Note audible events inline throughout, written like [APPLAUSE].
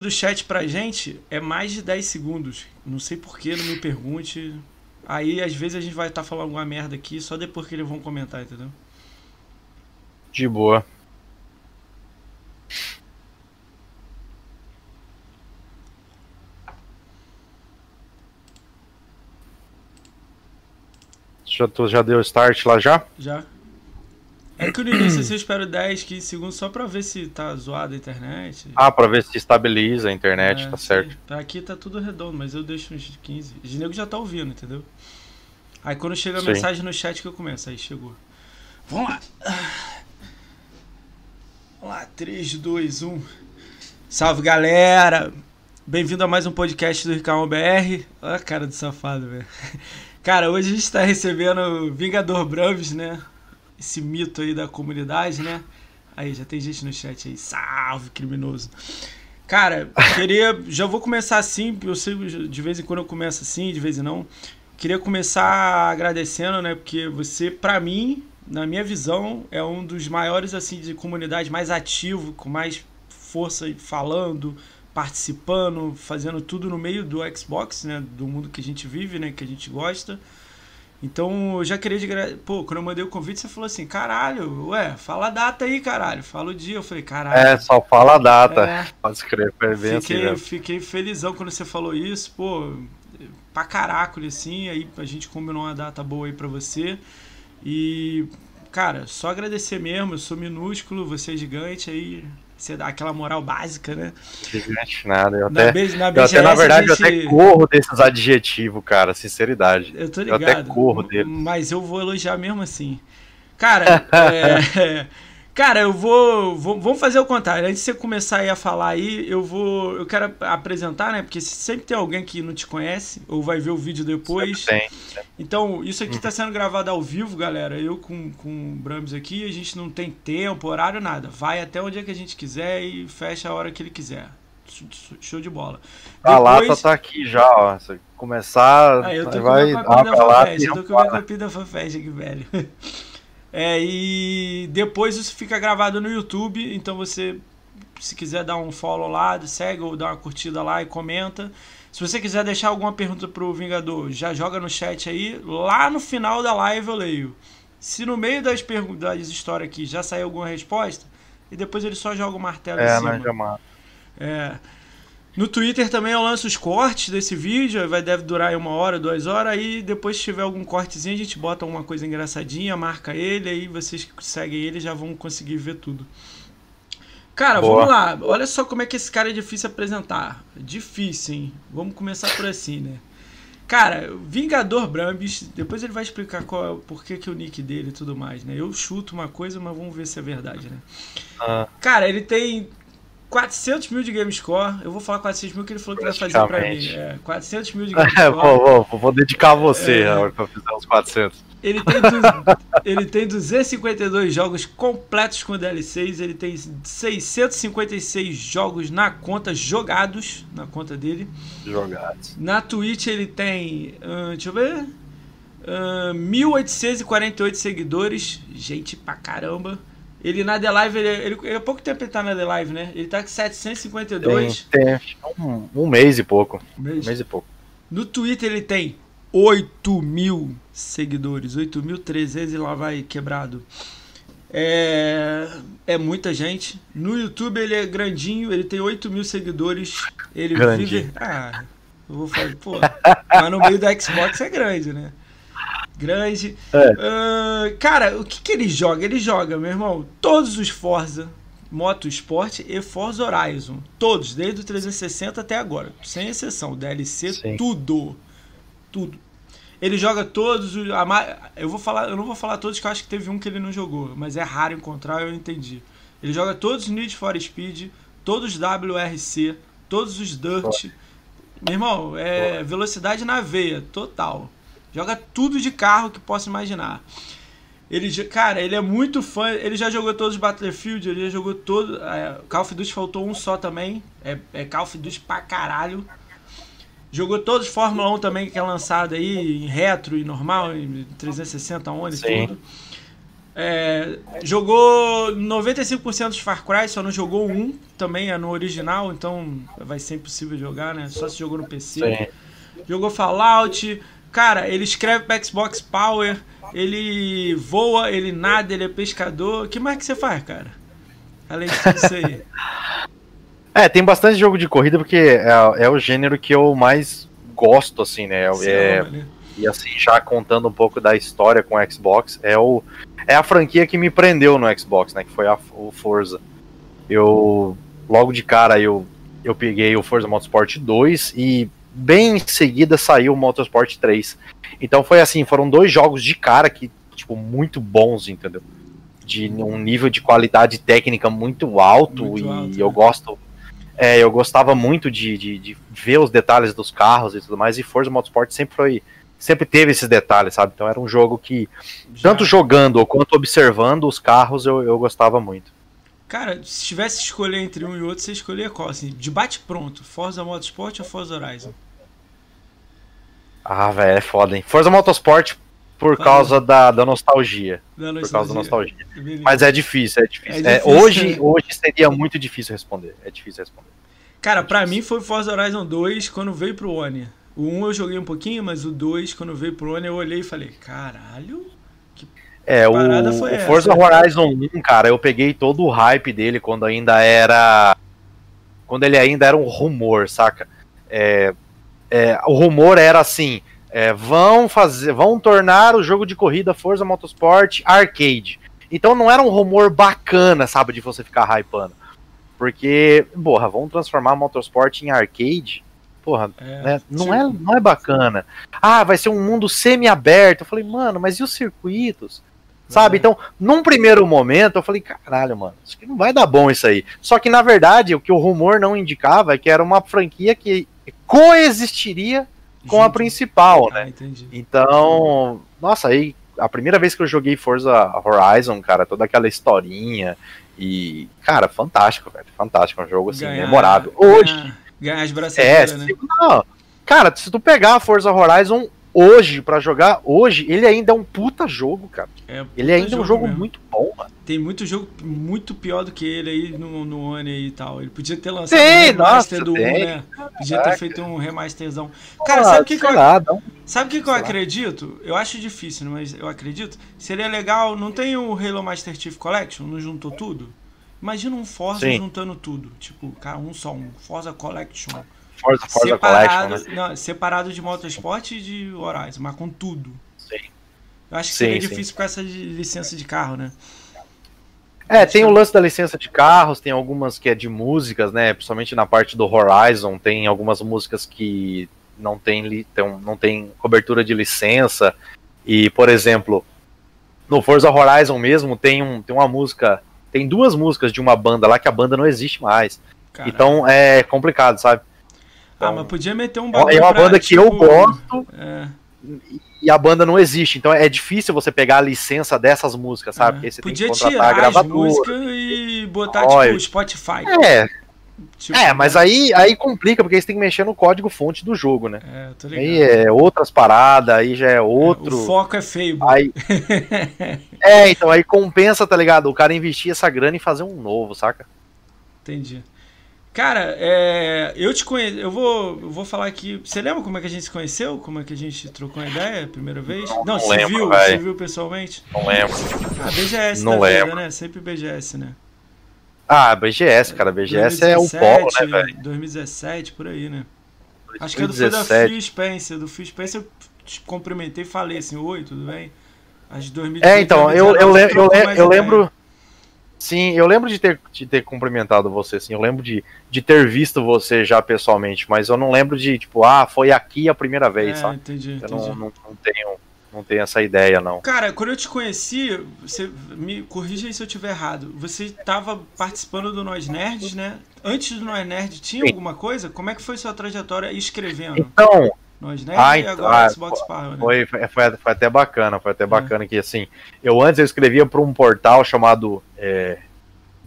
do chat pra gente é mais de 10 segundos. Não sei porquê, não me pergunte. Aí, às vezes, a gente vai estar tá falando alguma merda aqui só depois que eles vão comentar, entendeu? De boa. Já, tu já deu start lá já? Já. É que no início assim, eu espero 10, 15 segundos só pra ver se tá zoada a internet. Ah, pra ver se estabiliza a internet, é, tá certo. Aqui tá tudo redondo, mas eu deixo uns 15. O nego já tá ouvindo, entendeu? Aí quando chega a sim. mensagem no chat que eu começo, aí chegou. Vamos lá. Vamos lá, 3, 2, 1. Salve galera! Bem-vindo a mais um podcast do Ricardo BR. Olha a cara do safado, velho. Cara, hoje a gente tá recebendo Vingador Braves, né? Esse mito aí da comunidade, né? Aí, já tem gente no chat aí. Salve, criminoso. Cara, queria. Já vou começar assim, eu sei de vez em quando eu começo assim, de vez em não. Queria começar agradecendo, né? Porque você, para mim, na minha visão, é um dos maiores, assim, de comunidade mais ativo, com mais força falando, participando, fazendo tudo no meio do Xbox, né? Do mundo que a gente vive, né? Que a gente gosta. Então eu já queria de Pô, quando eu mandei o convite, você falou assim: caralho, ué, fala a data aí, caralho. Fala o dia. Eu falei: caralho. É, só fala a data. É. Pode escrever, foi bem fiquei, assim. Fiquei felizão quando você falou isso, pô, pra caraco, assim. Aí a gente combinou uma data boa aí pra você. E, cara, só agradecer mesmo. Eu sou minúsculo, você é gigante, aí você dá aquela moral básica, né? Nada. Eu até, na, na, eu até, na verdade, gente... eu até corro desses adjetivos, cara, sinceridade. Eu tô ligado. Eu até corro deles. Mas eu vou elogiar mesmo assim. Cara, [LAUGHS] é, Cara, eu vou, vou, Vamos fazer o contrário. Antes de você começar aí a falar aí, eu vou. Eu quero apresentar, né? Porque sempre tem alguém que não te conhece, ou vai ver o vídeo depois. Tem. Então, isso aqui está sendo gravado ao vivo, galera. Eu com, com o Brams aqui, a gente não tem tempo, horário, nada. Vai até o dia que a gente quiser e fecha a hora que ele quiser. Show de bola. A lata tá aqui já, ó. Se começar. Ah, eu tô vai, com a copinha da FanFest. Eu tô com a copinha da FanFest aqui, velho. [LAUGHS] É, e depois isso fica gravado no YouTube, então você, se quiser dar um follow lá, segue ou dá uma curtida lá e comenta. Se você quiser deixar alguma pergunta pro Vingador, já joga no chat aí. Lá no final da live eu leio. Se no meio das perguntas, das histórias aqui já saiu alguma resposta, e depois ele só joga o martelo é, em cima. É. No Twitter também eu lanço os cortes desse vídeo, vai deve durar uma hora, duas horas, aí depois se tiver algum cortezinho a gente bota alguma coisa engraçadinha, marca ele, aí vocês que seguem ele já vão conseguir ver tudo. Cara, Boa. vamos lá. Olha só como é que esse cara é difícil apresentar. Difícil, hein? Vamos começar por assim, né? Cara, Vingador Brambis, depois ele vai explicar qual é, por que, que o nick dele e tudo mais, né? Eu chuto uma coisa, mas vamos ver se é verdade, né? Ah. Cara, ele tem 400 mil de game score. Eu vou falar 400 mil que ele falou que vai fazer pra mim. É, 400 mil de [LAUGHS] game score. vou, vou, vou dedicar a você é, pra fazer uns 400. Ele tem, [LAUGHS] ele tem 252 jogos completos com DLCs. Ele tem 656 jogos na conta, jogados na conta dele. Jogados. Na Twitch ele tem. Uh, deixa eu ver. Uh, 1848 seguidores. Gente pra caramba. Ele na The Live, ele, ele, ele, há pouco tempo ele tá na The Live, né? Ele tá com 752. Tem, tem um, um mês e pouco. Um mês. um mês. e pouco. No Twitter ele tem 8 mil seguidores. 8.300 e lá vai quebrado. É, é muita gente. No YouTube ele é grandinho, ele tem 8 mil seguidores. Ele grande. vive. Ah, eu vou falar, pô. mas no meio da Xbox é grande, né? Grande. É. Uh, cara, o que, que ele joga? Ele joga, meu irmão, todos os Forza Motorsport e Forza Horizon. Todos, desde o 360 até agora. Sem exceção. DLC, Sim. tudo. Tudo. Ele joga todos os. Eu vou falar, eu não vou falar todos, que eu acho que teve um que ele não jogou, mas é raro encontrar, eu entendi. Ele joga todos os Need for Speed, todos os WRC, todos os Dirt. Meu irmão, é velocidade na veia, total. Joga tudo de carro que possa imaginar. Ele, cara, ele é muito fã. Ele já jogou todos os Battlefield, ele já jogou todo. É, Call of Duty faltou um só também. É, é Call of Duty pra caralho. Jogou todos Fórmula 1 também, que é lançado aí em retro e normal, em 360 onde tudo. É, jogou 95% dos Far Cry, só não jogou um, também é no original, então vai ser impossível jogar, né? Só se jogou no PC. Sim. Jogou Fallout. Cara, ele escreve para Xbox Power, ele voa, ele nada, ele é pescador. O que mais que você faz, cara? Além disso aí. [LAUGHS] É, tem bastante jogo de corrida porque é, é o gênero que eu mais gosto, assim, né? É, e assim, já contando um pouco da história com o Xbox, é, o, é a franquia que me prendeu no Xbox, né? Que foi a, o Forza. Eu, logo de cara, eu, eu peguei o Forza Motorsport 2 e bem em seguida saiu o Motorsport 3. Então foi assim, foram dois jogos de cara que, tipo, muito bons, entendeu? De um nível de qualidade técnica muito alto muito e alto, eu né? gosto é, eu gostava muito de, de, de, ver os detalhes dos carros e tudo mais, e Forza Motorsport sempre foi. Sempre teve esses detalhes, sabe? Então era um jogo que, Já. tanto jogando quanto observando os carros, eu, eu gostava muito. Cara, se tivesse que escolher entre um e outro, você escolheria qual? Assim, de bate pronto, Forza Motorsport ou Forza Horizon? Ah, velho, é foda, hein? Forza Motorsport por causa da, da nostalgia. Da nostalgia. Por causa da nostalgia. Mas é difícil, é difícil. É difícil é, hoje, é. hoje seria muito difícil responder. É difícil responder. Cara, é pra mim foi Forza Horizon 2 quando veio pro One. O 1 eu joguei um pouquinho, mas o 2, quando veio pro One, eu olhei e falei, caralho, que é, o, o Forza Horizon 1, cara, eu peguei todo o hype dele quando ainda era. Quando ele ainda era um rumor, saca? É, é, o rumor era assim: é, vão fazer, vão tornar o jogo de corrida Forza Motorsport arcade. Então não era um rumor bacana, sabe, de você ficar hypando. Porque, porra, vão transformar Motorsport em arcade? Porra, é, né? não, é, não é bacana. Ah, vai ser um mundo semi-aberto. Eu falei, mano, mas e os circuitos? Sabe? É. Então, num primeiro momento, eu falei, caralho, mano, acho que não vai dar bom isso aí. Só que, na verdade, o que o rumor não indicava é que era uma franquia que coexistiria com a principal, né? Ah, então, nossa, aí a primeira vez que eu joguei Forza Horizon, cara, toda aquela historinha e, cara, fantástico, velho, fantástico, é um jogo assim ganhar, memorável. Hoje, ganhar, ganhar as é, né? não, cara, se tu pegar a Forza Horizon hoje para jogar, hoje ele ainda é um puta jogo, cara. É, ele ainda é um jogo mesmo. muito bom, mano. Tem muito jogo muito pior do que ele aí no, no One e tal. Ele podia ter lançado tem, um remaster nossa, do tem. One, né? Podia ter feito um remasterzão. Cara, ah, sabe o que, que eu, lá, sabe que, que eu acredito? Eu acho difícil, mas eu acredito. Seria legal, não tem o Halo Master Chief Collection? Não juntou tudo? Imagina um Forza Sim. juntando tudo. Tipo, cara, um só, um Forza Collection Forza, Forza separado, Collection, né? não, separado de Motorsport e de Horizon, mas com tudo. Sim. Eu acho que sim, seria sim. difícil com essa licença de carro, né? É, tem o lance da licença de carros, tem algumas que é de músicas, né? Principalmente na parte do Horizon, tem algumas músicas que não tem, não tem cobertura de licença. E, por exemplo, no Forza Horizon mesmo tem, um, tem uma música. Tem duas músicas de uma banda lá que a banda não existe mais. Caramba. Então é complicado, sabe? Então, ah, mas podia meter um bagulho. É uma banda pra, que tipo, eu gosto. É. E a banda não existe, então é difícil você pegar a licença dessas músicas, sabe? É. Porque você podia tem que tirar a gravadora. As e botar, Olha. tipo, Spotify. É. Tipo, é, mas aí, aí complica, porque você tem que mexer no código fonte do jogo, né? É, tô ligado. Aí é outras paradas, aí já é outro. É, o foco é feio, aí... [LAUGHS] É, então aí compensa, tá ligado? O cara investir essa grana e fazer um novo, saca? Entendi. Cara, é, eu te conheço. Eu vou, eu vou falar aqui. Você lembra como é que a gente se conheceu? Como é que a gente trocou uma ideia a primeira vez? Não, não, você lembro, viu? Você viu pessoalmente? Não lembro. Ah, BGS não lembro. Vida, né? Sempre BGS, né? Ah, BGS, cara. BGS 2017, é o polo, né, velho? 2017, por aí, né? 2017. Acho que foi da Phil Spencer. Do Phil Spencer eu te cumprimentei e falei assim, oi, tudo bem? As de 2018, É, então, eu, eu, eu, eu lembro. Sim, eu lembro de ter, de ter cumprimentado você, assim, eu lembro de, de ter visto você já pessoalmente, mas eu não lembro de, tipo, ah, foi aqui a primeira vez, é, sabe? Entendi, eu entendi. Não, não, não, tenho, não tenho essa ideia, não. Cara, quando eu te conheci, você me corrija se eu estiver errado, você estava participando do Nós Nerds, né? Antes do Nós Nerds, tinha Sim. alguma coisa? Como é que foi sua trajetória escrevendo? Então, nós, né? Ah, e então, agora ah, Xbox Power, né? Foi, foi, foi, até bacana, foi até é. bacana que assim, eu antes eu escrevia para um portal chamado é,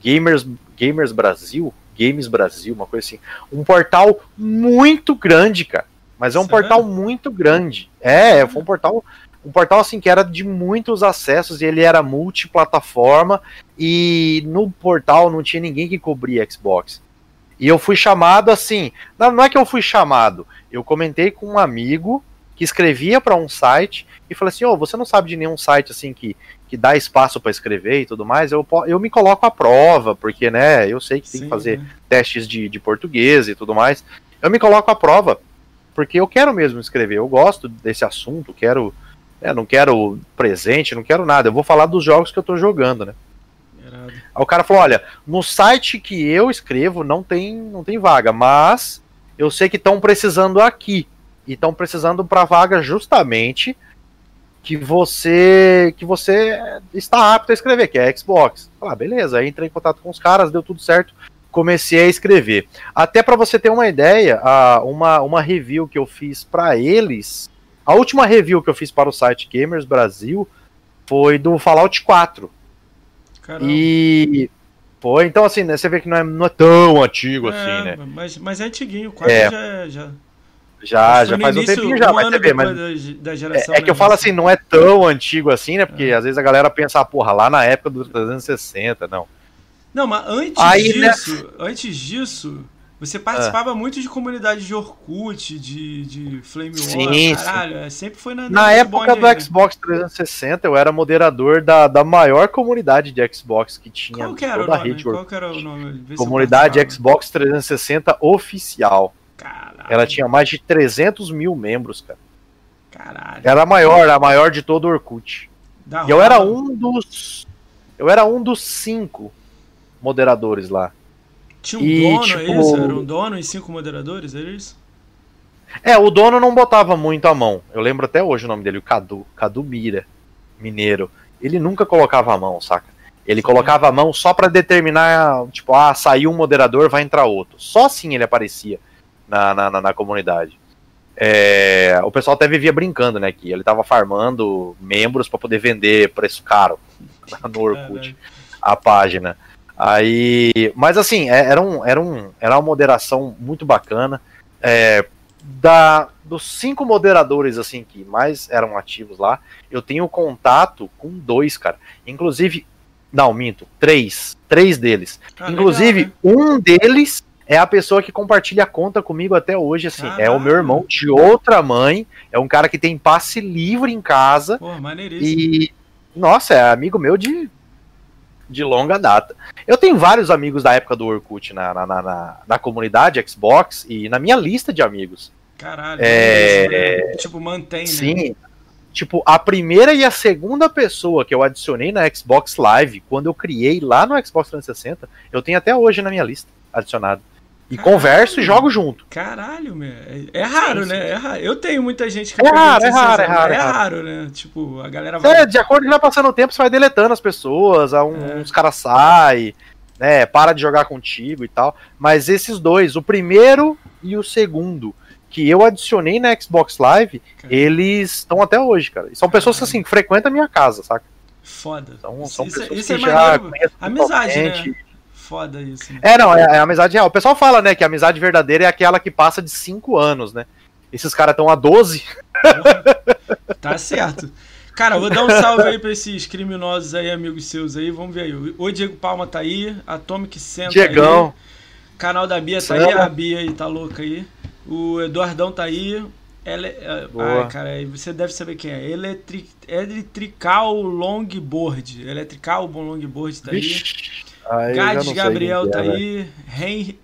Gamers, Gamers Brasil, Games Brasil, uma coisa assim. Um portal muito grande, cara. Mas é um portal muito grande. É, foi um portal um portal assim que era de muitos acessos e ele era multiplataforma e no portal não tinha ninguém que cobria Xbox. E eu fui chamado assim, não, é que eu fui chamado, eu comentei com um amigo que escrevia para um site e falei assim: "Ô, oh, você não sabe de nenhum site assim que que dá espaço para escrever e tudo mais, eu, eu me coloco à prova, porque, né, eu sei que Sim, tem que fazer né? testes de, de português e tudo mais. Eu me coloco à prova, porque eu quero mesmo escrever, eu gosto desse assunto, quero é, não quero presente, não quero nada. Eu vou falar dos jogos que eu tô jogando, né? Aí o cara falou: olha, no site que eu escrevo não tem, não tem vaga, mas eu sei que estão precisando aqui. E estão precisando para vaga justamente que você que você está apto a escrever, que é Xbox. Ah, beleza, aí entrei em contato com os caras, deu tudo certo, comecei a escrever. Até para você ter uma ideia, uma, uma review que eu fiz para eles a última review que eu fiz para o site Gamers Brasil foi do Fallout 4. Caramba. E foi, então assim, né, você vê que não é, não é tão antigo é, assim, né? Mas, mas é antiguinho, 4 é. já, já... Já, já faz início, um tempinho já, um mas você vê, mas. Da, geração, é, é, que eu falo assim, não é tão antigo assim, né? Porque é. às vezes a galera pensa, ah, porra, lá na época do 360, não. Não, mas antes Aí, né? disso, né? antes disso, você participava ah. muito de comunidades de Orkut, de, de Flame War, caralho. Sim. É, sempre foi na. Na época do aí, Xbox 360, eu era moderador da, da maior comunidade de Xbox que tinha Qual que era toda o nome? a rede Qual que era o nome? Comunidade Xbox 360 oficial. Caralho. Ela tinha mais de 300 mil membros, cara. Caralho. Era a maior, a maior de todo o Orkut. Da e eu era um dos. Eu era um dos cinco moderadores lá. Tinha um e, dono, tipo... é isso? Era um dono e cinco moderadores, era isso? É, o dono não botava muito a mão. Eu lembro até hoje o nome dele, o Cadu, Cadu Mira, mineiro. Ele nunca colocava a mão, saca? Ele Sim. colocava a mão só para determinar, tipo, ah, saiu um moderador, vai entrar outro. Só assim ele aparecia na, na, na, na comunidade. É, o pessoal até vivia brincando, né? Que ele tava farmando membros para poder vender preço caro [LAUGHS] no Orkut, a página. Aí, mas assim, é, era, um, era, um, era uma moderação muito bacana. É, da, dos cinco moderadores assim que mais eram ativos lá, eu tenho contato com dois, cara. Inclusive, não, minto, três. Três deles. Ah, Inclusive, legal, né? um deles é a pessoa que compartilha a conta comigo até hoje, assim. é o meu irmão de outra mãe. É um cara que tem passe livre em casa. Pô, e, nossa, é amigo meu de de longa data. Eu tenho vários amigos da época do Orkut na, na, na, na comunidade Xbox e na minha lista de amigos. Caralho, é... é tipo, mantém, Sim. Né? Tipo, a primeira e a segunda pessoa que eu adicionei na Xbox Live, quando eu criei lá no Xbox 360, eu tenho até hoje na minha lista adicionado. E Caralho. converso e jogo junto. Caralho, meu. É, é raro, sim, né? É raro. Eu tenho muita gente que. É raro, é raro, é raro, é raro, né? Tipo, a galera vai. É, de acordo com vai passando o tempo, você vai deletando as pessoas, um, é. uns caras saem, né? Para de jogar contigo e tal. Mas esses dois, o primeiro e o segundo, que eu adicionei na Xbox Live, Caralho. eles estão até hoje, cara. E são pessoas que, assim, frequentam a minha casa, saca? Foda. Então, são isso, pessoas isso que é já Amizade, né? Foda isso. Né? É, não, é, é amizade real. O pessoal fala, né, que a amizade verdadeira é aquela que passa de 5 anos, né? Esses caras estão há 12. tá certo. Cara, vou dar um salve aí pra esses criminosos aí, amigos seus aí. Vamos ver aí. O Diego Palma tá aí, Atomic Center Diegão. aí. Canal da Bia tá aí, a Bia aí tá louca aí. O Eduardão tá aí. Ele... Ah, cara, você deve saber quem é. Electric... Electrical Longboard. Electrical Longboard tá aí. Vixe. Ah, Gades Gabriel tá é, aí,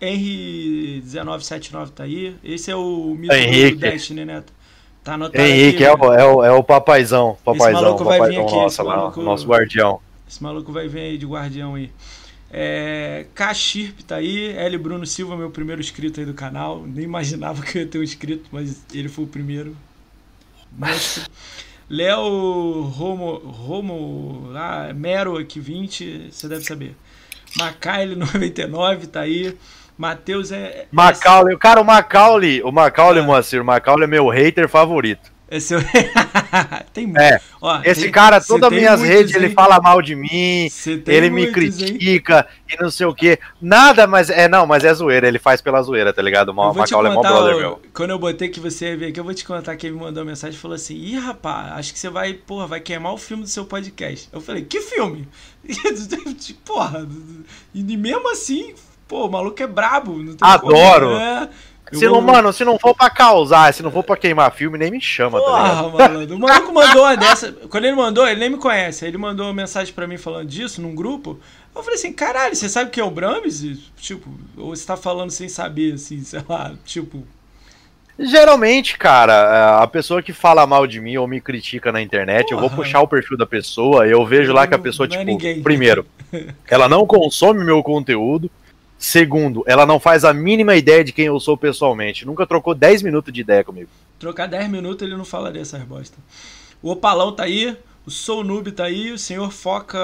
Henry1979 tá aí. Esse é o Henrique. do Destiny, né? Tá anotado Henrique aqui, é, o, é, o, é o papaizão. papaizão esse maluco vai vir aqui. Nossa, esse maluco, nosso guardião. Esse maluco vai vir aí de guardião aí. É, Kashirp tá aí, L. Bruno Silva, meu primeiro inscrito aí do canal. Nem imaginava [LAUGHS] que eu ia ter um inscrito, mas ele foi o primeiro. Léo Romo, Romo lá, Mero aqui 20, você deve saber. Macaulay 99 tá aí. Matheus é. Macaulay, cara, o Macaulay, o Macaulay, é. Moacir, o Macaulay é meu hater favorito. É [LAUGHS] tem é. Ó, Esse tem, cara, todas as minhas redes, ele fala mal de mim, ele me critica hein? e não sei o que. Nada, mas é não, mas é zoeira, ele faz pela zoeira, tá ligado? Mal, Macaulay é mó brother, meu. Quando eu botei que você ia ver aqui, eu vou te contar que ele me mandou uma mensagem e falou assim: Ih, rapaz, acho que você vai, porra, vai queimar o filme do seu podcast. Eu falei, que filme? [LAUGHS] porra, e mesmo assim, pô, o maluco é brabo. Adoro! Como, né? Se não, mano, se não for pra causar, se não for pra queimar filme, nem me chama, tá Porra, tá mano. O maluco mandou uma dessa. Quando ele mandou, ele nem me conhece. Ele mandou uma mensagem pra mim falando disso num grupo. Eu falei assim, caralho, você sabe que é o Brames? Tipo, ou você tá falando sem saber, assim, sei lá, tipo. Geralmente, cara, a pessoa que fala mal de mim ou me critica na internet, Porra. eu vou puxar o perfil da pessoa, eu vejo lá que a pessoa, não é tipo, é primeiro, [LAUGHS] ela não consome meu conteúdo. Segundo, ela não faz a mínima ideia de quem eu sou pessoalmente. Nunca trocou 10 minutos de ideia comigo. Trocar 10 minutos ele não falaria essas bosta. O Opalão tá aí, o Soul Noob tá aí, o senhor Foca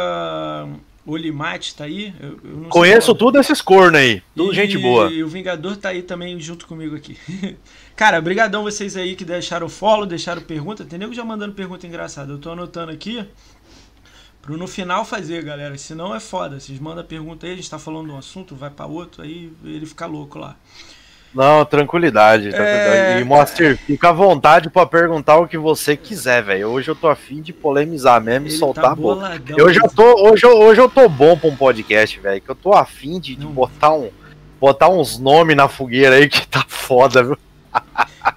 Olimate tá aí. Eu, eu Conheço tudo esses cornos aí. Tudo e, gente boa. E o Vingador tá aí também junto comigo aqui. [LAUGHS] Cara, brigadão vocês aí que deixaram follow, deixaram pergunta. Tem nego já mandando pergunta engraçada. Eu tô anotando aqui. Pro no final fazer, galera. Senão é foda. Vocês mandam pergunta aí, a gente tá falando de um assunto, vai para outro, aí ele fica louco lá. Não, tranquilidade. tranquilidade. É... E Monster, fica à vontade para perguntar o que você quiser, velho. Hoje eu tô afim de polemizar mesmo e soltar tá a boca. Eu já tô, hoje, hoje eu tô bom pra um podcast, velho. Que eu tô afim de, de botar, um, botar uns nomes na fogueira aí que tá foda, viu?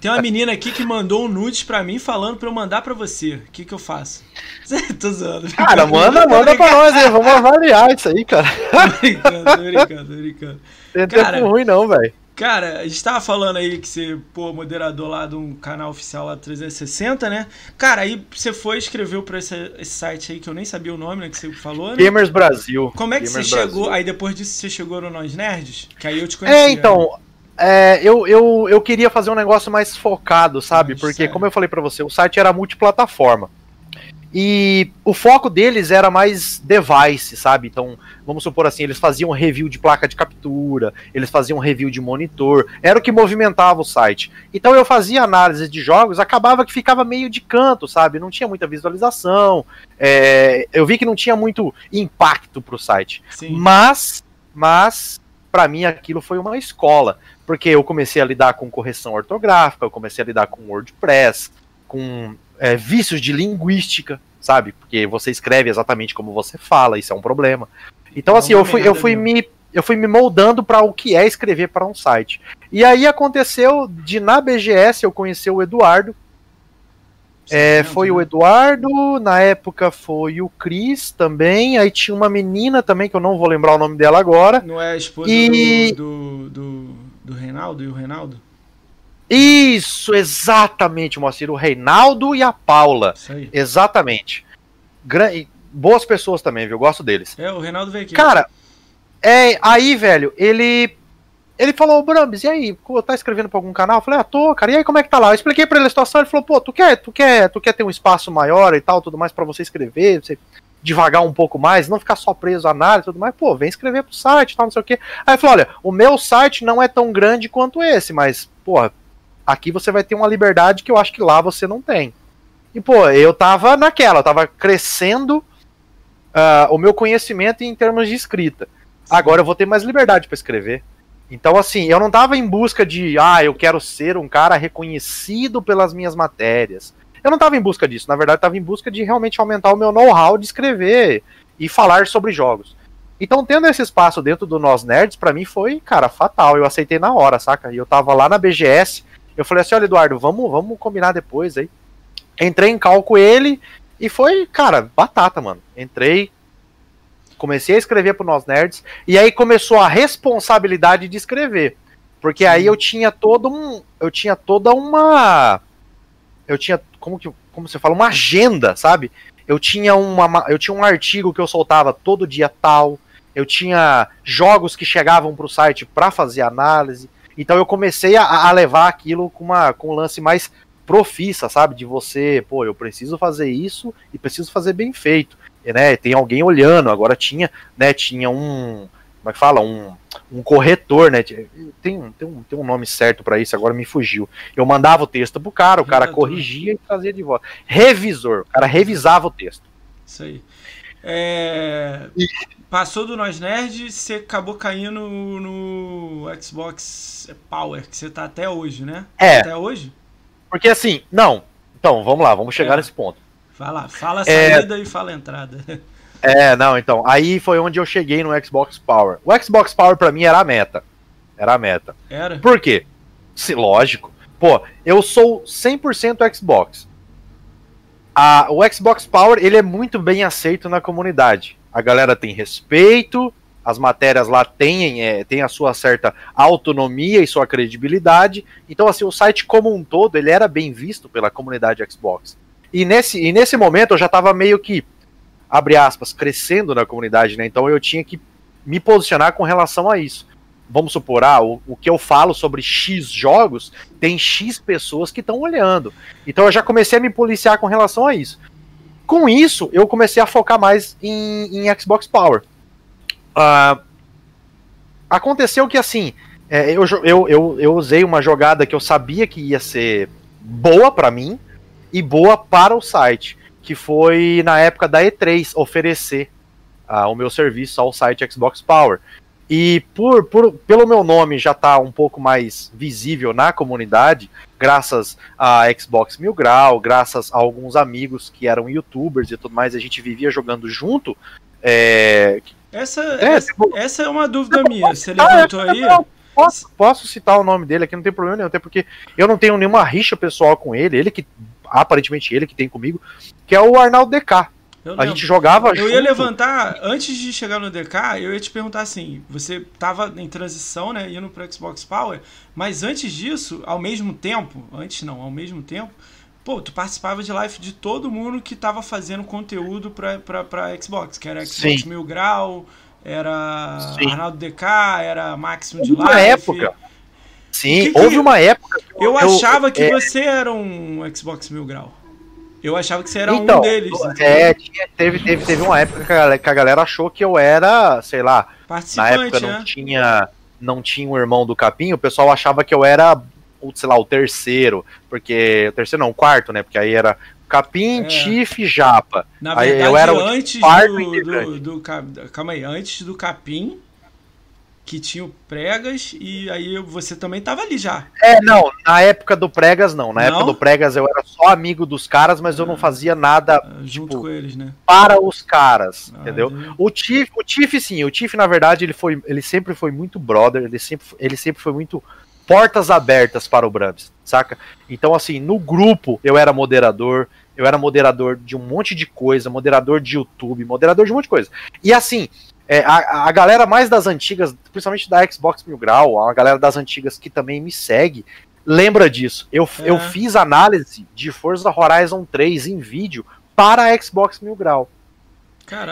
Tem uma menina aqui que mandou um nudes pra mim falando pra eu mandar pra você. O que que eu faço? [LAUGHS] tô zoando. Cara, manda, manda pra nós aí. Vamos avaliar isso aí, cara. tô brincando, tô brincando, tô brincando. Tem tempo ruim não, velho. Cara, a gente tava falando aí que você, pô, moderador lá de um canal oficial lá 360, né? Cara, aí você foi e escreveu pra esse, esse, site aí que eu nem sabia o nome, né? Que você falou, né? Gamers Brasil. Como é que Gamers você chegou? Brasil. Aí depois disso você chegou no Nós Nerds? Que aí eu te conheci. É, então. É, eu, eu, eu queria fazer um negócio mais focado, sabe? Porque, sério? como eu falei para você, o site era multiplataforma. E o foco deles era mais device, sabe? Então, vamos supor assim, eles faziam review de placa de captura, eles faziam review de monitor, era o que movimentava o site. Então eu fazia análise de jogos, acabava que ficava meio de canto, sabe? Não tinha muita visualização, é, eu vi que não tinha muito impacto pro site. Sim. Mas, mas, para mim aquilo foi uma escola. Porque eu comecei a lidar com correção ortográfica, eu comecei a lidar com WordPress, com é, vícios de linguística, sabe? Porque você escreve exatamente como você fala, isso é um problema. Então, assim, eu fui, eu fui me. Eu fui me moldando para o que é escrever para um site. E aí aconteceu de na BGS eu conhecer o Eduardo. É, foi o Eduardo, na época foi o Cris também, aí tinha uma menina também, que eu não vou lembrar o nome dela agora. Não é a esposa e... do, do, do do Reinaldo e o Reinaldo? Isso, exatamente, Moacir. O Reinaldo e a Paula. Isso aí. Exatamente. Gran... Boas pessoas também, viu? Gosto deles. É, o Reinaldo veio aqui. Cara, é, aí, velho, ele. Ele falou, Brambis, e aí? Tá escrevendo pra algum canal? Eu falei, ah, tô, cara, e aí como é que tá lá? Eu expliquei pra ele a situação, ele falou, pô, tu quer, tu quer, tu quer ter um espaço maior e tal, tudo mais para você escrever, você devagar um pouco mais, não ficar só preso à análise e tudo mais, pô, vem escrever pro site, tal, não sei o quê. Aí falou, olha, o meu site não é tão grande quanto esse, mas, pô, aqui você vai ter uma liberdade que eu acho que lá você não tem. E, pô, eu tava naquela, eu tava crescendo uh, o meu conhecimento em termos de escrita. Agora eu vou ter mais liberdade para escrever. Então, assim, eu não tava em busca de, ah, eu quero ser um cara reconhecido pelas minhas matérias. Eu não estava em busca disso, na verdade, estava em busca de realmente aumentar o meu know-how de escrever e falar sobre jogos. Então, tendo esse espaço dentro do Nós Nerds, para mim foi, cara, fatal. Eu aceitei na hora, saca? E eu tava lá na BGS, eu falei assim: olha, Eduardo, vamos, vamos combinar depois aí. Entrei em cálculo ele e foi, cara, batata, mano. Entrei, comecei a escrever pro Nós Nerds, e aí começou a responsabilidade de escrever. Porque aí eu tinha todo um. Eu tinha toda uma. Eu tinha como que como você fala, uma agenda, sabe? Eu tinha uma eu tinha um artigo que eu soltava todo dia tal, eu tinha jogos que chegavam para o site para fazer análise. Então eu comecei a, a, levar aquilo com uma com um lance mais profissa, sabe? De você, pô, eu preciso fazer isso e preciso fazer bem feito, né? Tem alguém olhando. Agora tinha, né? Tinha um como é que fala? Um, um corretor, né? Tem, tem, um, tem um nome certo para isso, agora me fugiu. Eu mandava o texto pro cara, o cara corrigia e trazia de volta. Revisor, o cara revisava o texto. Isso aí. É... Passou do Nós Nerd, você acabou caindo no Xbox Power, que você tá até hoje, né? É. Até hoje? Porque assim, não. Então, vamos lá, vamos chegar é. nesse ponto. Lá, fala a saída é... e fala a entrada. [LAUGHS] É, não, então. Aí foi onde eu cheguei no Xbox Power. O Xbox Power para mim era a meta. Era a meta. Era? Por quê? Se, lógico. Pô, eu sou 100% Xbox. A, o Xbox Power, ele é muito bem aceito na comunidade. A galera tem respeito, as matérias lá têm, é, têm a sua certa autonomia e sua credibilidade. Então, assim, o site como um todo, ele era bem visto pela comunidade Xbox. E nesse, e nesse momento eu já estava meio que abre aspas, crescendo na comunidade, né? Então eu tinha que me posicionar com relação a isso. Vamos supor, ah, o, o que eu falo sobre X jogos, tem X pessoas que estão olhando. Então eu já comecei a me policiar com relação a isso. Com isso, eu comecei a focar mais em, em Xbox Power. Uh, aconteceu que assim, é, eu, eu, eu, eu usei uma jogada que eu sabia que ia ser boa para mim e boa para o site que foi na época da E3 oferecer uh, o meu serviço ao site Xbox Power. E por, por, pelo meu nome já estar tá um pouco mais visível na comunidade, graças a Xbox Mil Grau, graças a alguns amigos que eram youtubers e tudo mais, a gente vivia jogando junto. É... Essa, é, essa, tipo, essa, é uma dúvida minha. Você levantou aí. Posso, posso citar o nome dele aqui, não tem problema nenhum, até porque eu não tenho nenhuma rixa pessoal com ele, ele que aparentemente ele que tem comigo, que é o Arnaldo DK. a gente jogava Eu junto. ia levantar, antes de chegar no DK, eu ia te perguntar assim: você tava em transição, né? Indo pro Xbox Power, mas antes disso, ao mesmo tempo, antes não, ao mesmo tempo, pô, tu participava de live de todo mundo que tava fazendo conteúdo pra, pra, pra Xbox, que era Xbox Sim. Mil Grau, era Sim. Arnaldo DK, era Máximo de Live. Na época. Sim, que que houve uma época. Eu, eu achava que é... você era um Xbox Mil Grau. Eu achava que você era então, um deles. É, tinha, teve, teve, teve uma época que a, galera, que a, galera, achou que eu era, sei lá, na época não né? tinha não tinha um irmão do Capim, o pessoal achava que eu era, sei lá, o terceiro, porque o terceiro não, o quarto, né? Porque aí era Capim, é. Tiff, Japa. Na verdade, aí eu era antes do, do, do, do, calma aí, antes do Capim, que tinha o Pregas e aí você também tava ali já. É, não, na época do Pregas não. Na não? época do Pregas eu era só amigo dos caras, mas eu não ah, fazia nada ah, junto tipo, com eles, né? Para os caras, ah, entendeu? O Tiff, o Tiff sim, o Tiff na verdade ele foi, ele sempre foi muito brother, ele sempre, ele sempre foi muito portas abertas para o Brabs, saca? Então assim, no grupo eu era moderador, eu era moderador de um monte de coisa, moderador de YouTube, moderador de um monte de coisa. E assim, é, a, a galera mais das antigas, principalmente da Xbox Mil Grau, a galera das antigas que também me segue, lembra disso. Eu, é. eu fiz análise de Forza Horizon 3 em vídeo para a Xbox Mil Grau.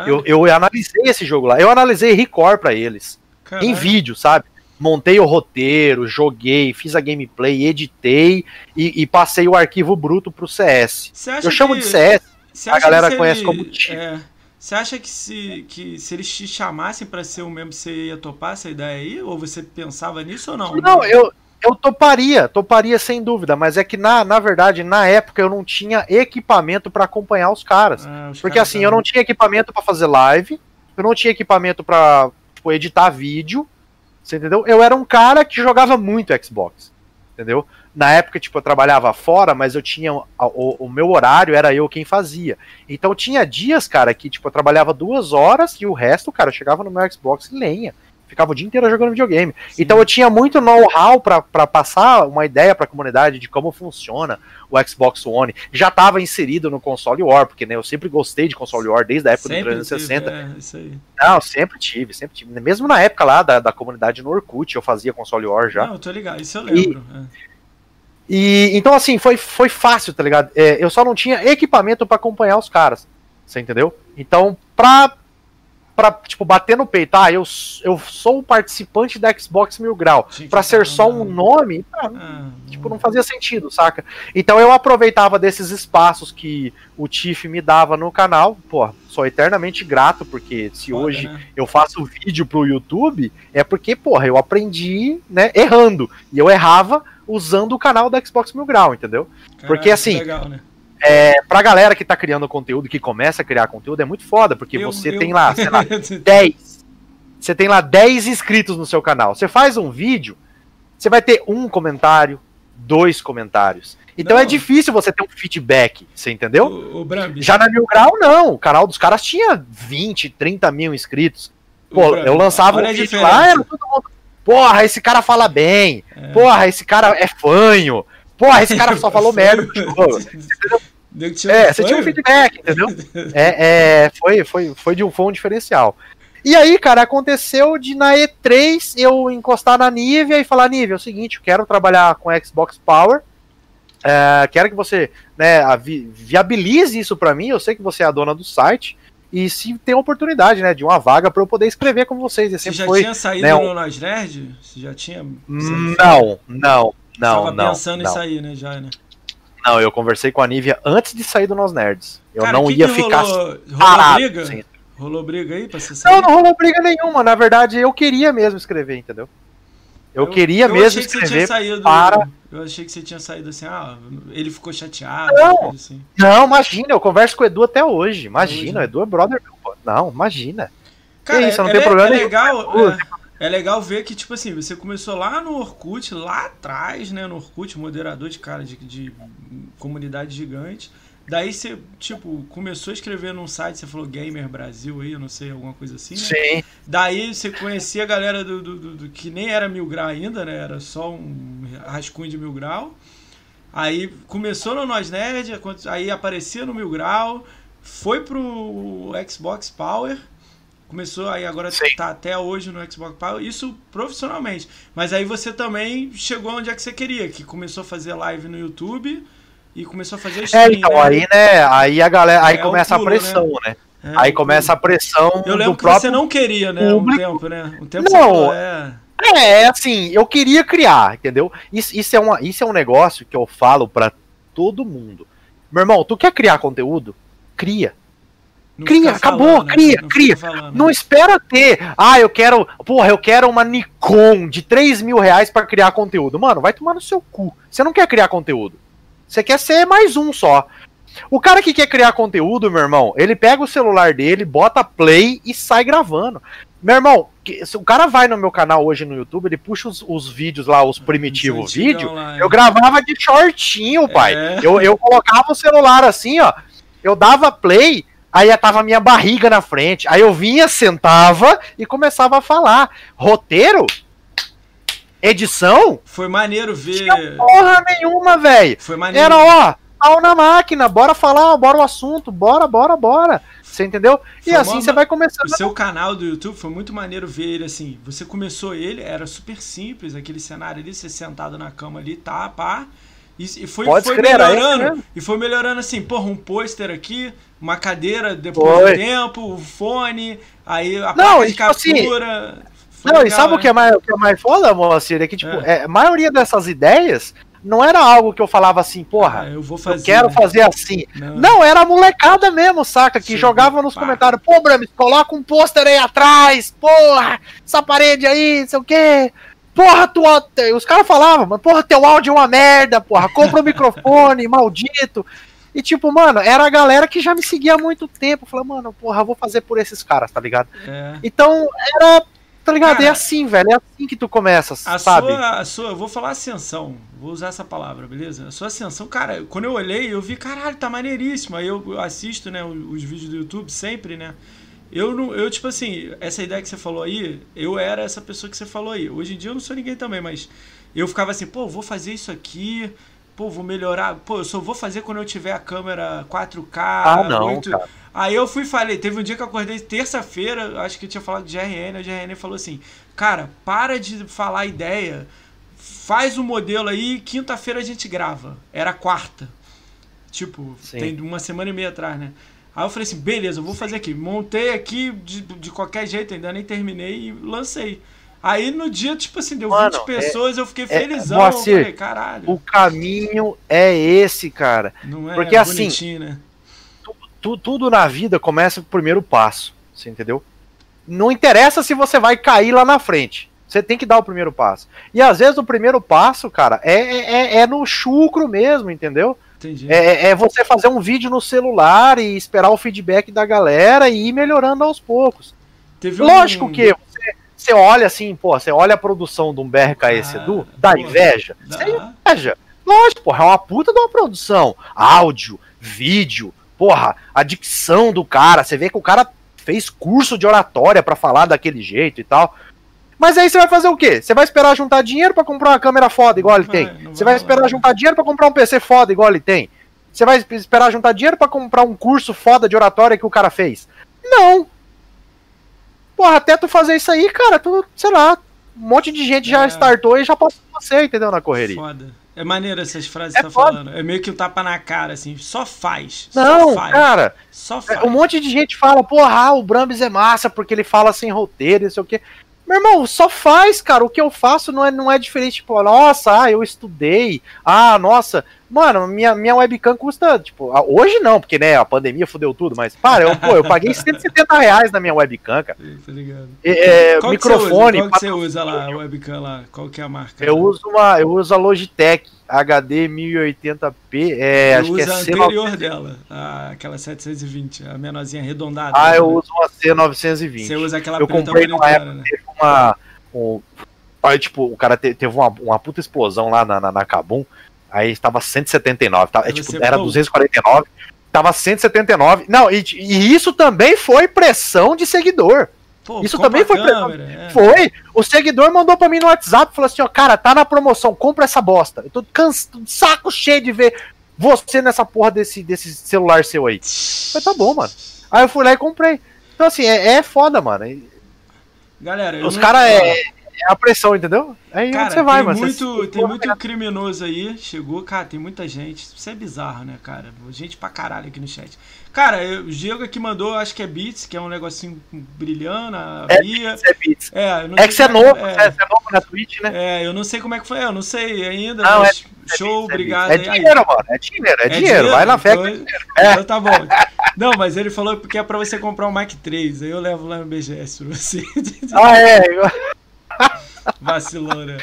Eu, eu analisei esse jogo lá. Eu analisei Record para eles. Caralho. Em vídeo, sabe? Montei o roteiro, joguei, fiz a gameplay, editei e, e passei o arquivo bruto pro CS. Eu chamo que... de CS. A galera conhece ele... como Tiff. É... Você acha que se, que se eles te chamassem para ser um membro, você ia topar essa ideia aí? Ou você pensava nisso ou não? Não, eu, eu toparia, toparia sem dúvida, mas é que na, na verdade, na época eu não tinha equipamento para acompanhar os caras. Ah, os porque caras assim, eu não tinha equipamento para fazer live, eu não tinha equipamento para tipo, editar vídeo, você entendeu? Eu era um cara que jogava muito Xbox, entendeu? Na época, tipo, eu trabalhava fora, mas eu tinha. O, o, meu horário era eu quem fazia. Então tinha dias, cara, que, tipo, eu trabalhava duas horas e o resto, cara, eu chegava no meu Xbox e lenha. Ficava o dia inteiro jogando videogame. Sim. Então eu tinha muito know-how para passar uma ideia para a comunidade de como funciona o Xbox One. Já estava inserido no console War, porque né, eu sempre gostei de console War desde a época sempre do 360. Tive, é, isso aí. Não, sempre tive, sempre tive. Mesmo na época lá da, da comunidade no Orkut, eu fazia console War já. Não, eu tô ligado, isso eu lembro. E, é. E então assim, foi, foi fácil, tá ligado? É, eu só não tinha equipamento para acompanhar os caras. Você entendeu? Então, pra pra, tipo, bater no peito, ah, eu, eu sou o participante da Xbox Mil Grau, pra ser só um nome, ah, ah, tipo, não fazia sentido, saca? Então eu aproveitava desses espaços que o Tiff me dava no canal, pô, sou eternamente grato, porque se Foda, hoje né? eu faço vídeo pro YouTube, é porque, porra, eu aprendi, né, errando, e eu errava usando o canal da Xbox Mil Grau, entendeu? Caralho, porque assim... Legal, né? é, pra galera que tá criando conteúdo, que começa a criar conteúdo, é muito foda, porque eu, você eu... tem lá, sei lá, [LAUGHS] 10. Você tem lá 10 inscritos no seu canal. Você faz um vídeo, você vai ter um comentário, dois comentários. Então é não. é difícil você ter um feedback, você entendeu? O, o Já na Mil Grau, não. O canal dos caras tinha 20, 30 mil inscritos. Pô, eu lançava um vídeo lá, era todo mundo. Porra, esse cara fala bem. É. Porra, esse cara é fanho. Porra, esse cara só falou [LAUGHS] merda. É, você tinha um feedback, entendeu? [LAUGHS] É, é, foi, foi, foi, de um, foi um diferencial. E aí, cara, aconteceu de na E3 eu encostar na Nivea e falar, Nivea, é o seguinte, eu quero trabalhar com Xbox Power, é, quero que você né, vi, viabilize isso para mim, eu sei que você é a dona do site, e se tem oportunidade, né, de uma vaga para eu poder escrever com vocês. Você já foi, tinha saído né, no Nós Nerd? Você já tinha... Não, não, não, não. pensando não. em sair, né, já, né? Não, eu conversei com a Nívia antes de sair do Nós Nerds. Eu Cara, não que ia que ficar rolou, rolou briga? Rolou briga aí pra você sair? Não, não rolou briga nenhuma. Na verdade, eu queria mesmo escrever, entendeu? Eu, eu queria eu mesmo escrever para... Eu achei que você tinha saído assim, ah, ele ficou chateado. Não, assim. não imagina, eu converso com o Edu até hoje. Imagina, hoje, o Edu é brother meu. Não, imagina. Cara, que isso, não é, tem problema é legal, é, é legal ver que, tipo assim, você começou lá no Orkut, lá atrás, né? No Orkut, moderador de cara de, de comunidade gigante. Daí você, tipo, começou a escrever num site, você falou Gamer Brasil aí, eu não sei, alguma coisa assim, né? Sim. Daí você conhecia a galera do, do, do, do, que nem era mil grau ainda, né? Era só um rascunho de mil grau. Aí começou no Nós Nerd, aí aparecia no mil grau, foi pro Xbox Power. Começou aí agora Sim. tá até hoje no Xbox Power, isso profissionalmente. Mas aí você também chegou onde é que você queria, que começou a fazer live no YouTube e começou a fazer é, stream, É, então, né? aí, né, aí a galera, aí é começa pulo, a pressão, né? né? É, aí começa a pressão Eu lembro do que próprio você não queria, né, público. um tempo, né? Um tempo não, é... É, assim, eu queria criar, entendeu? Isso, isso, é, uma, isso é um negócio que eu falo para todo mundo. Meu irmão, tu quer criar conteúdo? Cria. Não cria, acabou, falando, né? cria, não cria. Não espera ter. Ah, eu quero. Porra, eu quero uma Nikon de 3 mil reais pra criar conteúdo. Mano, vai tomar no seu cu. Você não quer criar conteúdo. Você quer ser mais um só. O cara que quer criar conteúdo, meu irmão, ele pega o celular dele, bota play e sai gravando. Meu irmão, se o cara vai no meu canal hoje no YouTube, ele puxa os, os vídeos lá, os primitivos vídeos. Eu gravava de shortinho, pai. É. Eu, eu colocava o celular assim, ó. Eu dava play aí tava a minha barriga na frente. Aí eu vinha, sentava e começava a falar. Roteiro? Edição? Foi maneiro ver. Tinha porra nenhuma, velho. Foi maneiro. Era, ó, pau na máquina, bora falar, bora o assunto, bora, bora, bora. Você entendeu? Foi e assim você vai começando. O seu canal do YouTube foi muito maneiro ver ele assim. Você começou ele, era super simples, aquele cenário ali, você sentado na cama ali, tá, pá. E, foi, Pode foi melhorando. E foi melhorando assim, porra, um pôster aqui, uma cadeira depois foi. do tempo, o fone, aí a Não, placa de tipo assim, captura. Assim, não, legal, e sabe né? o, que é mais, o que é mais foda, Moacir? É que, tipo, é. É, a maioria dessas ideias não era algo que eu falava assim, porra, ah, eu, fazer, eu quero né? fazer assim. Não. não. era a molecada mesmo, saca? Que Sim, jogava nos pá. comentários, pô, Bramis, coloca um pôster aí atrás, porra, essa parede aí, não sei o quê. Porra, tu, os caras falavam, mas porra, teu áudio é uma merda, porra, compra o um microfone, [LAUGHS] maldito. E tipo, mano, era a galera que já me seguia há muito tempo. Falei, mano, porra, vou fazer por esses caras, tá ligado? É. Então, era. Tá ligado? Cara, é assim, velho. É assim que tu começa, a sabe? Sua, a sua, eu vou falar ascensão. Vou usar essa palavra, beleza? A sua ascensão, cara, quando eu olhei, eu vi, caralho, tá maneiríssimo. Aí eu assisto, né, os, os vídeos do YouTube sempre, né? Eu não, eu tipo assim, essa ideia que você falou aí, eu era essa pessoa que você falou aí. Hoje em dia eu não sou ninguém também, mas eu ficava assim, pô, vou fazer isso aqui, pô, vou melhorar, pô, eu só vou fazer quando eu tiver a câmera 4K. Ah, não, 8... cara. Aí eu fui e falei, teve um dia que eu acordei terça-feira, acho que eu tinha falado de GRN, a GRN falou assim, cara, para de falar ideia, faz o um modelo aí, quinta-feira a gente grava. Era quarta. Tipo, Sim. tem uma semana e meia atrás, né? Aí eu falei assim, beleza, eu vou fazer aqui. Montei aqui de, de qualquer jeito, ainda nem terminei e lancei. Aí no dia, tipo assim, deu Mano, 20 é- pessoas, é, eu fiquei é, felizão. É, Moacir, eu falei, caralho. O caminho é esse, cara. Não é Porque assim, né? Tu, tudo na vida começa com o primeiro passo. Você entendeu? Não interessa se você vai cair lá na frente. Você tem que dar o primeiro passo. E às vezes o primeiro passo, cara, é, é, é no chucro mesmo, entendeu? Entendi. É, é você fazer um vídeo no celular e esperar o feedback da galera e ir melhorando aos poucos. Teve Lógico um... que você, você, olha assim, pô, você olha a produção de um BRKS ah, Edu, dá porra, inveja. Dá. Você inveja. Lógico, porra, é uma puta de uma produção. Áudio, vídeo, porra, a dicção do cara. Você vê que o cara fez curso de oratória para falar daquele jeito e tal. Mas aí você vai fazer o quê? Você vai esperar juntar dinheiro para comprar uma câmera foda igual ele tem? Você vai esperar juntar dinheiro para comprar um PC foda igual ele tem? Você vai esperar juntar dinheiro para comprar um curso foda de oratória que o cara fez? Não! Porra, até tu fazer isso aí, cara, tu, sei lá, um monte de gente já é. startou e já passou você, entendeu? Na correria. Foda. É maneiro essas frases é que você tá foda. falando. É meio que um tapa na cara, assim. Só faz. Não, só faz, cara. Só faz. Um monte de gente fala, porra, o Brambis é massa porque ele fala sem roteiro, não sei o quê. Meu irmão, só faz, cara. O que eu faço não é, não é diferente. Tipo, nossa, ah, eu estudei. Ah, nossa. Mano, minha, minha webcam custa, tipo, hoje não, porque, né, a pandemia fudeu tudo, mas, para, eu, pô, eu paguei 170 reais na minha webcam, cara. Tá ligado. É, Qual microfone. Que Qual que você usa lá, a webcam lá? Qual que é a marca? Eu uso uma, eu uso a Logitech HD 1080p, é, eu acho que é a anterior dela, a, aquela 720, a menorzinha arredondada. Ah, né? eu uso uma C920. Você usa aquela eu comprei numa época, né? uma, um, aí, tipo, o cara teve uma, uma puta explosão lá na, na, na Kabum, aí estava 179, tá, é, tipo, era 249, tava 179, não, e, e isso também foi pressão de seguidor. Pô, Isso também foi câmera, é. Foi. O seguidor mandou pra mim no WhatsApp falou assim: ó, cara, tá na promoção, compra essa bosta. Eu tô cansado, saco cheio de ver você nessa porra desse, desse celular seu aí. Falei, tá bom, mano. Aí eu fui lá e comprei. Então, assim, é, é foda, mano. Galera, os caras é, é a pressão, entendeu? Aí cara, você vai, mano. Muito, você... Tem muito criminoso aí, chegou, cara, tem muita gente. Isso é bizarro, né, cara? Gente pra caralho aqui no chat. Cara, o Diego aqui mandou, acho que é Beats, que é um negocinho brilhando, a é, Beats, é Beats. É, é que você é, é novo, é, é, é novo na Twitch, né? É, eu não sei como é que foi, eu não sei ainda, não, mas é, show, obrigado. É dinheiro, aí. mano, é dinheiro, é, dinheiro, dinheiro, vai na fé. Então, então tá bom. Não, mas ele falou que é pra você comprar um Mac 3, aí eu levo lá no BGS pra você. Ah, é? [LAUGHS] [LAUGHS] Vacilou, né?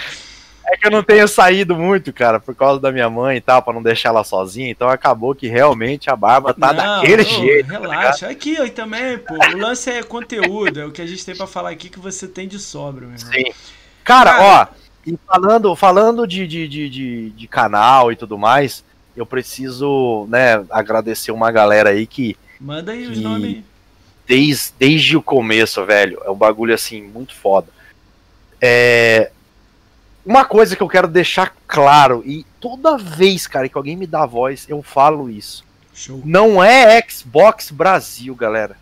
É que eu não tenho saído muito, cara, por causa da minha mãe e tal, pra não deixar ela sozinha. Então acabou que realmente a barba tá não, daquele jeito. Tá relaxa. Tá aqui, ó, também, pô. O lance é conteúdo, é o que a gente tem pra falar aqui que você tem de sobra, meu irmão. Sim. Cara, cara ó, e falando, falando de, de, de, de, de canal e tudo mais, eu preciso, né, agradecer uma galera aí que. Manda aí que, os nomes. Desde, desde o começo, velho. É um bagulho assim, muito foda. É, uma coisa que eu quero deixar claro, e toda vez, cara, que alguém me dá voz, eu falo isso. Show. Não é Xbox Brasil, galera.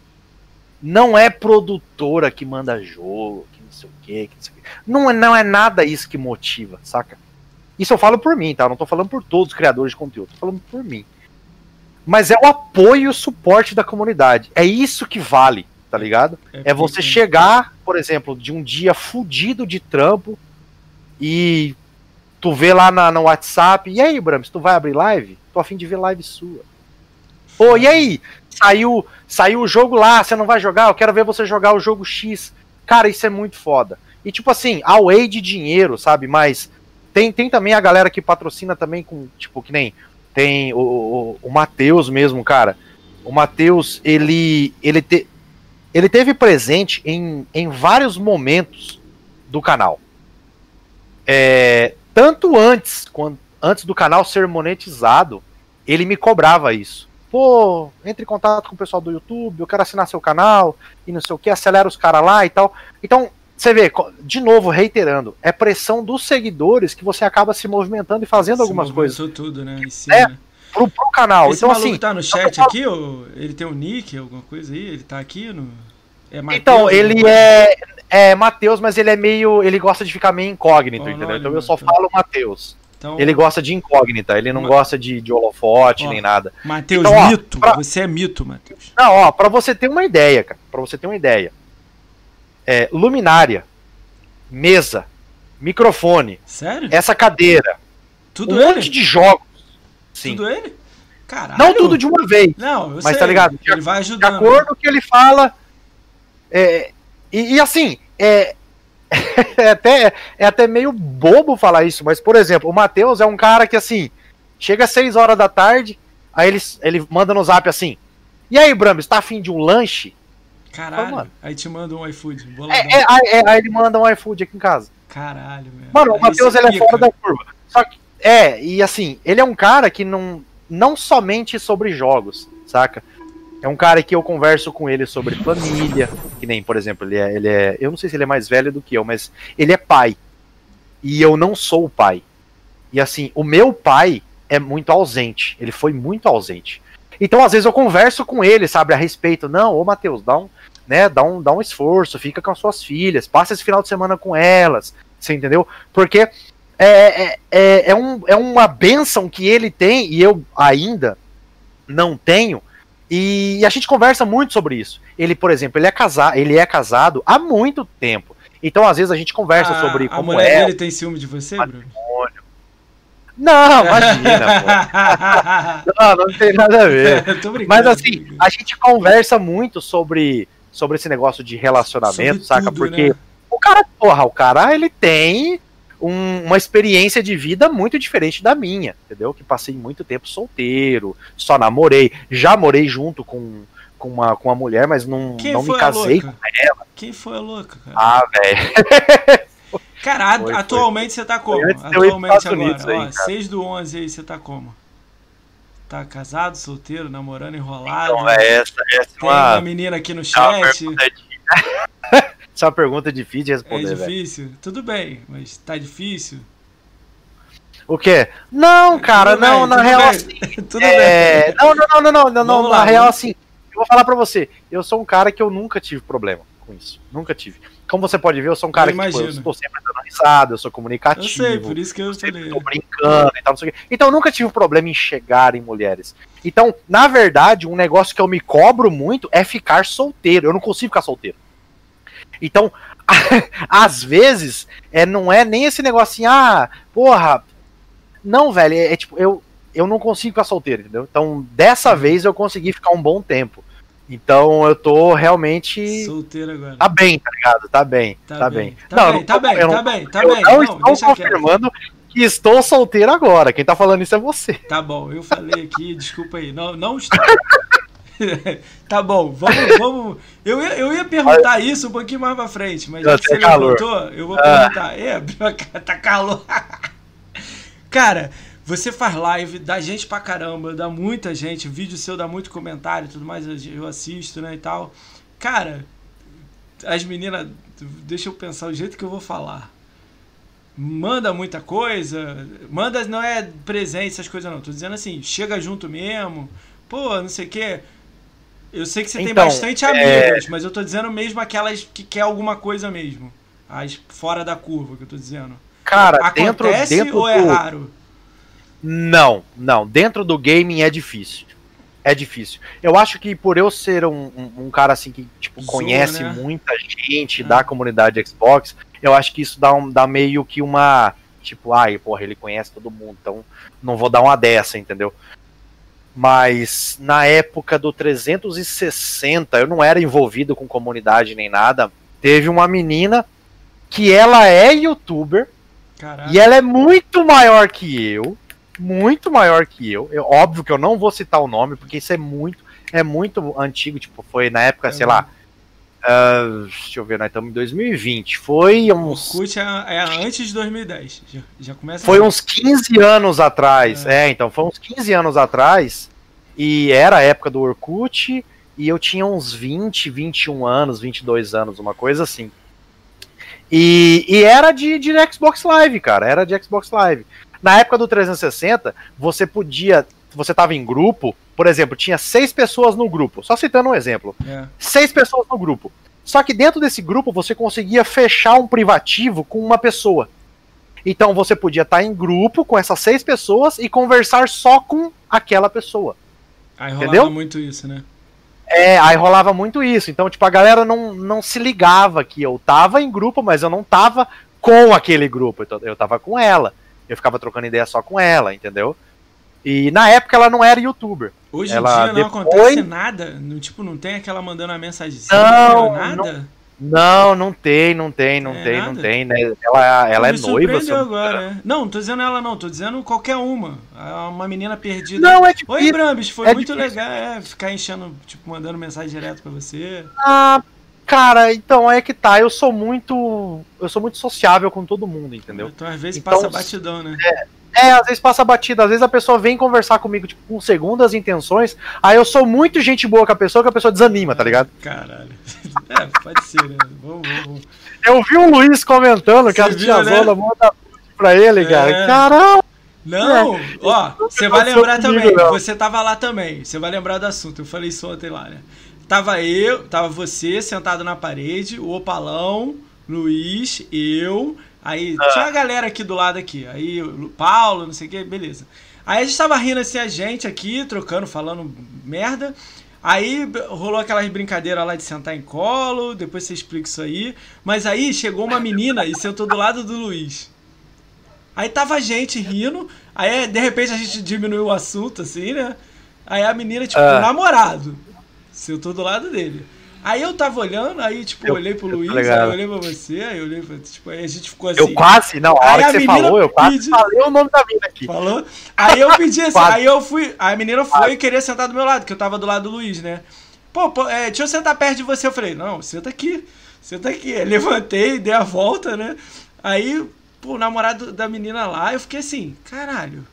Não é produtora que manda jogo, que não sei o quê, que não sei o quê. Não é, não é nada isso que motiva, saca? Isso eu falo por mim, tá? Eu não tô falando por todos os criadores de conteúdo, tô falando por mim. Mas é o apoio e o suporte da comunidade. É isso que vale, tá ligado? É, é você chegar, por exemplo, de um dia fudido de trampo, e tu vê lá na, no WhatsApp, e aí, Brams, tu vai abrir live? Tô afim de ver live sua. Pô, e aí? Saiu, saiu o jogo lá, você não vai jogar? Eu quero ver você jogar o jogo X. Cara, isso é muito foda. E tipo assim, away de dinheiro, sabe? Mas tem, tem também a galera que patrocina também com, tipo, que nem tem o, o, o Matheus mesmo, cara. O Matheus, ele, ele, te, ele teve presente em, em vários momentos do canal. É, tanto antes, quando, antes do canal ser monetizado, ele me cobrava isso. Pô, entre em contato com o pessoal do YouTube, eu quero assinar seu canal e não sei o que, acelera os caras lá e tal. Então, você vê, de novo, reiterando, é pressão dos seguidores que você acaba se movimentando e fazendo se algumas coisas. tudo, né? Em é, pro, pro canal. Esse então, assim. tá no chat aqui, ou ele tem um nick, alguma coisa aí? Ele tá aqui no. É Mateus, então, ele é. É Matheus, mas ele é meio. Ele gosta de ficar meio incógnito, entendeu? Então eu só falo Matheus. Então, ele gosta de incógnita, ele não gosta de, de holofote ó, nem nada. Matheus, então, mito. Pra... Você é mito, Matheus. Não, ó, pra você ter uma ideia, cara. Pra você ter uma ideia. É, luminária, mesa, microfone. Sério? Essa cadeira. Tudo um ele? monte de jogos. Sim. Tudo ele? Caralho. Não tudo de uma vez. Não, eu mas sei. tá ligado? Ele vai ajudando. De acordo com o que ele fala. É, e, e assim, é, [LAUGHS] é, até, é até meio bobo falar isso, mas, por exemplo, o Matheus é um cara que, assim, chega às 6 horas da tarde, aí ele, ele manda no zap assim: E aí, Brambis, tá afim de um lanche? Caralho, Pô, aí te manda um iFood. É, é, é, aí ele manda um iFood aqui em casa. Caralho, meu. Mano, o Matheus ele é fora da curva. Só que, é, e assim, ele é um cara que não, não somente sobre jogos, saca? É um cara que eu converso com ele sobre família, que nem, por exemplo, ele é, ele é. Eu não sei se ele é mais velho do que eu, mas ele é pai. E eu não sou o pai. E assim, o meu pai é muito ausente. Ele foi muito ausente. Então, às vezes, eu converso com ele, sabe, a respeito. Não, ô Matheus, dá um, né, dá um, dá um esforço, fica com as suas filhas, passa esse final de semana com elas. Você entendeu? Porque é, é, é, é, um, é uma benção que ele tem e eu ainda não tenho e a gente conversa muito sobre isso. Ele, por exemplo, ele é casado, ele é casado há muito tempo. Então, às vezes, a gente conversa a, sobre a como mulher é. dele tem ciúme de você, Bruno? Não, imagina, [LAUGHS] pô. Não, não tem nada a ver. [LAUGHS] Mas assim, a gente conversa muito sobre, sobre esse negócio de relacionamento, sobre saca? Tudo, Porque né? o cara, porra, o cara, ele tem um, uma experiência de vida muito diferente da minha, entendeu? Que passei muito tempo solteiro, só namorei, já morei junto com, com, uma, com uma mulher, mas não, não me casei com ela. Quem foi a louca, cara? Ah, velho. [LAUGHS] Cara, foi, atualmente foi. você tá como? Atualmente agora, aí, ó, 6 do 11 aí você tá como? Tá casado, solteiro, namorando, enrolado? Então, é essa, essa Tem uma... uma menina aqui no chat. [LAUGHS] Isso é uma pergunta difícil de responder. É difícil? Véio. Tudo bem, mas tá difícil? O quê? Não, cara, tudo não, bem, na real bem. assim. [LAUGHS] tudo é... bem. Não, não, não, não, não, não, não na lá, real vamos... assim. Eu vou falar pra você, eu sou um cara que eu nunca tive problema com isso. Nunca tive. Como você pode ver, eu sou um cara eu que tipo, eu estou sempre dando risada, eu sou comunicativo. Eu sei, por isso que eu falei. Estou brincando e tal, não sei o quê. Então eu nunca tive problema em chegar em mulheres. Então, na verdade, um negócio que eu me cobro muito é ficar solteiro. Eu não consigo ficar solteiro. Então, [LAUGHS] às vezes, é, não é nem esse negócio assim, ah, porra. Não, velho, é, é, tipo, eu, eu não consigo ficar solteiro, entendeu? Então, dessa vez eu consegui ficar um bom tempo. Então eu tô realmente. Solteiro agora. Tá bem, tá ligado? Tá bem. Tá, tá bem. Tá não, bem, tá bem, tá bem, tá eu bem. Não, não estou confirmando que estou solteiro agora. Quem tá falando isso é você. Tá bom, eu falei aqui, desculpa aí. Não, não estou. [LAUGHS] [LAUGHS] tá bom, vamos, vamos. Eu ia, eu ia perguntar isso um pouquinho mais pra frente, mas já que você calor. levantou, eu vou perguntar. Ah. É, [LAUGHS] tá calor. Cara, você faz live, dá gente pra caramba, dá muita gente, vídeo seu dá muito comentário e tudo mais, eu assisto, né, e tal. Cara, as meninas, deixa eu pensar o jeito que eu vou falar. Manda muita coisa, manda não é presente, essas coisas não. Tô dizendo assim, chega junto mesmo, pô, não sei o quê. Eu sei que você então, tem bastante amigas, é... mas eu tô dizendo mesmo aquelas que quer alguma coisa mesmo. As fora da curva que eu tô dizendo. Cara, Acontece dentro, dentro ou é raro? Não, não. Dentro do gaming é difícil. É difícil. Eu acho que por eu ser um, um, um cara assim que tipo, conhece né? muita gente é. da comunidade Xbox, eu acho que isso dá, um, dá meio que uma. Tipo, ai, porra, ele conhece todo mundo, então não vou dar uma dessa, entendeu? Mas na época do 360, eu não era envolvido com comunidade nem nada. Teve uma menina que ela é youtuber Caraca. e ela é muito maior que eu, muito maior que eu. eu. Óbvio que eu não vou citar o nome porque isso é muito é muito antigo, tipo, foi na época, é sei lá, Uh, deixa eu ver, nós estamos em 2020. Foi uns. Orkut é, é antes de 2010. Já, já começa. Foi uns 15 anos atrás. É. é. então, foi uns 15 anos atrás. E era a época do Orkut. E eu tinha uns 20, 21 anos, 22 anos, uma coisa assim. E, e era de, de Xbox Live, cara. Era de Xbox Live. Na época do 360, você podia. Você tava em grupo, por exemplo, tinha seis pessoas no grupo. Só citando um exemplo. É. Seis pessoas no grupo. Só que dentro desse grupo você conseguia fechar um privativo com uma pessoa. Então você podia estar em grupo com essas seis pessoas e conversar só com aquela pessoa. Aí rolava Entendeu? muito isso, né? É, aí rolava muito isso. Então, tipo, a galera não, não se ligava que eu tava em grupo, mas eu não tava com aquele grupo. Eu tava com ela. Eu ficava trocando ideia só com ela, entendeu? E na época ela não era youtuber. Hoje ela, em dia não depois... acontece nada? No, tipo, não tem aquela mandando a mensagem não, nada? Não, não, não tem, não tem, não é tem, nada? não tem, né? Ela, ela é noiva. Só... agora, né? Não, não tô dizendo ela não, tô dizendo qualquer uma. Uma menina perdida. Não, é tipo. Oi, Brambis, foi é muito difícil. legal, é, ficar enchendo, tipo, mandando mensagem direto pra você. Ah, cara, então é que tá, eu sou muito. Eu sou muito sociável com todo mundo, entendeu? Então às vezes então, passa batidão, né? É, é, às vezes passa batida, às vezes a pessoa vem conversar comigo, tipo, com segundas intenções, aí eu sou muito gente boa com a pessoa, que a pessoa desanima, tá ligado? Caralho. [LAUGHS] É, pode ser, né? Vamos, vamos. Eu vi o Luiz comentando que a tia né? Zona manda pra ele, cara. É. Caramba! Não, é. ó, você vai lembrar comigo, também, não. você tava lá também, você vai lembrar do assunto, eu falei isso ontem lá, né? Tava eu, tava você sentado na parede, o Opalão, Luiz, eu, Aí ah. tinha a galera aqui do lado aqui. Aí o Paulo, não sei o que, beleza. Aí a gente tava rindo assim, a gente aqui, trocando, falando merda. Aí rolou aquelas brincadeiras lá de sentar em colo, depois você explica isso aí. Mas aí chegou uma menina e sentou do lado do Luiz. Aí tava a gente rindo, aí de repente a gente diminuiu o assunto, assim, né? Aí a menina, tipo, ah. namorado, sentou do lado dele. Aí eu tava olhando, aí, tipo, eu, olhei pro Luiz, aí eu olhei pra você, aí eu olhei pra. Tipo, aí a gente ficou assim. Eu quase, não, a hora que você falou, eu quase pedi, falei o nome da mina aqui. Falou? Aí eu pedi assim, aí eu fui. Aí a menina foi quase. e queria sentar do meu lado, que eu tava do lado do Luiz, né? Pô, pô é, deixa eu sentar perto de você. Eu falei, não, senta aqui, senta aqui. Aí levantei, dei a volta, né? Aí, pô, o namorado da menina lá, eu fiquei assim, caralho.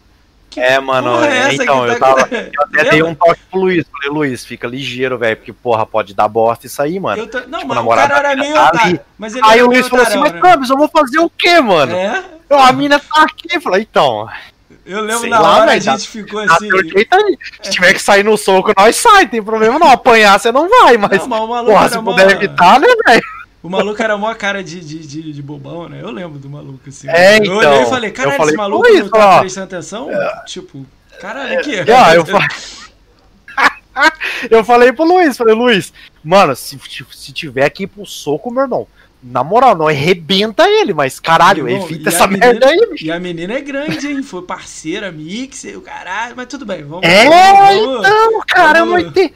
Que é, mano, é, então, tá eu, tava, eu até dei um toque pro Luiz. Falei, Luiz, fica ligeiro, velho, porque, porra, pode dar bosta isso aí, mano. Tô... Não, tipo, mas o cara era meio tá otário. Mas ele aí o Luiz falou assim, mas Campos, eu vou fazer o quê, mano? É? a mina tá aqui. Eu falei, então... Eu lembro Sei na lá, hora a gente ficou assim. Se tiver que sair no soco, nós sai, tem problema não. Apanhar você não vai, mas. Não, mas porra, se puder evitar, né, velho? O maluco era mó cara de, de, de, de, bobão, né? Eu lembro do maluco, assim. É, então, eu olhei e falei, caralho, esse maluco isso, não tá prestando atenção? É, tipo, caralho, aqui. É, eu, falei... [LAUGHS] eu falei pro Luiz, falei, Luiz, mano, se, se tiver aqui pro soco, meu irmão, na moral, não arrebenta ele, mas caralho, Irmão, evita essa menina, merda aí, bicho. E a menina é grande, hein? Foi parceira, mixer, o caralho, mas tudo bem, vamos É, vamos, então, caramba, vamos,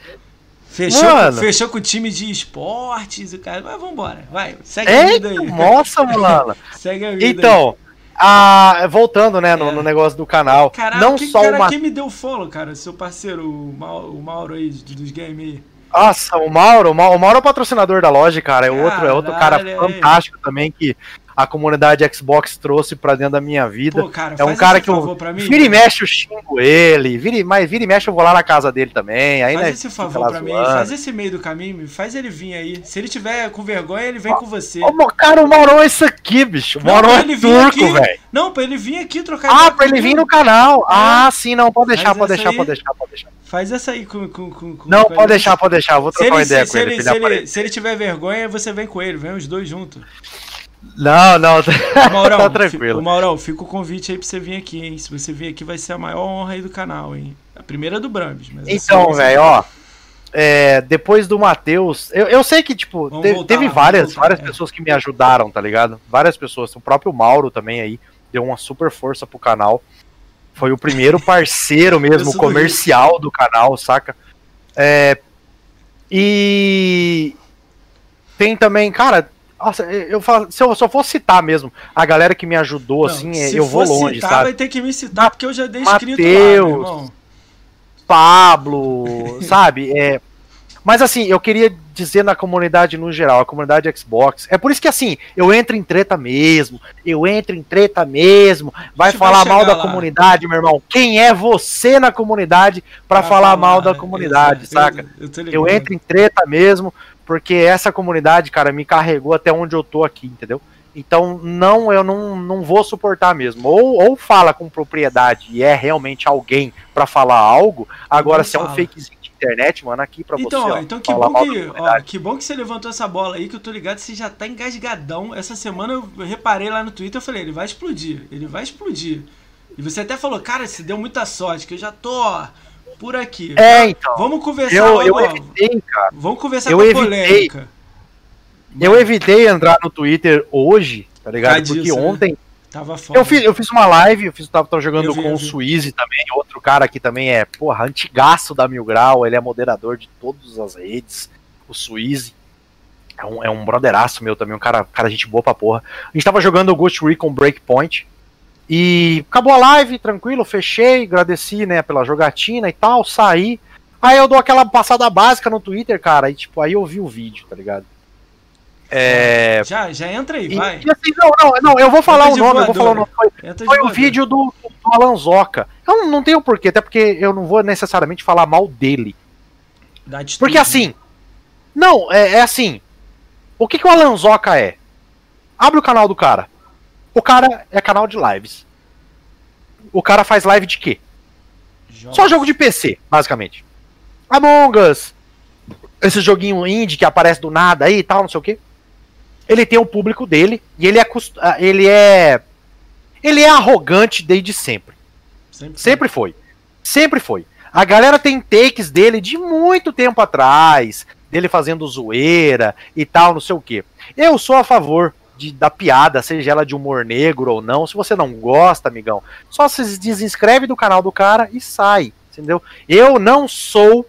Fechou, fechou com o time de esportes, o cara. Mas vambora, vai, segue a vida aí. Nossa, mano. [LAUGHS] segue a vida. Então, a, voltando, né, no, é. no, negócio do canal. Caraca, não só cara, uma... quem me deu follow, cara? Seu parceiro, o Mauro, o Mauro aí, dos games aí. Nossa, o Mauro, o Mauro, o Mauro é o patrocinador da loja, cara. É outro, é outro cara fantástico também que a comunidade Xbox trouxe pra dentro da minha vida. Pô, cara, é um cara que eu vira e mexe eu xingo ele, vira, mas vira e mexe eu vou lá na casa dele também. Aí, faz né, esse favor pra mim, faz esse meio do caminho, faz ele vir aí. Se ele tiver com vergonha, ele vem com você. Ô, cara, o Maurão é isso aqui, bicho. O Maurão é turco, velho. Não, pra ele vir aqui trocar Ah, pra ele vir no canal. É. Ah, sim, não, pode deixar, pode deixar, pode deixar, pode deixar. Faz essa aí com. com, com, com não, pode deixar, pode deixar. Vou trocar uma ideia com ele. Se ele, se ele tiver vergonha, você vem com ele, vem os dois juntos. Não, não, [LAUGHS] Maurão, tá tranquilo. Maurão, fica o convite aí pra você vir aqui, hein? Se você vir aqui, vai ser a maior honra aí do canal, hein? A primeira é do Brambis. então, velho, ó. É, depois do Matheus, eu, eu sei que, tipo, te, teve lá, várias, várias é. pessoas que me ajudaram, tá ligado? Várias pessoas. O próprio Mauro também aí deu uma super força pro canal. Foi o primeiro [LAUGHS] parceiro mesmo comercial do canal, saca? É, e tem também, cara, nossa, eu falo, se eu só for citar mesmo a galera que me ajudou, não, assim, eu vou longe, citar, sabe? vai ter que me citar, porque eu já dei Mateus, escrito lá, Pablo, [LAUGHS] sabe? É, mas assim, eu queria dizer na comunidade no geral, a comunidade Xbox. É por isso que assim, eu entro em treta mesmo, eu entro em treta mesmo. Vai falar vai mal da lá. comunidade, meu irmão. Quem é você na comunidade para falar, falar mal da comunidade, saca? Eu, eu, eu entro em treta mesmo porque essa comunidade, cara, me carregou até onde eu tô aqui, entendeu? Então, não, eu não, não vou suportar mesmo. Ou, ou fala com propriedade e é realmente alguém para falar algo. Agora, se é um fakezinho de internet, mano, aqui pra então, você. Ó, então, que bom que, ó, que bom que você levantou essa bola aí, que eu tô ligado que você já tá engasgadão. Essa semana eu reparei lá no Twitter, eu falei, ele vai explodir, ele vai explodir. E você até falou, cara, se deu muita sorte, que eu já tô por aqui. É, então. Vamos conversar eu, logo, eu evitei, cara. Vamos conversar eu com evitei, polêmica. Eu evitei entrar no Twitter hoje, tá ligado? Porque né? ontem. Né? Tava foda. Eu fiz, eu fiz uma live, eu fiz, tava, tava jogando vi, com o Suíze também, outro cara que também é, porra, antigaço da Mil Grau, ele é moderador de todas as redes, o Suíze. É um, é um brotheraço meu também, um cara, cara gente boa pra porra. A gente tava jogando o Ghost Recon Breakpoint, e acabou a live, tranquilo, fechei, agradeci, né, pela jogatina e tal, saí. Aí eu dou aquela passada básica no Twitter, cara, e tipo, aí eu vi o vídeo, tá ligado? É... Já, já entra aí, vai. E, assim, não, não, não, eu vou falar o nome, eu vou falar o nome. Foi, foi o vídeo do, do Alanzoca. Eu não, não tenho porquê, até porque eu não vou necessariamente falar mal dele. Porque assim, não, é, é, assim, o que, que o Alanzoca é? Abre o canal do cara. O cara é canal de lives. O cara faz live de quê? Jogos. Só jogo de PC, basicamente. Among Us. Esse joguinho indie que aparece do nada aí e tal, não sei o quê. Ele tem o público dele e ele é ah, ele é ele é arrogante desde sempre. Sempre, sempre foi. Sempre foi. A galera tem takes dele de muito tempo atrás, dele fazendo zoeira e tal, não sei o quê. Eu sou a favor de, da piada, seja ela de humor negro ou não. Se você não gosta, amigão, só se desinscreve do canal do cara e sai, entendeu? Eu não sou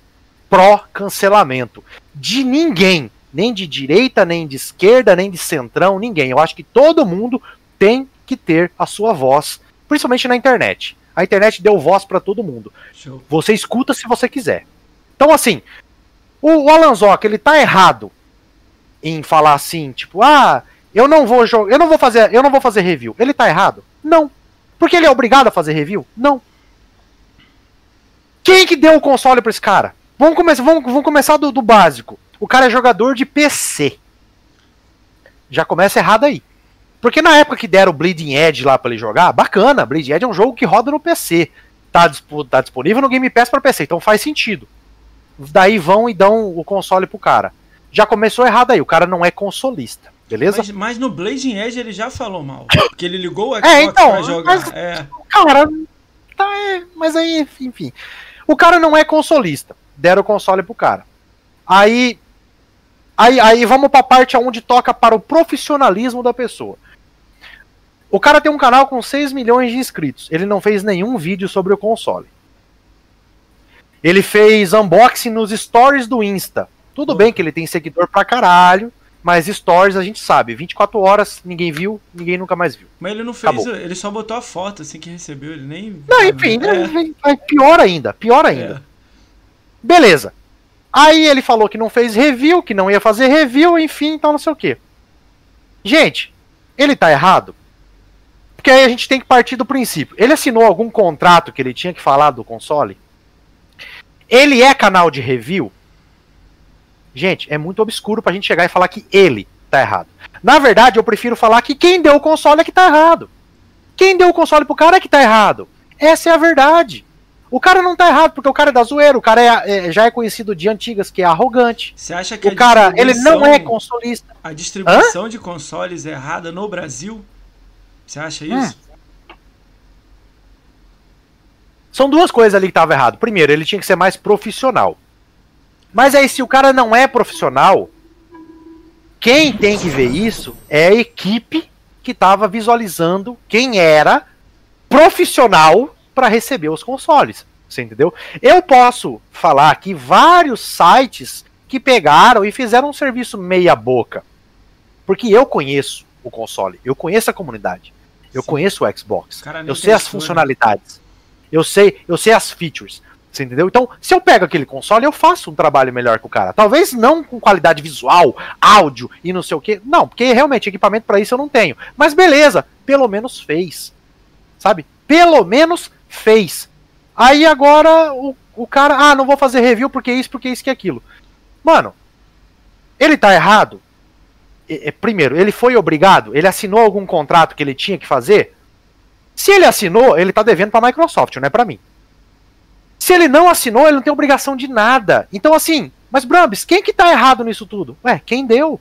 pró-cancelamento de ninguém, nem de direita, nem de esquerda, nem de centrão, ninguém. Eu acho que todo mundo tem que ter a sua voz, principalmente na internet. A internet deu voz para todo mundo. Show. Você escuta se você quiser. Então, assim, o, o Alan Zoc, ele tá errado em falar assim, tipo, ah, eu não vou jogar, eu não vou fazer, eu não vou fazer review. Ele tá errado? Não. Porque ele é obrigado a fazer review? Não. Quem que deu o console para esse cara? Vamos começar, vamos, vamos começar do, do, básico. O cara é jogador de PC. Já começa errado aí. Porque na época que deram o Bleeding Edge lá para ele jogar, bacana, Bleeding Edge é um jogo que roda no PC. Tá, tá disponível no Game Pass para PC, então faz sentido. Daí vão e dão o console pro cara. Já começou errado aí, o cara não é consolista. Beleza? Mas, mas, no Blazing Edge ele já falou mal. Porque ele ligou o é, Xbox é, então, pra jogar. Mas, é. Cara, tá, é, mas aí, enfim. O cara não é consolista. Deram o console pro cara. Aí. Aí, aí vamos pra parte onde toca para o profissionalismo da pessoa. O cara tem um canal com 6 milhões de inscritos. Ele não fez nenhum vídeo sobre o console. Ele fez unboxing nos stories do Insta. Tudo bem que ele tem seguidor pra caralho. Mas stories a gente sabe, 24 horas, ninguém viu, ninguém nunca mais viu. Mas ele não fez, Acabou. ele só botou a foto assim que recebeu, ele nem. Não, enfim, é. é pior ainda, pior ainda. É. Beleza. Aí ele falou que não fez review, que não ia fazer review, enfim, então não sei o que. Gente, ele tá errado? Porque aí a gente tem que partir do princípio. Ele assinou algum contrato que ele tinha que falar do console? Ele é canal de review? Gente, é muito obscuro pra gente chegar e falar que ele tá errado. Na verdade, eu prefiro falar que quem deu o console é que tá errado. Quem deu o console pro cara é que tá errado. Essa é a verdade. O cara não tá errado, porque o cara é da zoeira, o cara é, é já é conhecido de antigas, que é arrogante. Você acha que o cara, ele não é consolista. A distribuição Hã? de consoles é errada no Brasil? Você acha isso? Hum. São duas coisas ali que tava errado. Primeiro, ele tinha que ser mais profissional. Mas aí, se o cara não é profissional, quem tem que ver isso é a equipe que estava visualizando quem era profissional para receber os consoles. Você entendeu? Eu posso falar que vários sites que pegaram e fizeram um serviço meia boca. Porque eu conheço o console, eu conheço a comunidade, eu Sim. conheço o Xbox, eu sei as funcionalidades, eu sei, eu sei as features. Você entendeu? Então, se eu pego aquele console, eu faço um trabalho melhor com o cara. Talvez não com qualidade visual, áudio e não sei o que. Não, porque realmente equipamento para isso eu não tenho. Mas beleza, pelo menos fez. Sabe? Pelo menos fez. Aí agora o, o cara, ah, não vou fazer review porque isso, porque isso que aquilo. Mano, ele tá errado? É, é, primeiro, ele foi obrigado? Ele assinou algum contrato que ele tinha que fazer? Se ele assinou, ele tá devendo pra Microsoft, não é pra mim. Se ele não assinou, ele não tem obrigação de nada. Então, assim, mas Brambis, quem que tá errado nisso tudo? Ué, quem deu?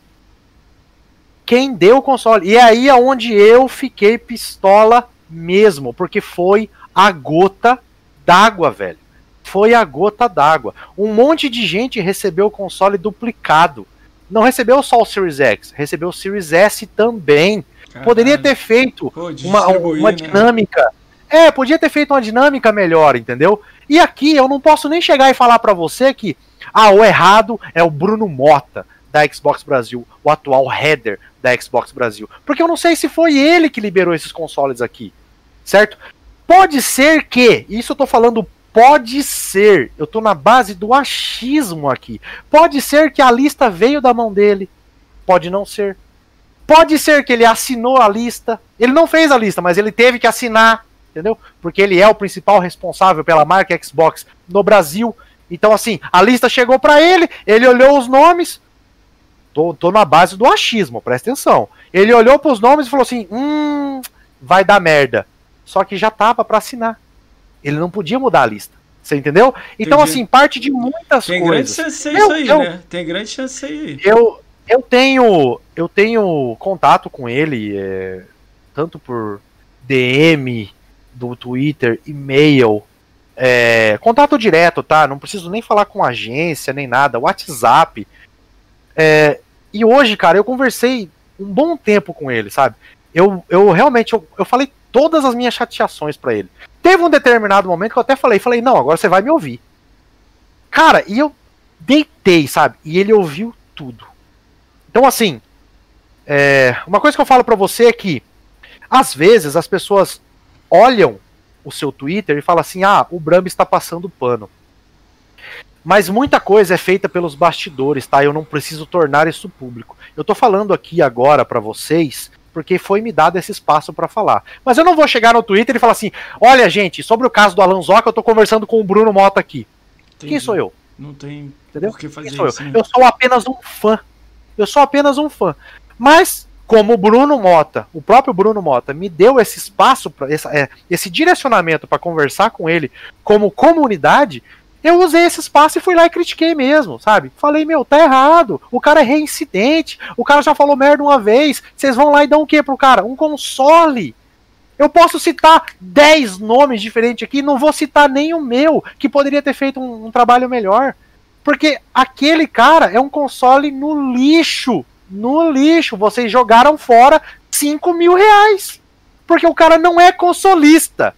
Quem deu o console? E é aí aonde eu fiquei pistola mesmo, porque foi a gota d'água, velho. Foi a gota d'água. Um monte de gente recebeu o console duplicado. Não recebeu só o Series X, recebeu o Series S também. Caralho. Poderia ter feito Pô, uma, uma né? dinâmica. É, podia ter feito uma dinâmica melhor, entendeu? E aqui eu não posso nem chegar e falar para você que ah, o errado é o Bruno Mota da Xbox Brasil, o atual header da Xbox Brasil, porque eu não sei se foi ele que liberou esses consoles aqui, certo? Pode ser que, isso eu tô falando pode ser, eu tô na base do achismo aqui. Pode ser que a lista veio da mão dele, pode não ser. Pode ser que ele assinou a lista. Ele não fez a lista, mas ele teve que assinar entendeu? Porque ele é o principal responsável pela marca Xbox no Brasil. Então, assim, a lista chegou para ele, ele olhou os nomes. Tô, tô na base do achismo, presta atenção. Ele olhou para os nomes e falou assim: hum, vai dar merda. Só que já tava para assinar. Ele não podia mudar a lista. Você entendeu? Então, Entendi. assim, parte de muitas Tem coisas. Tem grande chance isso aí, eu, né? Tem grande chance aí. Eu, eu tenho eu tenho contato com ele, é, tanto por DM, do Twitter, e-mail, é, contato direto, tá? Não preciso nem falar com agência, nem nada, WhatsApp. É, e hoje, cara, eu conversei um bom tempo com ele, sabe? Eu, eu realmente, eu, eu falei todas as minhas chateações para ele. Teve um determinado momento que eu até falei, falei, não, agora você vai me ouvir. Cara, e eu deitei, sabe? E ele ouviu tudo. Então, assim, é, uma coisa que eu falo para você é que, às vezes, as pessoas olham o seu Twitter e falam assim: ah, o Bram está passando pano. Mas muita coisa é feita pelos bastidores, tá? Eu não preciso tornar isso público. Eu tô falando aqui agora para vocês porque foi me dado esse espaço para falar. Mas eu não vou chegar no Twitter e falar assim: olha, gente, sobre o caso do Alan Zoca, eu tô conversando com o Bruno Mota aqui. Entendi. Quem sou eu? Não tem Entendeu? por que fazer Quem sou isso. Eu? Né? eu sou apenas um fã. Eu sou apenas um fã. Mas como o Bruno Mota, o próprio Bruno Mota, me deu esse espaço, pra, esse, é, esse direcionamento para conversar com ele como comunidade, eu usei esse espaço e fui lá e critiquei mesmo, sabe? Falei, meu, tá errado. O cara é reincidente. O cara já falou merda uma vez. Vocês vão lá e dão o que pro cara? Um console. Eu posso citar 10 nomes diferentes aqui, não vou citar nem o meu, que poderia ter feito um, um trabalho melhor. Porque aquele cara é um console no lixo no lixo. Vocês jogaram fora 5 mil reais. Porque o cara não é consolista.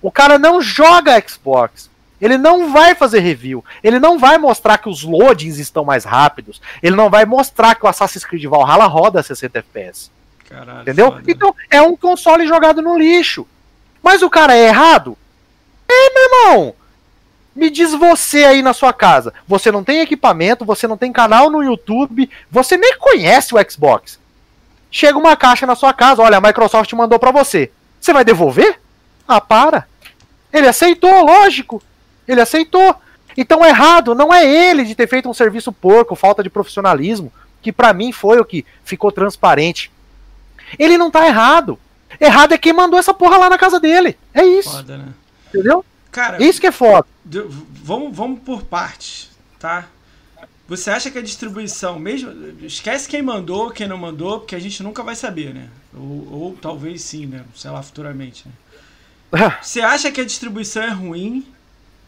O cara não joga Xbox. Ele não vai fazer review. Ele não vai mostrar que os loadings estão mais rápidos. Ele não vai mostrar que o Assassin's Creed Valhalla roda 60 FPS. Caralho, Entendeu? Foda. Então é um console jogado no lixo. Mas o cara é errado? É, meu irmão. Me diz você aí na sua casa. Você não tem equipamento, você não tem canal no YouTube, você nem conhece o Xbox. Chega uma caixa na sua casa, olha, a Microsoft mandou para você. Você vai devolver? Ah, para. Ele aceitou, lógico. Ele aceitou. Então errado não é ele de ter feito um serviço porco, falta de profissionalismo, que para mim foi o que ficou transparente. Ele não tá errado. Errado é quem mandou essa porra lá na casa dele. É isso. Foda, né? Entendeu? Cara, isso que é foda. Vamos, vamos por partes, tá? Você acha que a distribuição, mesmo. Esquece quem mandou, quem não mandou, porque a gente nunca vai saber, né? Ou, ou talvez sim, né? Sei lá, futuramente. Né? [LAUGHS] Você acha que a distribuição é ruim?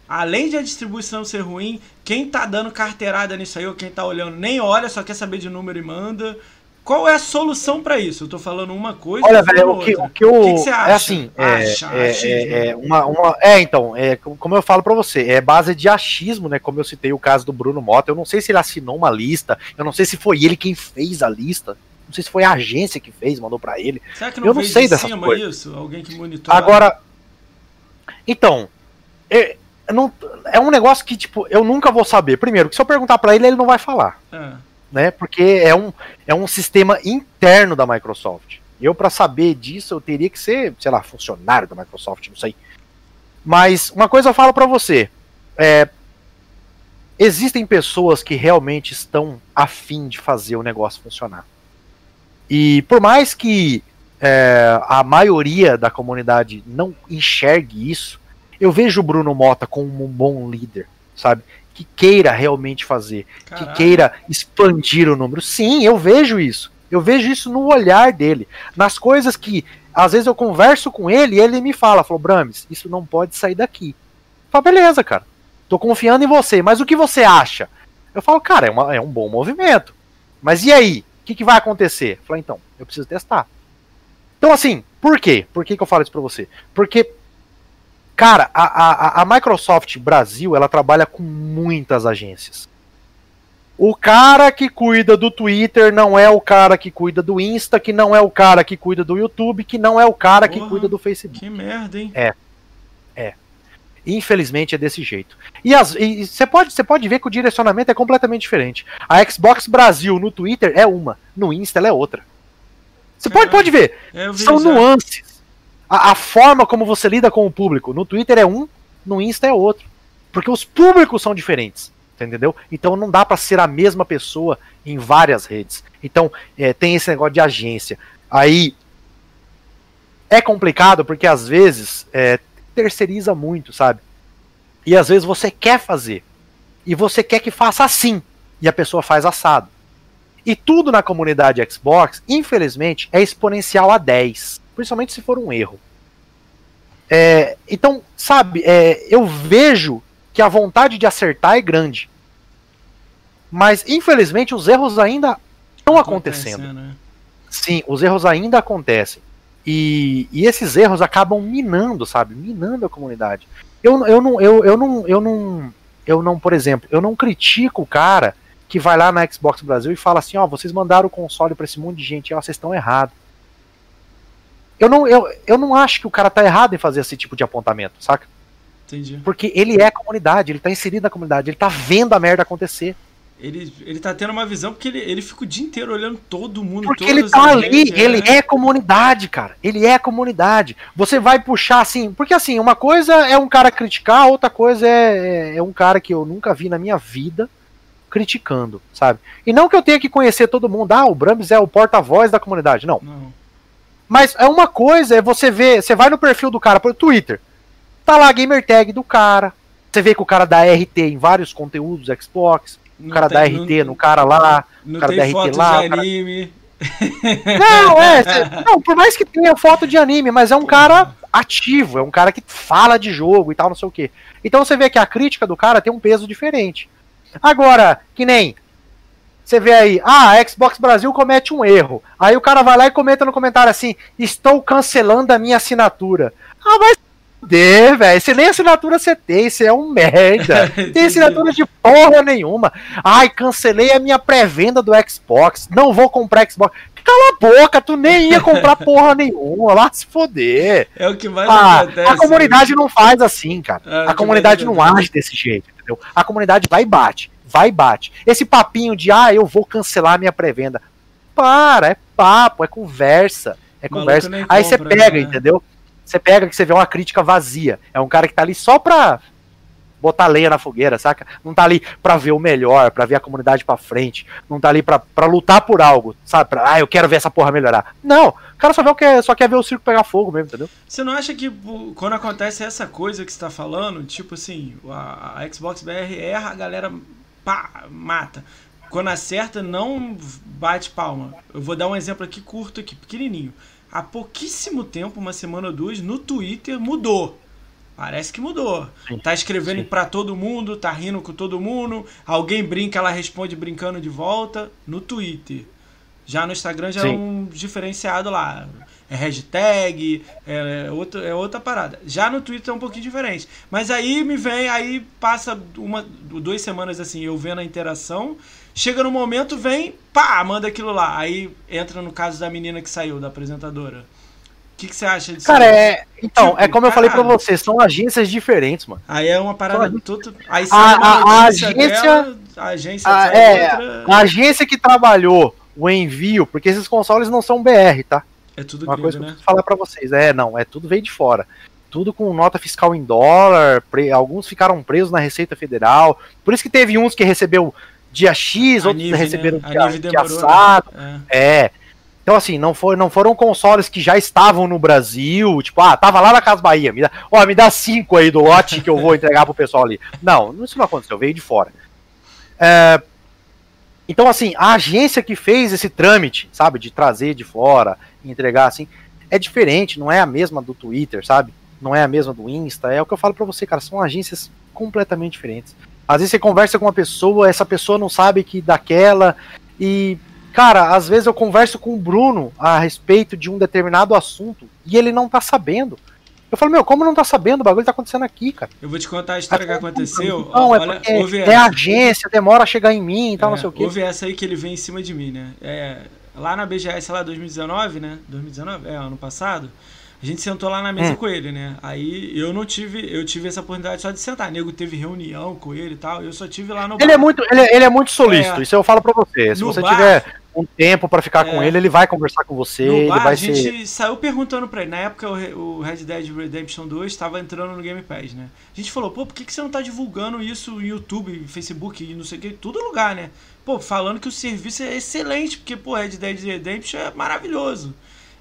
Além de a distribuição ser ruim, quem tá dando carteirada nisso aí, ou quem tá olhando, nem olha, só quer saber de número e manda. Qual é a solução para isso? Eu tô falando uma coisa. Olha, velho, o que, o que, eu, o que, que você acha? É assim, é, acha, é, é, é, uma, uma, é, então, é, como eu falo para você, é base de achismo, né? Como eu citei o caso do Bruno Mota. Eu não sei se ele assinou uma lista, eu não sei se foi ele quem fez a lista. Não sei se foi a agência que fez, mandou para ele. Será que não eu não sei de dessa coisa. isso? Alguém que monitora. Agora, então, é, não, é um negócio que tipo eu nunca vou saber. Primeiro, que se eu perguntar para ele, ele não vai falar. É né? Porque é um, é um sistema interno da Microsoft. Eu, para saber disso, eu teria que ser, sei lá, funcionário da Microsoft, não sei. Mas uma coisa eu falo para você: é, existem pessoas que realmente estão afim de fazer o negócio funcionar. E por mais que é, a maioria da comunidade não enxergue isso, Eu vejo o Bruno Mota como um bom líder, sabe? Que queira realmente fazer, Caralho. que queira expandir o número. Sim, eu vejo isso. Eu vejo isso no olhar dele, nas coisas que às vezes eu converso com ele e ele me fala, falou, Brames, isso não pode sair daqui. Fala, beleza, cara. Tô confiando em você, mas o que você acha? Eu falo, cara, é, uma, é um bom movimento. Mas e aí? O que, que vai acontecer? Eu falo, então, eu preciso testar. Então, assim, por quê? Por que, que eu falo isso pra você? Porque, cara, a, a, a Microsoft Brasil, ela trabalha com muitas agências. O cara que cuida do Twitter não é o cara que cuida do Insta, que não é o cara que cuida do YouTube, que não é o cara Porra, que cuida do Facebook. Que merda, hein? É. É. Infelizmente é desse jeito. E você pode, pode ver que o direcionamento é completamente diferente. A Xbox Brasil no Twitter é uma, no Insta ela é outra. Você pode, pode ver. É, São já. nuances. A, a, forma como você lida com o público. No Twitter é um, no Insta é outro. Porque os públicos são diferentes. Entendeu? Então não dá para ser a mesma pessoa em várias redes. Então é, tem esse negócio de agência. Aí é complicado porque às vezes é, terceiriza muito, sabe? E às vezes você quer fazer. E você quer que faça assim. E a pessoa faz assado. E tudo na comunidade Xbox, infelizmente, é exponencial a 10. Principalmente se for um erro. É, então, sabe, é, eu vejo que a vontade de acertar é grande. Mas, infelizmente, os erros ainda estão acontecendo. Né? Sim, os erros ainda acontecem. E, e, esses erros acabam minando, sabe? Minando a comunidade. Eu, eu, não, eu, eu, não, eu, não, eu não, por exemplo, eu não critico o cara que vai lá na Xbox Brasil e fala assim: ó, oh, vocês mandaram o console para esse monte de gente, ó, vocês estão errados. Eu não, eu, eu não acho que o cara tá errado em fazer esse tipo de apontamento, saca? Entendi. Porque ele é a comunidade, ele tá inserido na comunidade, ele tá vendo a merda acontecer. Ele, ele tá tendo uma visão porque ele, ele fica o dia inteiro olhando todo mundo. Porque ele tá ali, é. ele é comunidade, cara. Ele é comunidade. Você vai puxar assim. Porque assim, uma coisa é um cara criticar, outra coisa é, é, é um cara que eu nunca vi na minha vida criticando, sabe? E não que eu tenha que conhecer todo mundo, ah, o Brams é o porta-voz da comunidade. Não. não. Mas é uma coisa, é você ver, você vai no perfil do cara, pro Twitter. Tá lá a gamer tag do cara. Você vê que o cara dá RT em vários conteúdos Xbox. O cara tem, dá RT não, no cara lá. O cara dá RT lá. De anime. [LAUGHS] Não, é. Cê, não, por mais que tenha foto de anime, mas é um cara ativo, é um cara que fala de jogo e tal, não sei o que. Então você vê que a crítica do cara tem um peso diferente. Agora, que nem. Você vê aí, ah, a Xbox Brasil comete um erro. Aí o cara vai lá e comenta no comentário assim: estou cancelando a minha assinatura. Ah, mas fuder, velho. Você nem assinatura você tem, você é um merda. [LAUGHS] tem assinatura de porra nenhuma. Ai, cancelei a minha pré-venda do Xbox. Não vou comprar Xbox. Cala a boca, tu nem ia comprar porra nenhuma. Lá se foder. É o que mais ah, acontece. A comunidade né? não faz assim, cara. É, a comunidade não age desse jeito, entendeu? A comunidade vai e bate. Vai e bate. Esse papinho de, ah, eu vou cancelar minha pré-venda. Para, é papo, é conversa. É conversa. Aí você pega, né? entendeu? Você pega que você vê uma crítica vazia. É um cara que tá ali só pra botar lenha na fogueira, saca? Não tá ali pra ver o melhor, pra ver a comunidade pra frente. Não tá ali pra, pra lutar por algo, sabe? Pra, ah, eu quero ver essa porra melhorar. Não, o cara só, vê o que, só quer ver o circo pegar fogo mesmo, entendeu? Você não acha que quando acontece essa coisa que você tá falando, tipo assim, a, a Xbox BR erra, a galera pá, mata. Quando acerta, não bate palma. Eu vou dar um exemplo aqui curto, aqui, pequenininho há pouquíssimo tempo, uma semana ou duas, no Twitter mudou. Parece que mudou. Tá escrevendo para todo mundo, tá rindo com todo mundo. Alguém brinca, ela responde brincando de volta no Twitter. Já no Instagram já é sim. é um diferenciado lá. É hashtag, é, outra, é outra parada. Já no Twitter é um pouquinho diferente. Mas aí me vem, aí passa uma, duas semanas assim, eu vendo a interação Chega no momento, vem, pá, manda aquilo lá. Aí entra no caso da menina que saiu, da apresentadora. O que, que você acha disso? Cara, é. Então, tipo, é como eu falei pra você, são agências diferentes, mano. Aí é uma parada são... tudo. Aí a, a, a agência. Dela, a agência a, é, outra... a agência que trabalhou o envio, porque esses consoles não são BR, tá? É tudo Uma gringo, coisa que eu preciso falar pra vocês. É, não, é tudo veio de fora. Tudo com nota fiscal em dólar, pre... alguns ficaram presos na Receita Federal. Por isso que teve uns que recebeu dia X, a outros Nive, receberam né? dia, dia assado. Né? É. é. Então, assim, não, foi, não foram consoles que já estavam no Brasil, tipo, ah, tava lá na Casa Bahia, me dá, ó, me dá cinco aí do lote que eu vou entregar pro pessoal ali. Não, isso não aconteceu, veio de fora. É, então, assim, a agência que fez esse trâmite, sabe, de trazer de fora entregar assim, é diferente, não é a mesma do Twitter, sabe? Não é a mesma do Insta, é o que eu falo para você, cara, são agências completamente diferentes. Às vezes você conversa com uma pessoa, essa pessoa não sabe que daquela e Cara, às vezes eu converso com o Bruno a respeito de um determinado assunto e ele não tá sabendo. Eu falo, meu, como não tá sabendo? O bagulho tá acontecendo aqui, cara. Eu vou te contar a história que aconteceu. Não, é porque é agência, demora a chegar em mim e tal, é, não sei o quê. Houve essa aí que ele vem em cima de mim, né? É, lá na BGS, lá 2019, né? 2019? É, ano passado. A gente sentou lá na mesa hum. com ele, né? Aí eu não tive, eu tive essa oportunidade só de sentar. O nego teve reunião com ele e tal. Eu só tive lá no Ele bar. é muito, ele, é, ele é muito solícito, é, isso eu falo para você. Se você bar, tiver um tempo para ficar é, com ele, ele vai conversar com você, ele bar, vai A gente saiu perguntando para ele. Na época o, Red Dead Redemption 2 estava entrando no Game Pass, né? A gente falou: "Pô, por que que você não tá divulgando isso no YouTube, Facebook e não sei o que, todo lugar, né?" Pô, falando que o serviço é excelente, porque pô, Red Dead Redemption é maravilhoso.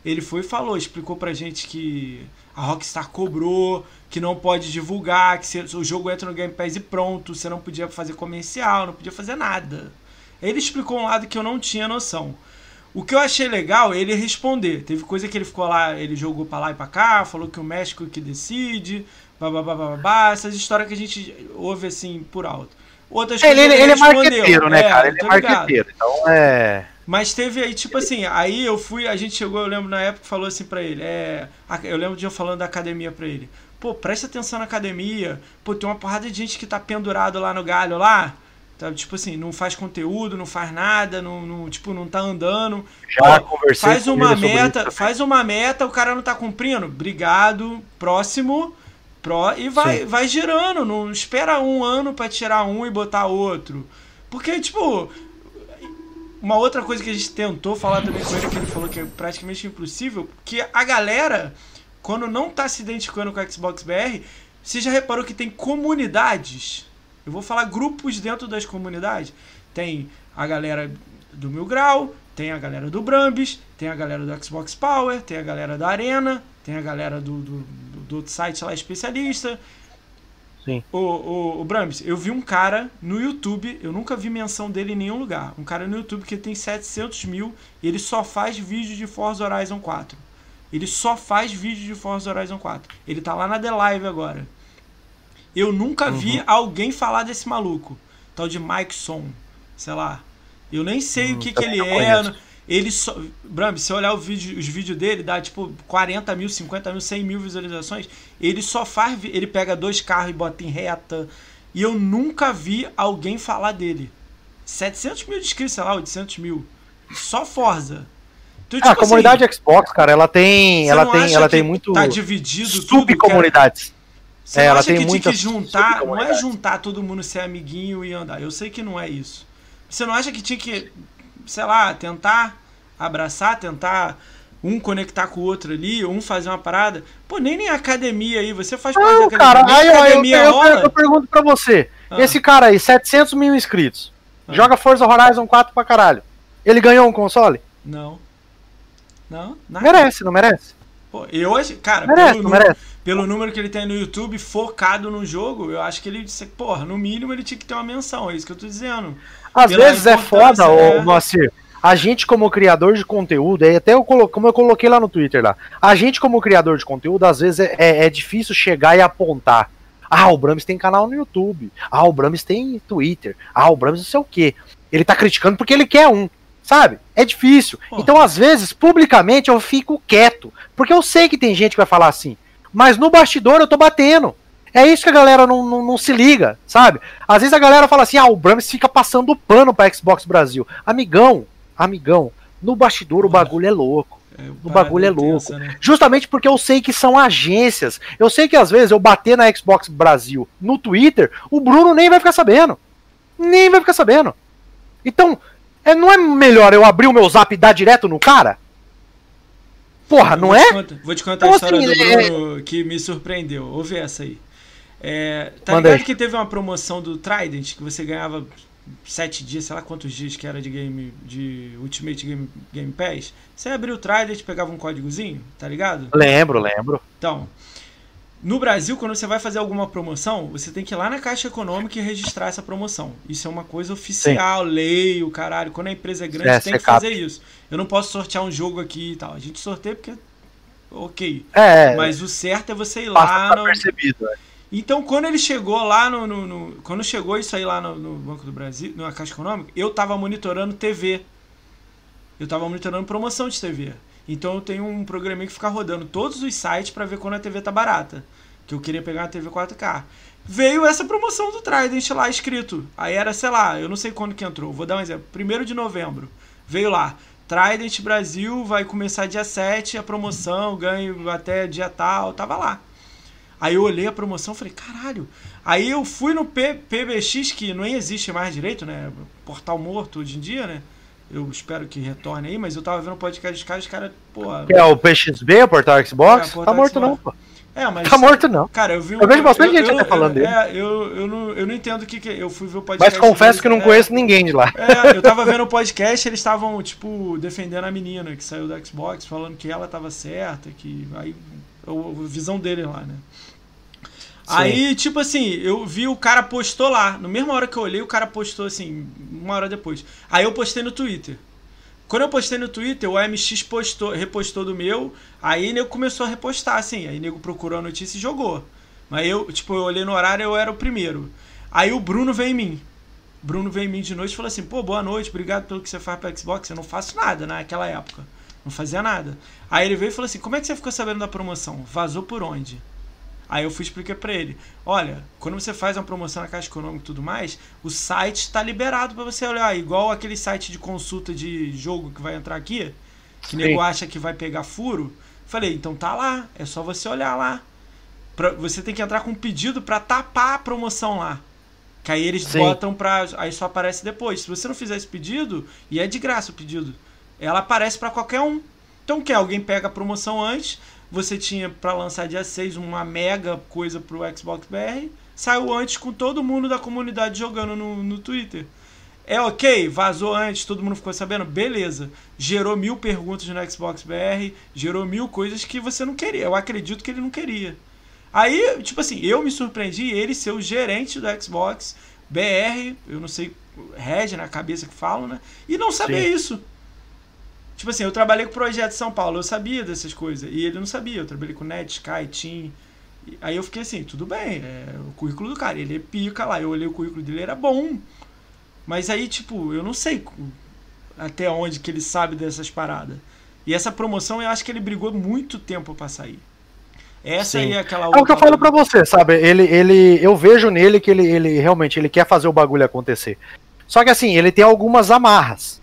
Ele foi e falou, explicou pra gente que a Rockstar cobrou, que não pode divulgar, que o jogo entra no Game Pass e pronto, você não podia fazer comercial, não podia fazer nada. Ele explicou um lado que eu não tinha noção. O que eu achei legal, ele responder. Teve coisa que ele ficou lá, ele jogou pra lá e pra cá, falou que o México que decide, babá, essas histórias que a gente ouve assim por alto. Outras ele, ele, ele é marqueteiro, né, é, cara? Ele é marqueteiro, então é. Mas teve aí, tipo assim, aí eu fui, a gente chegou, eu lembro na época, falou assim pra ele, é, eu lembro de eu falando da academia pra ele, pô, presta atenção na academia, pô, tem uma porrada de gente que tá pendurado lá no galho lá, tá, tipo assim, não faz conteúdo, não faz nada, não, não tipo, não tá andando. Já pô, conversei Faz uma meta, faz uma meta, o cara não tá cumprindo, obrigado, próximo, pró, e vai, vai girando, não espera um ano para tirar um e botar outro. Porque, tipo, uma outra coisa que a gente tentou falar também com ele, que ele falou que é praticamente impossível, que a galera, quando não tá se identificando com o Xbox BR, você já reparou que tem comunidades? Eu vou falar grupos dentro das comunidades. Tem a galera do Mil Grau, tem a galera do Brambis, tem a galera do Xbox Power, tem a galera da Arena, tem a galera do, do, do outro site lá especialista, Sim. O, o, o Brams, eu vi um cara no YouTube, eu nunca vi menção dele em nenhum lugar. Um cara no YouTube que tem 700 mil e ele só faz vídeo de Forza Horizon 4. Ele só faz vídeo de Forza Horizon 4. Ele tá lá na The Live agora. Eu nunca uhum. vi alguém falar desse maluco. Tal de Mike Son, sei lá. Eu nem sei hum, o que, que ele é. Ele só. Bram, se olhar vídeo, os vídeos dele, dá tipo 40 mil, 50 mil, 100 mil visualizações. Ele só faz. Ele pega dois carros e bota em reta. E eu nunca vi alguém falar dele. 700 mil inscritos, sei lá, 800 mil. Só Forza. Então, tipo, ah, a assim, comunidade assim, Xbox, cara, ela tem. Ela tem, ela tem muito. Tá dividido subcomunidades. Você é, ela tem que tinha que juntar, não é juntar todo mundo ser amiguinho e andar. Eu sei que não é isso. Você não acha que tinha que sei lá, tentar abraçar, tentar um conectar com o outro ali, um fazer uma parada. Pô, nem nem academia aí, você faz parte da academia. Cara, aí, academia eu, eu, eu, eu, pergunto pra você, ah. esse cara aí, 700 mil inscritos, ah. joga Forza Horizon 4 pra caralho, ele ganhou um console? Não. Não? Nada. Merece, não merece? Pô, eu acho, cara, merece, pelo, merece. pelo número que ele tem no YouTube focado no jogo, eu acho que ele, porra, no mínimo ele tinha que ter uma menção, é isso que eu tô dizendo. Às vezes é foda, é... ô Moacir. A gente, como criador de conteúdo, aí até eu colo... como eu coloquei lá no Twitter lá, a gente, como criador de conteúdo, às vezes é, é, é difícil chegar e apontar. Ah, o Brames tem canal no YouTube. Ah, o Brames tem Twitter. Ah, o Brames não sei o quê. Ele tá criticando porque ele quer um. Sabe? É difícil. Pô. Então, às vezes, publicamente, eu fico quieto. Porque eu sei que tem gente que vai falar assim. Mas no bastidor eu tô batendo. É isso que a galera não, não, não, se liga, sabe? Às vezes a galera fala assim: ah, o Brams fica passando pano pra Xbox Brasil. Amigão, amigão, no bastidor o bagulho é louco. É, o bagulho é, louco. Né? Justamente porque eu sei que são agências. Eu sei que às vezes eu bater na Xbox Brasil no Twitter, o Bruno nem vai ficar sabendo. Nem vai ficar sabendo. Então, é, não é melhor eu abrir o meu zap e dar direto no cara? Porra, não vou é? Te vou te contar então, a história assim, do é- Bruno é... que me surpreendeu. Ouve essa aí. É, tá Manda ligado aí. que teve uma promoção do Trident que você ganhava sete dias, sei lá quantos dias que era de game de Ultimate Game, game Pass, você abria o trailer e pegava um códigozinho, tá ligado? Lembro, lembro. Então, no Brasil, quando você vai fazer alguma promoção, você tem que ir lá na Caixa Econômica e registrar essa promoção. Isso é uma coisa oficial, Sim. lei, o caralho. Quando a empresa é grande, é, tem que fazer isso. Eu não posso sortear um jogo aqui e tal. A gente sorteia porque. Ok. É, Mas o certo é você ir lá. No... percebido, é. Então, quando ele chegou lá no, no, no, Quando chegou isso aí lá no, no, Banco do Brasil, na Caixa Econômica, eu tava monitorando TV. Eu tava monitorando promoção de TV. Então eu tenho um programinha que fica rodando todos os sites para ver quando a TV tá barata. Que eu queria pegar uma TV 4K. Veio essa promoção do Trident lá escrito. Aí era, sei lá, eu não sei quando que entrou. Vou dar um exemplo. 1 de novembro. Veio lá. Trident Brasil vai começar dia 7 a promoção, ganho até dia tal. Tava lá. Aí eu olhei a promoção e falei, caralho. Aí eu fui no P PBX, que não existe mais direito, né? Portal morto hoje em dia, né? Eu espero que retorne aí, mas eu tava vendo o podcast dos caras, os caras, pô. É o PXB, o Portal Xbox? É, portal tá morto Xbox. não, pô. É, mas. Tá morto não. Cara, eu vi um, Eu vejo bastante eu, gente eu, até falando eu, dele. É, eu, eu, não, eu não entendo o que, que. Eu fui ver o podcast. Mas confesso que não é, conheço ninguém de lá. É, eu tava vendo o podcast eles estavam, tipo, defendendo a menina que saiu do Xbox, falando que ela tava certa, que. Aí. A visão dele lá, né? Aí, tipo assim, eu vi o cara postou lá. Na mesma hora que eu olhei, o cara postou assim, uma hora depois. Aí eu postei no Twitter. Quando eu postei no Twitter, o AMX postou, repostou do meu. Aí nego começou a repostar, assim. Aí nego procurou a notícia e jogou. Mas eu, tipo, eu olhei no horário eu era o primeiro. Aí o Bruno veio em mim. Bruno veio em mim de noite e falou assim: pô, boa noite, obrigado pelo que você faz pra Xbox. Eu não faço nada naquela época. Não fazia nada. Aí ele veio e falou assim: como é que você ficou sabendo da promoção? Vazou por onde? Aí eu fui explicar para ele: olha, quando você faz uma promoção na Caixa Econômica e tudo mais, o site está liberado para você olhar, igual aquele site de consulta de jogo que vai entrar aqui, que nego acha que vai pegar furo. Falei: então tá lá, é só você olhar lá. Pra, você tem que entrar com um pedido para tapar a promoção lá. Que aí eles Sim. botam pra. Aí só aparece depois. Se você não fizer esse pedido, e é de graça o pedido, ela aparece para qualquer um. Então, que alguém pega a promoção antes, você tinha para lançar dia 6 uma mega coisa pro Xbox BR, saiu antes com todo mundo da comunidade jogando no, no Twitter. É ok, vazou antes, todo mundo ficou sabendo, beleza. Gerou mil perguntas no Xbox BR, gerou mil coisas que você não queria. Eu acredito que ele não queria. Aí, tipo assim, eu me surpreendi ele ser o gerente do Xbox BR, eu não sei, rege na cabeça que falo, né? E não saber Sim. isso. Tipo assim, eu trabalhei com o Projeto São Paulo, eu sabia dessas coisas. E ele não sabia. Eu trabalhei com Net, Sky, Team. Aí eu fiquei assim, tudo bem, é o currículo do cara, ele é pica lá. Eu olhei o currículo dele, era bom. Mas aí, tipo, eu não sei até onde que ele sabe dessas paradas. E essa promoção eu acho que ele brigou muito tempo para sair. Essa Sim. aí é aquela outra. É o que eu falo para você, sabe? Ele, ele, eu vejo nele que ele, ele realmente ele quer fazer o bagulho acontecer. Só que assim, ele tem algumas amarras.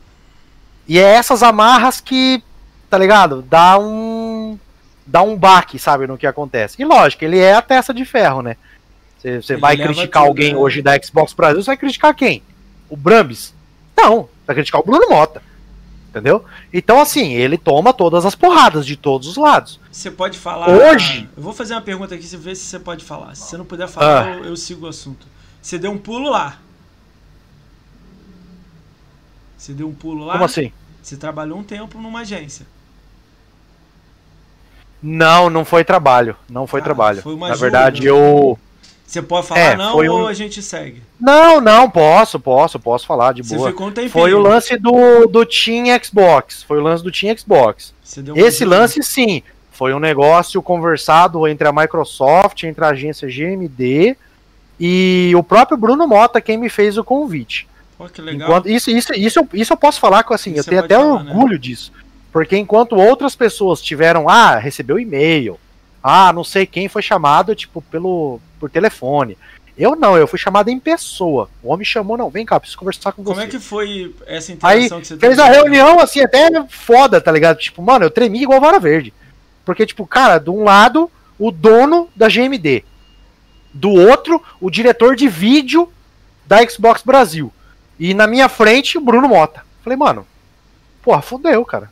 E é essas amarras que, tá ligado? Dá um. Dá um baque, sabe, no que acontece. E lógico, ele é a testa de ferro, né? Você vai criticar alguém né? hoje da Xbox Brasil, você vai criticar quem? O Brambis? Não, vai criticar o Bruno Mota. Entendeu? Então, assim, ele toma todas as porradas de todos os lados. Você pode falar. Hoje. Eu vou fazer uma pergunta aqui, você vê se você pode falar. Se você não puder falar, ah. eu, eu sigo o assunto. Você deu um pulo lá. Você deu um pulo lá? Como assim? Você trabalhou um tempo numa agência. Não, não foi trabalho. Não foi ah, trabalho. Foi Na verdade, eu. Você pode falar é, não ou um... a gente segue? Não, não, posso, posso, posso falar de Você boa. Ficou um tempinho. Foi o lance do, do Team Xbox. Foi o lance do Team Xbox. Esse lance, sim, foi um negócio conversado entre a Microsoft, entre a agência GMD e o próprio Bruno Mota, quem me fez o convite. Pô, que legal. Enquanto, isso, isso, isso, isso eu posso falar com assim, eu tenho até falar, né? orgulho né? disso. Porque enquanto outras pessoas tiveram, ah, recebeu e-mail, ah, não sei quem foi chamado, tipo, pelo por telefone. Eu não, eu fui chamado em pessoa. O homem chamou, não, vem cá, preciso conversar com Como você. Como é que foi essa interação Aí, que você fez a reunião, assim, até foda, tá ligado? Tipo, mano, eu tremi igual vara verde. Porque, tipo, cara, de um lado, o dono da GMD. Do outro, o diretor de vídeo da Xbox Brasil. E na minha frente, o Bruno Mota. Falei, mano, porra, fodeu, cara.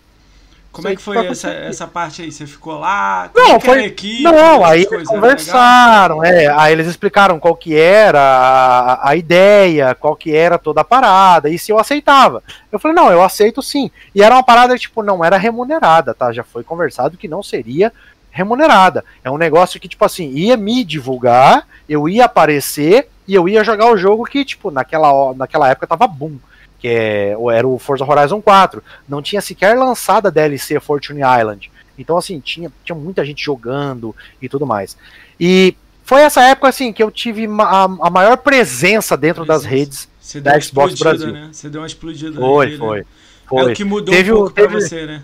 Como é que foi essa, essa parte aí? Você ficou lá? Não, é foi. Equipe, não, aí eles conversaram, é, aí eles explicaram qual que era a, a ideia, qual que era toda a parada, e se eu aceitava. Eu falei, não, eu aceito sim. E era uma parada, tipo, não era remunerada, tá? Já foi conversado que não seria remunerada. É um negócio que, tipo assim, ia me divulgar, eu ia aparecer e eu ia jogar o jogo que, tipo, naquela, naquela época tava boom que é, era o Forza Horizon 4. Não tinha sequer lançado a DLC Fortune Island. Então, assim, tinha, tinha muita gente jogando e tudo mais. E foi essa época, assim, que eu tive a, a maior presença dentro das redes da Xbox Brasil. Né? Você deu uma explodida. Foi, foi, né? foi. É o que mudou teve, um pouco teve, pra você, né?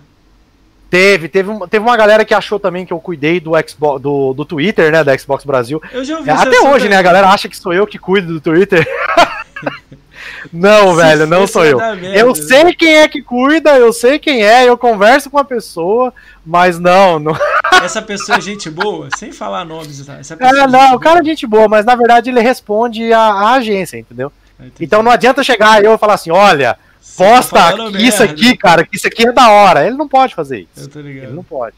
Teve, teve, teve uma galera que achou também que eu cuidei do Xbox, do, do Twitter, né, da Xbox Brasil. Eu já ouvi Até hoje, né, a galera acha que sou eu que cuido do Twitter. [LAUGHS] Não, Se velho, não sou eu. Merda, eu né? sei quem é que cuida, eu sei quem é, eu converso com a pessoa, mas não, não. [LAUGHS] Essa pessoa é gente boa, sem falar nomes, tá? Essa é, não, o cara é gente boa, mas na verdade ele responde à, agência, entendeu? Então não adianta chegar e eu falar assim, olha, posta isso aqui, cara, que isso aqui é da hora. Ele não pode fazer isso. Ele não pode.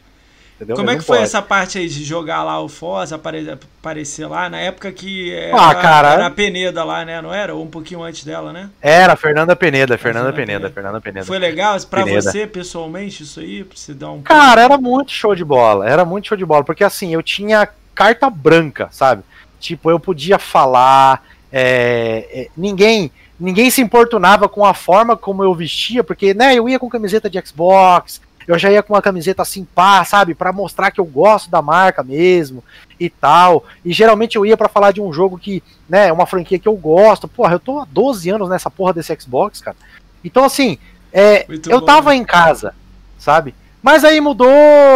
Entendeu? Como é que foi pode. essa parte aí de jogar lá o Foz, apare aparecer lá, na época que era, ah, cara, era a Peneda lá, né? Não era? Ou um pouquinho antes dela, né? Era, Fernanda Peneda, Fernanda Peneda, Fernanda Peneda. Foi legal pra Peneda. você, pessoalmente, isso aí? Pra você dar um... Cara, era muito show de bola, era muito show de bola, porque assim, eu tinha carta branca, sabe? Tipo, eu podia falar, é, é, ninguém ninguém se importunava com a forma como eu vestia, porque, né, eu ia com camiseta de Xbox, eu já ia com uma camiseta assim, pá, sabe, para mostrar que eu gosto da marca mesmo e tal. E geralmente eu ia para falar de um jogo que, né, é uma franquia que eu gosto. Porra, eu tô há 12 anos nessa porra desse Xbox, cara. Então, assim, é, eu bom, tava né? em casa, sabe? Mas aí mudou,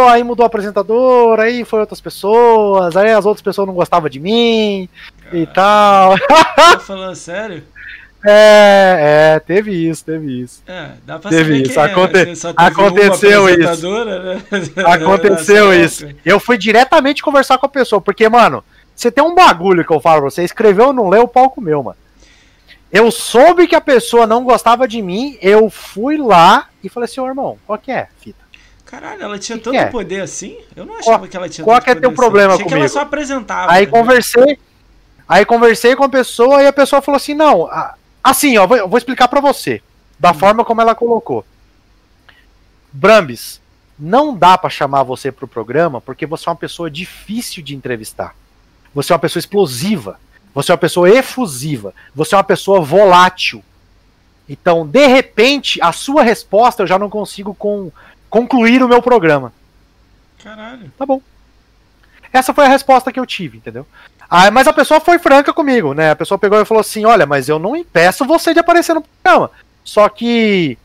aí mudou o apresentador, aí foi outras pessoas, aí as outras pessoas não gostavam de mim e tal. Tá [LAUGHS] falando sério? É, é, teve isso, teve isso. É, dá pra teve saber isso. Aconte é, aconteceu isso. Né? [LAUGHS] Aconteceu isso. Eu fui diretamente conversar com a pessoa, porque, mano, você tem um bagulho que eu falo pra você, escreveu ou não leu, o palco meu, mano. Eu soube que a pessoa não gostava de mim, eu fui lá e falei assim, ô irmão, qual que é, fita? Caralho, ela tinha que tanto que é? poder assim? Eu não achava qual, que ela tinha qual tanto poder Qual que é teu problema assim. comigo? que ela só apresentava. Aí né? conversei, aí conversei com a pessoa e a pessoa falou assim, não, Assim, ó, vou, vou explicar para você, da hum. forma como ela colocou. Brambis, não dá para chamar você pro programa porque você é uma pessoa difícil de entrevistar. Você é uma pessoa explosiva. Você é uma pessoa efusiva. Você é uma pessoa volátil. Então, de repente, a sua resposta eu já não consigo com, concluir o meu programa. Caralho. Tá bom. Essa foi a resposta que eu tive, entendeu? Ah, mas a pessoa foi franca comigo, né? A pessoa pegou e falou assim: olha, mas eu não impeço você de aparecer no programa. Só que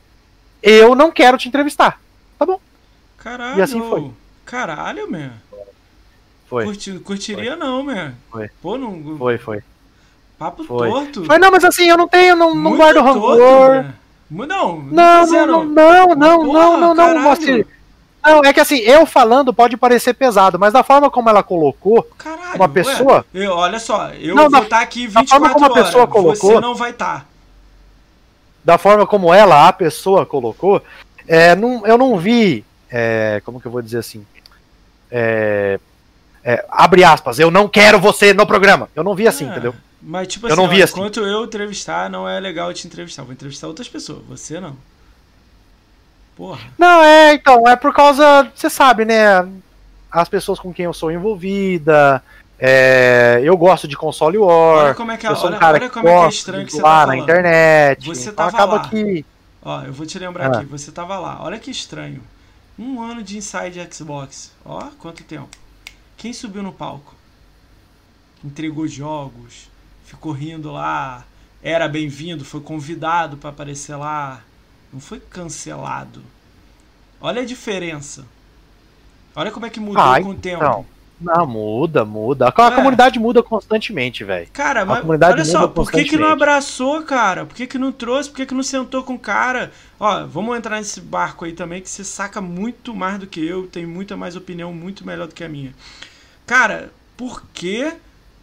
eu não quero te entrevistar. Tá bom. Caralho. E assim foi. Caralho, man. Foi. Curti, curtiria foi. não, man. Foi. Pô, não. Foi, foi. Papo foi. torto. Foi, não, mas assim, eu não tenho, não, não guardo rancor. Não, não, não, não, não, não, não, não, não, Moacir. Não, é que assim, eu falando pode parecer pesado, mas da forma como ela colocou, Caralho, uma pessoa. Ué, eu, olha só, eu não, vou estar tá aqui 24 da forma como horas, a pessoa colocou, você não vai estar. Tá. Da forma como ela, a pessoa, colocou, é, não, eu não vi. É, como que eu vou dizer assim? É, é, abre aspas, eu não quero você no programa. Eu não vi assim, é, entendeu? Mas, tipo eu assim, não vi assim. enquanto eu entrevistar, não é legal te entrevistar. Vou entrevistar outras pessoas, você não. Porra. Não, é, então, é por causa, você sabe, né? As pessoas com quem eu sou envolvida. É, eu gosto de console war. Olha como é que, é, eu sou um cara olha como é que é estranho que você tá na internet. Você então tava acaba lá. Que... Ó, eu vou te lembrar ah. aqui, você tava lá. Olha que estranho. Um ano de Inside Xbox. Ó, quanto tempo. Quem subiu no palco? Entregou jogos, ficou rindo lá, era bem-vindo, foi convidado para aparecer lá. Não foi cancelado. Olha a diferença. Olha como é que mudou ah, com o tempo. Não. Não, muda, muda. A, é. comunidade muda constantemente, velho. Cara, mas olha só, por que, que não abraçou, cara? Por que, que não trouxe? Por que, que não sentou com o cara? Ó, vamos entrar nesse barco aí também, que você saca muito mais do que eu, tem muita mais opinião, muito melhor do que a minha. Cara, por que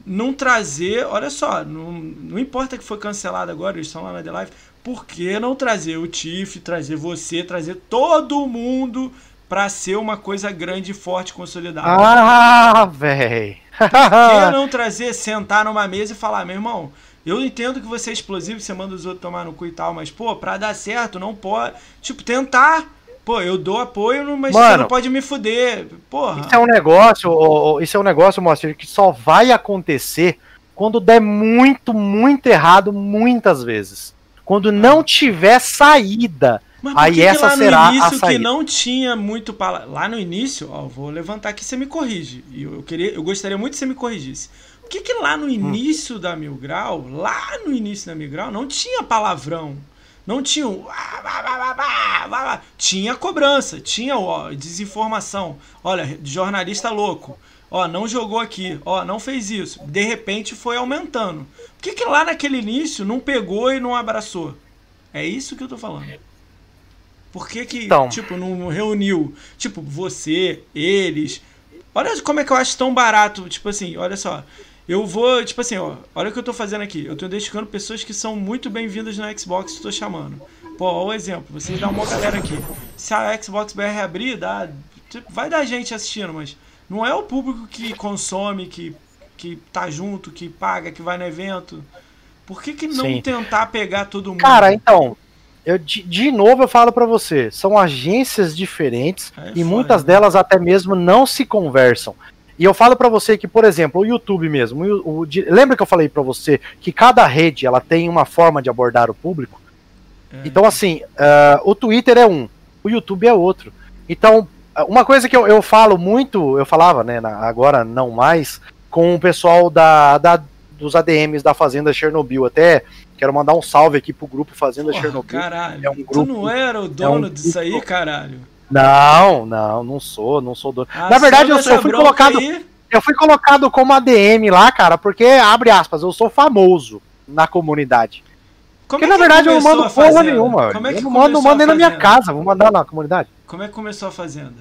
não trazer. Olha só, não, não importa que foi cancelado agora, eles estão lá na The Live por que não trazer o Tiff, trazer você, trazer todo mundo para ser uma coisa grande, forte, consolidada. Ah, velho. Por que [LAUGHS] não trazer, sentar numa mesa e falar, meu irmão, eu entendo que você é explosivo, você manda os outros tomar no cu e tal, mas, pô, pra dar certo, não pode. Tipo, tentar. Pô, eu dou apoio, mas Mano, você não pode me fuder. Porra. Isso é um negócio, isso é um negócio, Mostra, que só vai acontecer quando der muito, muito errado, muitas vezes. Quando não tiver saída. Mas aí essa lá será no início a saída. que não tinha muito lá no início, ó, vou levantar aqui você me corrige. Eu queria, eu gostaria muito que você me corrigisse. Por que, que lá no hum. início hum. da Mil Grau, lá no início da Mil Grau, não tinha palavrão? Não tinha um. Tinha cobrança, tinha ó, desinformação. Olha, jornalista louco. Ó, não jogou aqui. Ó, não fez isso. De repente foi aumentando. Por que, que lá naquele início não pegou e não abraçou? É isso que eu tô falando. Por que, que então. tipo, não reuniu? Tipo, você, eles. Olha como é que eu acho tão barato. Tipo assim, olha só. Eu vou, tipo assim, ó, olha o que eu tô fazendo aqui. Eu tô identificando pessoas que são muito bem-vindas no Xbox, tô chamando. Pô, ó o exemplo, vocês dão uma galera aqui. Se a Xbox BR abrir, dá, tipo, vai dar gente assistindo, mas não é o público que consome, que, que tá junto, que paga, que vai no evento. Por que, que não Sim. tentar pegar todo mundo? Cara, então, eu de, de novo eu falo para você, são agências diferentes é e foda, muitas né? delas até mesmo não se conversam. E eu falo para você que, por exemplo, o YouTube mesmo, o, o, lembra que eu falei para você que cada rede ela tem uma forma de abordar o público? É. Então, assim, uh, o Twitter é um, o YouTube é outro. Então, uma coisa que eu, eu falo muito, eu falava, né, agora não mais, com o pessoal da, da, dos ADMs da Fazenda Chernobyl. Até quero mandar um salve aqui pro grupo Fazenda Porra, Chernobyl. Caralho, é um grupo, tu não era o dono é um disso aí, caralho? Não, não, não sou, não sou dono. Ah, Na verdade, eu, eu fui colocado. Aí? Eu fui colocado como ADM lá, cara, porque, abre aspas, eu sou famoso na comunidade. Porque, é na verdade, eu não mando porra nenhuma. Como é que eu não mando, mando nem na minha casa, vou mandar na comunidade. Como é que começou a Fazenda?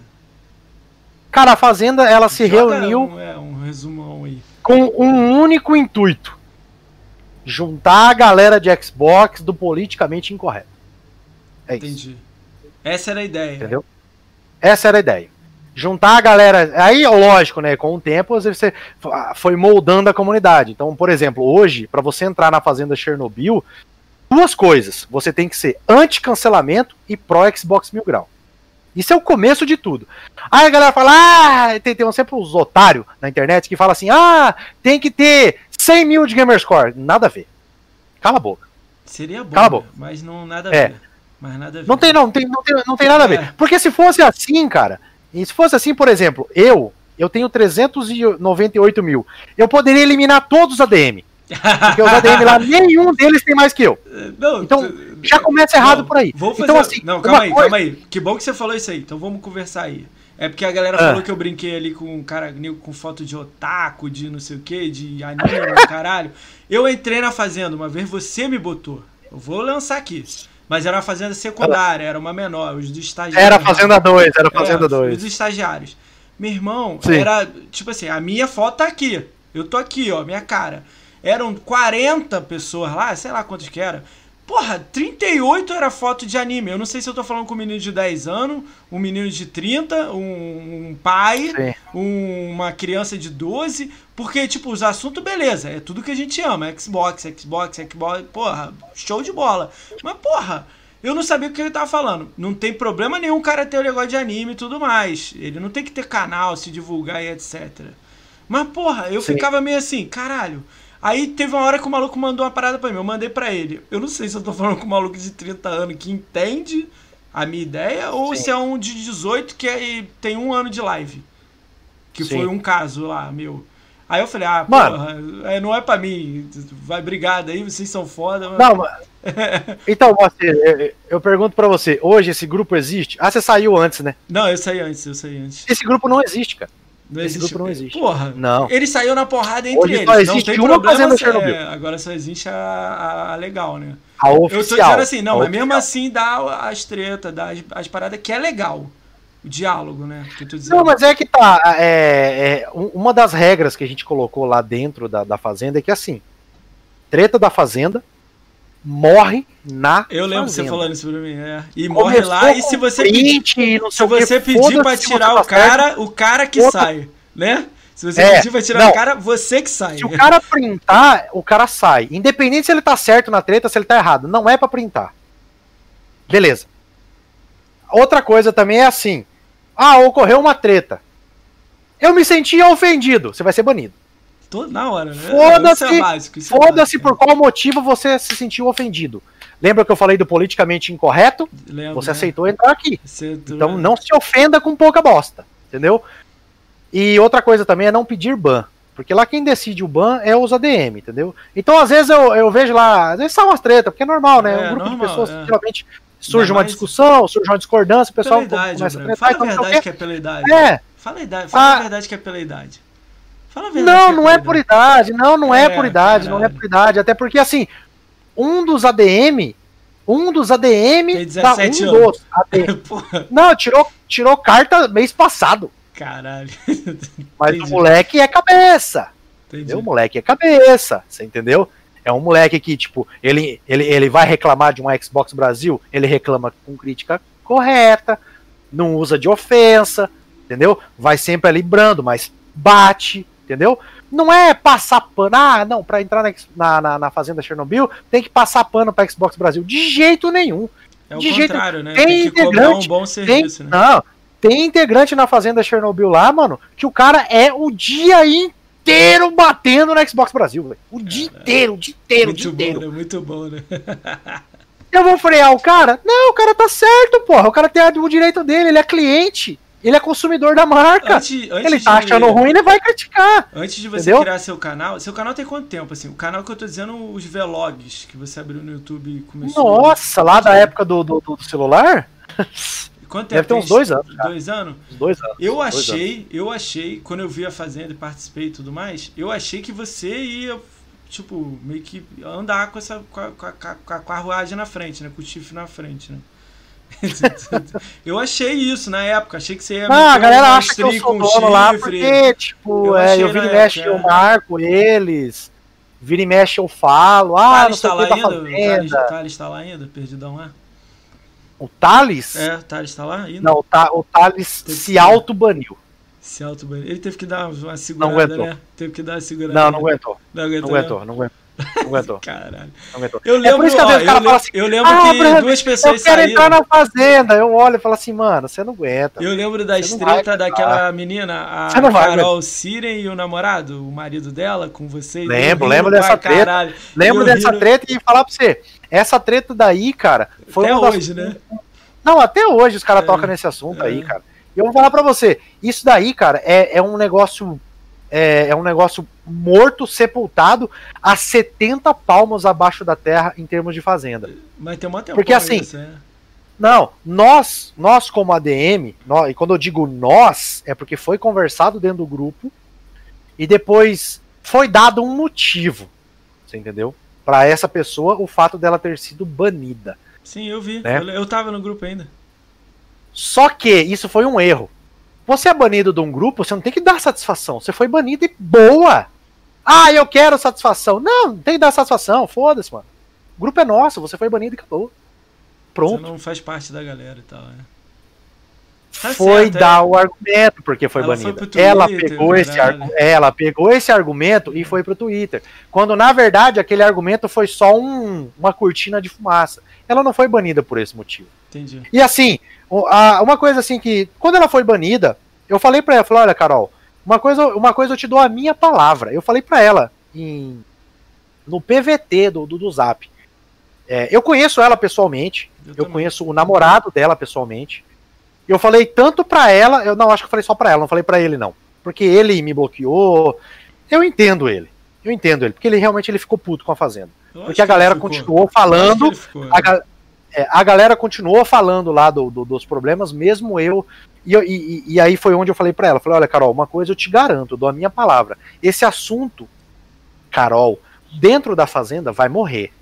Cara, a Fazenda, ela se Joga reuniu. Um, é, um resumão aí. Com um único intuito: juntar a galera de Xbox do politicamente incorreto. É Entendi. Isso. Essa era a ideia. Entendeu? Essa era a ideia. Juntar a galera. Aí, lógico, né? Com o tempo, você foi moldando a comunidade. Então, por exemplo, hoje, para você entrar na Fazenda Chernobyl, duas coisas. Você tem que ser anti-cancelamento e pró-Xbox Mil Grau. Isso é o começo de tudo. Aí a galera fala, ah, tem, tem sempre uns otários na internet que fala assim, ah, tem que ter 100 mil de Gamerscore. Nada a ver. Cala a boca. Seria bom, Cala a boca. mas não nada a é. ver. Mas nada a ver. Não tem, não, tem, não, tem, não tem nada a ver. É. Porque se fosse assim, cara, e se fosse assim, por exemplo, eu, eu tenho 398 mil. Eu poderia eliminar todos os ADM. Porque os ADM lá, [LAUGHS] nenhum deles tem mais que eu. Não, então, já começa errado não, por aí. Vou fazer... Então, assim, não, calma aí, coisa... calma aí. Que bom que você falou isso aí. Então vamos conversar aí. É porque a galera ah. falou que eu brinquei ali com um cara com foto de otaku, de não sei o que, de anime, caralho. Eu entrei na fazenda, uma vez você me botou. Eu vou lançar aqui. Mas era uma fazenda secundária, era uma menor, os dos estagiários. Era Fazenda 2, era Fazenda 2. É, os estagiários. Meu irmão, Sim. era, tipo assim, a minha foto tá aqui. Eu tô aqui, ó, minha cara. Eram 40 pessoas lá, sei lá quantos que era. Porra, 38 era foto de anime. Eu não sei se eu tô falando com um menino de 10 anos, um menino de 30, um, um pai, um, uma criança de 12. Porque, tipo, os assuntos, beleza, é tudo que a gente ama. Xbox, Xbox, Xbox, porra, show de bola. Mas, porra, eu não sabia o que ele tava falando. Não tem problema nenhum o cara ter o negócio de anime e tudo mais. Ele não tem que ter canal, se divulgar e etc. Mas, porra, eu Sim. ficava meio assim, caralho. Aí teve uma hora que o maluco mandou uma parada pra mim, eu mandei pra ele. Eu não sei se eu tô falando com um maluco de 30 anos que entende a minha ideia ou Sim. se é um de 18 que é, tem um ano de live. Que Sim. foi um caso lá, meu. Aí eu falei, ah, Mano, porra, é, não é pra mim. Vai, obrigado aí, vocês são foda. Mas... Não, mas... [LAUGHS] então, você, eu pergunto pra você, hoje esse grupo existe? Ah, você saiu antes, né? Não, eu saí antes, eu saí antes. Esse grupo não existe, cara. Não Esse existe. grupo não existe. Porra, não. Ele saiu na porrada entre Hoje eles. Só existe não tem uma problema se, é, agora só existe a, a, a, legal, né? A oficial. Eu tô dizendo assim, não, mas mesmo assim dá as tretas, dá as, as paradas que é legal. O diálogo, né? Não, mas é que tá. É, é, uma das regras que a gente colocou lá dentro da, da Fazenda é que assim, treta da Fazenda morre na Eu lembro fazenda. você falando isso pra mim, é. E Começou morre lá, e se você pedir, se você pedir pra tirar o cara, certo. o cara que Outra... sai, né? Se você é, pedir pra tirar não, o cara, você que sai. Se o cara printar, o cara sai. Independente se ele tá certo na treta, se ele tá errado. Não é pra printar. Beleza. Outra coisa também é assim. Ah, ocorreu uma treta. Eu me senti ofendido. Você vai ser banido. Na hora, né? Foda-se é foda-se por qual motivo você se sentiu ofendido. Lembra que eu falei do politicamente incorreto? Lembro, você né? aceitou entrar aqui. então não se ofenda com pouca bosta, entendeu? E outra coisa também é não pedir ban. Porque lá quem decide o ban é os ADM, entendeu? Então, às vezes, eu, eu vejo lá, às vezes são umas tretas, porque é normal, né? É, um grupo normal, de pessoas é. geralmente surge uma discussão, surge uma discordância, o pessoal idade, começa a tretar. Fala a então, verdade que é pela idade. É. Fala a, idade, fala a, a ah. verdade que é pela idade. Fala a verdade. Não, não é por idade, não, não é, é por idade, não é por idade. Até porque, assim, um dos ADM, um dos ADM. Tem 17 um. ADM, [LAUGHS] não, tirou, tirou carta mês passado. Caralho. [LAUGHS] Mas Entendi. o moleque é cabeça. Entendeu? O moleque é cabeça, você entendeu? É um moleque que, tipo, ele, ele, ele vai reclamar de um Xbox Brasil, ele reclama com crítica correta, não usa de ofensa, entendeu? Vai sempre ali brando, mas bate, entendeu? Não é passar pano, ah, não, para entrar na, na, na, Fazenda Chernobyl tem que passar pano para Xbox Brasil. De jeito nenhum. É o de contrário, jeito... né? Tem, tem integrante, um bom serviço, tem, né? Não, tem integrante na Fazenda Chernobyl lá, mano, que o cara é o dia inteiro batendo no Xbox Brasil, velho. O dia inteiro, o dia inteiro, muito o dia bom, inteiro. Né? Muito bom, né? Eu vou frear o cara? Não, o cara tá certo, porra. O cara tem o direito dele, ele é cliente. Ele é consumidor da marca. Antes, antes ele tá de... achando ruim, ele vai criticar. Antes de você entendeu? criar seu canal, seu canal tem quanto tempo, assim? O canal que eu tô dizendo, os vlogs que você abriu no YouTube e começou. Nossa, lá da época do, do, do celular? Quanto tempo? Deve ter uns dois anos. Dois anos? dois anos. Eu achei, anos. eu achei, quando eu vi a Fazenda e participei e tudo mais, eu achei que você ia, tipo, meio que andar com essa com a, com a, com a carruagem na frente, né? Com o chifre na frente, né? [LAUGHS] eu achei isso na época, achei que você ia ah, a galera acha que eu sou dono chifre. lá porque, tipo, eu, é, eu vira e mexe, eu marco eles, vira e mexe eu falo, ah, não sei o que tá fazendo. O Thales tá lá ainda, perdidão lá? O Thales? É, o Thales tá lá ainda? Não, o, Tha o Thales teve se auto-baniu. Se auto-baniu. Ele teve que dar uma segurada, não aguentou. né? Teve que dar uma segurada. Não, não aguentou. Não aguentou, não aguentou. Não aguentou. Não aguentou. Caralho. Não aguentou. Eu lembro, é por isso que às vezes o cara fala assim, eu lembro ah, que duas pessoas eu quero saíram. entrar na fazenda. Eu olho e falo assim, mano, você não aguenta. Eu lembro da estreta daquela menina, a você Carol vai, Siren e o namorado, o marido dela, com vocês. Lembro, lembro dessa treta. Caralho. Lembro dessa treta e falar pra você, essa treta daí, cara, foi Até hoje, das... né? Não, até hoje os caras é, tocam nesse assunto é. aí, cara. E eu vou falar pra você, isso daí, cara, é, é um negócio é, é, um negócio morto, sepultado, a 70 palmos abaixo da terra em termos de fazenda. Mas tem uma Porque assim. Isso, é. Não, nós, nós como ADM, nós, e quando eu digo nós, é porque foi conversado dentro do grupo e depois foi dado um motivo. Você entendeu? Para essa pessoa, o fato dela ter sido banida. Sim, eu vi. Né? Eu, eu tava no grupo ainda. Só que isso foi um erro. Você é banido de um grupo, você não tem que dar satisfação. Você foi banido e boa. Ah, eu quero satisfação. Não, não tem que dar satisfação. Foda-se, mano. O grupo é nosso, você foi banido e acabou. Pronto. Você não faz parte da galera e tal, né? Tá foi certo, dar é. o argumento porque foi ela banida. Foi ela pegou esse ela pegou esse argumento e foi pro Twitter. Quando na verdade aquele argumento foi só um, uma cortina de fumaça. Ela não foi banida por esse motivo. Entendi. E assim, uma coisa assim que quando ela foi banida, eu falei para ela, falei, olha, Carol, uma coisa, uma coisa eu te dou a minha palavra. Eu falei para ela em no PVT do, do, do Zap. É, eu conheço ela pessoalmente, eu, eu conheço o namorado dela pessoalmente. Eu falei tanto pra ela, eu não acho que eu falei só pra ela, não falei pra ele não. Porque ele me bloqueou. Eu entendo ele. Eu entendo ele, porque ele realmente ele ficou puto com a Fazenda. Porque a galera continuou falando. Ficou, a, é, a, galera continuou falando lá do, do, dos problemas, mesmo eu. E, e, e, aí foi onde eu falei pra ela: falei, olha, Carol, uma coisa eu te garanto, eu dou a minha palavra. Esse assunto, Carol, dentro da Fazenda vai morrer.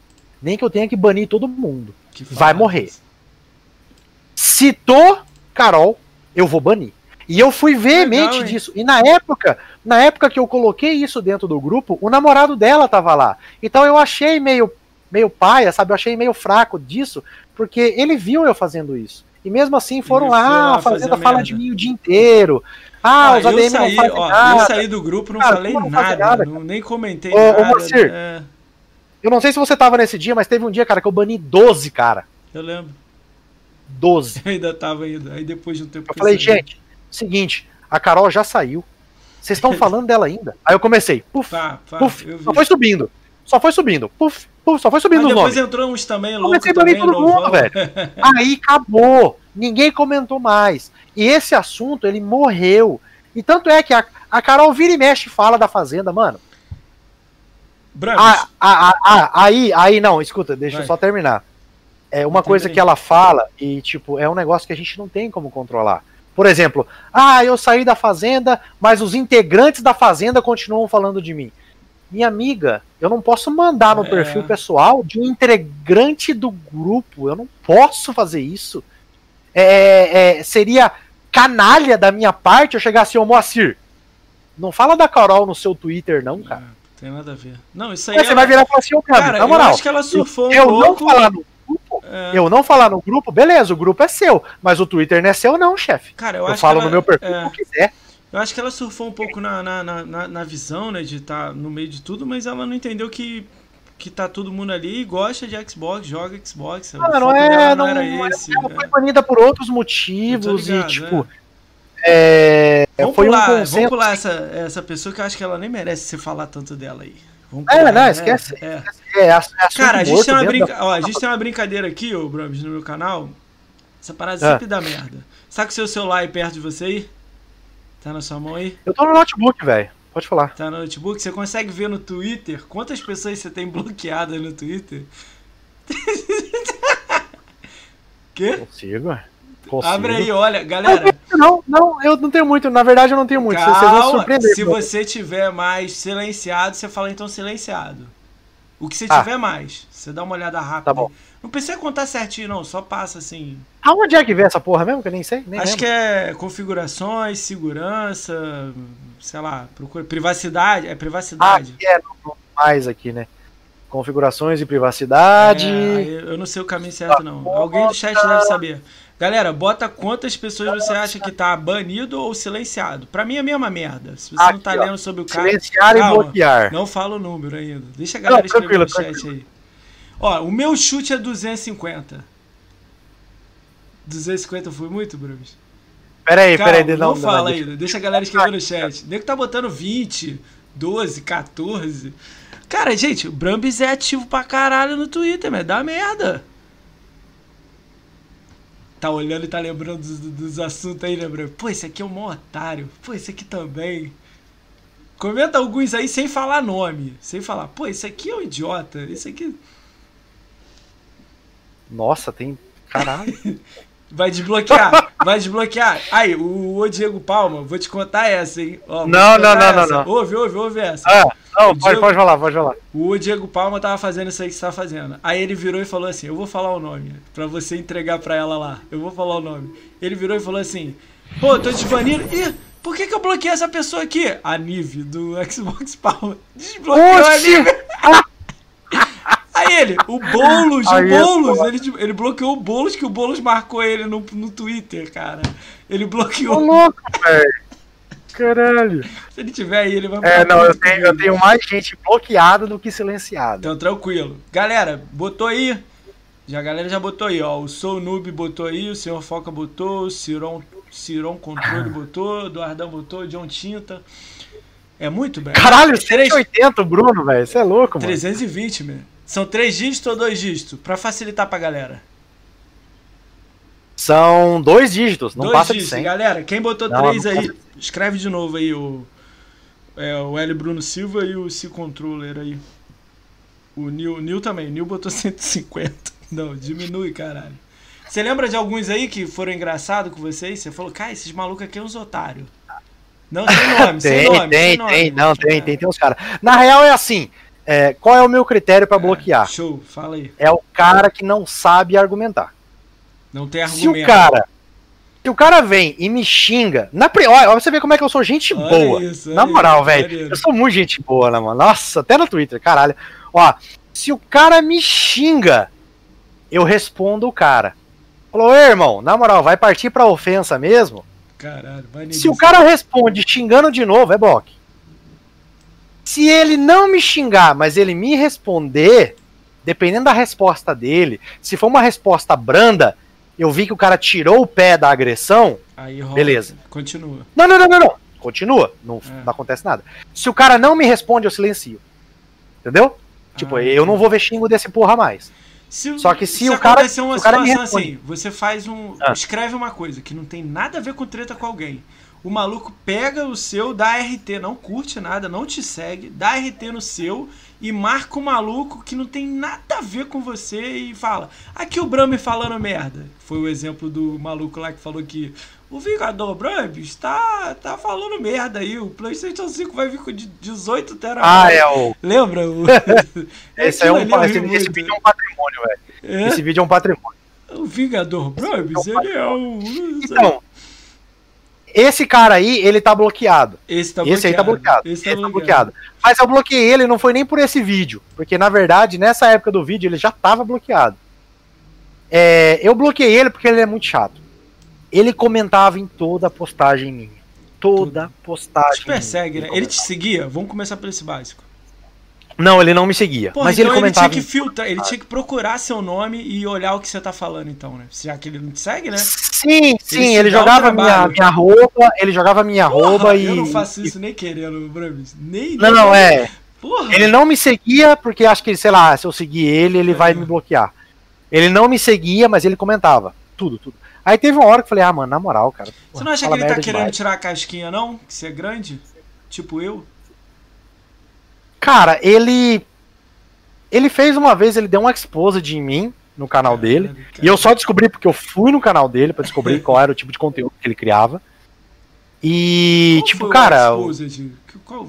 Nem que eu tenha que banir todo mundo. vai morrer. Citou Carol, eu vou banir. E eu fui veemente Legal, disso. E na época, na época que eu coloquei isso dentro do grupo, o namorado dela tava lá. Então eu achei meio meio paia, sabe? Eu achei meio fraco disso, porque ele viu eu fazendo isso. E mesmo assim foram lá, lá, a Fazenda fala merda. de mim o dia inteiro. Ah, ah os ADM saí, não ó, nada. Eu saí do grupo, não Cara, falei não nada, nada não, nem comentei ô, nada. Ô, Marcir, é... eu não sei se você tava nesse dia, mas teve um dia, cara, que eu bani 12, cara. Eu lembro. 12. [LAUGHS] Eu ainda tava ainda. Aí depois de um tempo. Eu falei, gente, seguinte, a Carol já saiu. Vocês estão [LAUGHS] falando dela ainda? Aí eu comecei. Puf, pá, pá, puf, só foi subindo. Só foi subindo. Puf, puf, só foi subindo nomes. Depois entrou uns também louco também, todo mundo, velho. [LAUGHS] Aí acabou. Ninguém comentou mais. E esse assunto, ele morreu. E tanto é que a, a Carol vira e mexe fala da Fazenda, mano. Ah, ah, ah, aí, aí, não, escuta, deixa Vai. eu só terminar. É uma coisa que ela fala e, tipo, é um negócio que a gente não tem como controlar. Por exemplo, ah, eu saí da Fazenda, mas os integrantes da Fazenda continuam falando de mim. Minha amiga, eu não posso mandar no é. perfil pessoal de um integrante do grupo. Eu não posso fazer isso. É, é, seria canalha da minha parte eu chegar assim, ô Moacir, não fala da Carol no seu Twitter, não, cara. É, tem nada a ver. Não, isso aí. Mas você vai virar e falar assim, ô, cara, na moral. Eu acho que ela surfou um eu pouco. Não falar no grupo, é. Eu não falar no grupo, beleza, o grupo é seu. Mas o Twitter não é seu, não, chefe. Cara, eu, eu falo ela, no meu perfil é... quiser. Eu acho que ela surfou um pouco na, na, na, na visão, né, de estar tá no meio de tudo, mas ela não entendeu que que tá todo mundo ali e gosta de Xbox, joga Xbox. Ah, não é, não, era não, esse. Ela é. foi banida por outros motivos ligado, e tipo. É. É, vamos, pular, um vamos pular essa, essa pessoa que eu acho que ela nem merece você falar tanto dela aí. Vamos é, pular, não, esquece. É. é, é Cara, a gente, tem uma brinca... Ó, a gente tem uma brincadeira aqui, ô Brams, no meu canal. Essa parada ah. sempre dá merda. Saca o seu celular aí perto de você aí? Tá na sua mão aí? Eu tô no notebook, velho. Pode falar. Tá no notebook? Você consegue ver no Twitter quantas pessoas você tem bloqueadas no Twitter? [LAUGHS] Quê? Consigo. Consigo. Abre aí, olha, galera. Não, não, eu não tenho muito. Na verdade, eu não tenho muito. Calma, Vocês vão surpreender. Se você tiver mais silenciado, você fala então silenciado. O que você ah. tiver mais, você dá uma olhada rápida. Tá bom. Não precisa contar certinho, não, só passa assim. Aonde é que vê essa porra mesmo? Que eu nem sei. Nem Acho lembro. que é configurações, segurança, sei lá, procura. Privacidade, é privacidade. Ah, é, não, mais aqui, né? Configurações e privacidade. É, eu não sei o caminho certo, não. Alguém do chat deve saber. Galera, bota quantas pessoas você acha que tá banido ou silenciado. Pra mim é a mesma merda. Se você aqui, não tá lendo sobre o cara. Silenciar calma, e bloquear. Não fala o número ainda. Deixa a galera não, escrever no chat tranquilo. aí. Ó, o meu chute é 250. 250 foi muito, Bruce? Peraí, peraí. Não, não fala ainda. Deixa a galera escrever no chat. Nego tá botando 20, 12, 14. Cara, gente, o Brambis é ativo pra caralho no Twitter, mas dá merda tá olhando e tá lembrando dos, dos assuntos aí, lembrando. Pô, esse aqui é um mó otário. Pô, esse aqui também. Comenta alguns aí sem falar nome. Sem falar, pô, esse aqui é um idiota. Esse aqui. Nossa, tem. Caralho. [LAUGHS] Vai desbloquear, vai desbloquear. Aí, o, o Diego Palma, vou te contar essa, hein? Ó, não, não, não, não, não. Ouve, ouve, ouve essa. Ah, não, pode, Diego, pode falar, pode falar. O Diego Palma tava fazendo isso aí que você tá fazendo. Aí ele virou e falou assim: Eu vou falar o nome, pra você entregar pra ela lá. Eu vou falar o nome. Ele virou e falou assim: Pô, tô desbanindo. Ih, por que, que eu bloqueei essa pessoa aqui? A Nive, do Xbox Palma. [LAUGHS] Desbloqueou a Nive. Aí ele, o Boulos, o Boulos, ele, ele bloqueou o Boulos, que o Boulos marcou ele no, no Twitter, cara. Ele bloqueou. Ô, louco, velho. Caralho. Se ele tiver aí, ele vai É, não, eu tenho, eu tenho mais gente bloqueada do que silenciada. Então, tranquilo. Galera, botou aí. Já, a galera já botou aí, ó. O Sou Noob botou aí, o Senhor Foca botou, o Ciron, Ciron Controle [LAUGHS] botou, o Eduardão botou, o John Tinta. É muito, velho. Caralho, 180, Bruno, velho. Você é louco, mano. 320, velho. São três dígitos ou dois dígitos? Pra facilitar pra galera. São dois dígitos, não dois passa dígitos. de 100. Galera, quem botou não, três não aí, passa... escreve de novo aí o, é, o L. Bruno Silva e o C Controller aí. O Nil, Nil também, o Nil botou [LAUGHS] 150. Não, diminui, caralho. Você lembra de alguns aí que foram engraçados com vocês? Você falou, cara, esses malucos aqui são uns otários. Não, sem nome, tem, sem nome. Tem, sem nome. tem, não, tem, tem, tem uns caras. Na real é assim, é, qual é o meu critério para é, bloquear? Show, fala aí. É o cara que não sabe argumentar. Não tem argumento. Se o cara, se o cara vem e me xinga, na olha, você vê como é que eu sou gente olha boa. Isso, na moral, velho, eu sou muito gente boa, né, mano? Nossa, até no Twitter, caralho. Ó, Se o cara me xinga, eu respondo o cara. Falou, irmão, na moral, vai partir pra ofensa mesmo? Caralho, vai Se o cara responde xingando de novo, é bloco. Se ele não me xingar, mas ele me responder, dependendo da resposta dele, se for uma resposta branda, eu vi que o cara tirou o pé da agressão, Aí, beleza. Continua. Não, não, não, não, não. Continua. Não, é. não acontece nada. Se o cara não me responde, eu silencio. Entendeu? Tipo, ah, eu não vou ver xingo desse porra mais. Se, Só que se, se o cara. Se uma o cara situação assim, você faz um. Ah. Escreve uma coisa que não tem nada a ver com treta com alguém. O maluco pega o seu, dá RT, não curte nada, não te segue, dá RT no seu e marca o maluco que não tem nada a ver com você e fala: Aqui o Brahme falando merda. Foi o exemplo do maluco lá que falou que o Vingador Brambis tá, tá falando merda aí. O PlayStation 5 vai vir com 18 terabytes. Ah, é o. Lembra? O... [LAUGHS] esse, é um, esse, esse, vídeo é um patrimônio, velho. É? Esse vídeo é um patrimônio. O Vingador Brambis, é ele é um. Então. Esse cara aí, ele tá bloqueado. Esse tá bloqueado. Esse aí tá bloqueado. Esse tá, esse bloqueado. tá bloqueado. Mas eu bloqueei ele, não foi nem por esse vídeo. Porque, na verdade, nessa época do vídeo, ele já tava bloqueado. É, eu bloqueei ele porque ele é muito chato. Ele comentava em toda postagem minha. Toda Tudo. postagem. Te persegue, né? Ele te seguia? Vamos começar por esse básico. Não, ele não me seguia. Porra, mas então ele comentava. Ele tinha que filtrar, ele tinha que procurar seu nome e olhar o que você tá falando, então, né? Já que ele não te segue, né? Sim, sim, ele, ele jogava minha, minha roupa, ele jogava minha Porra, roupa e. Eu não faço isso nem querendo, Bramis. Nem. Não, não, é. Porra. Ele não me seguia porque acho que, sei lá, se eu seguir ele, ele é. vai me bloquear. Ele não me seguia, mas ele comentava. Tudo, tudo. Aí teve uma hora que eu falei, ah, mano, na moral, cara. Você não acha que ele tá querendo demais. tirar a casquinha, não? Que você é grande? Tipo eu? Cara, ele. Ele fez uma vez, ele deu um exposed em mim no canal dele. Cara. E eu só descobri porque eu fui no canal dele para descobrir [LAUGHS] qual era o tipo de conteúdo que ele criava. E, qual tipo, cara. Exposed? Qual?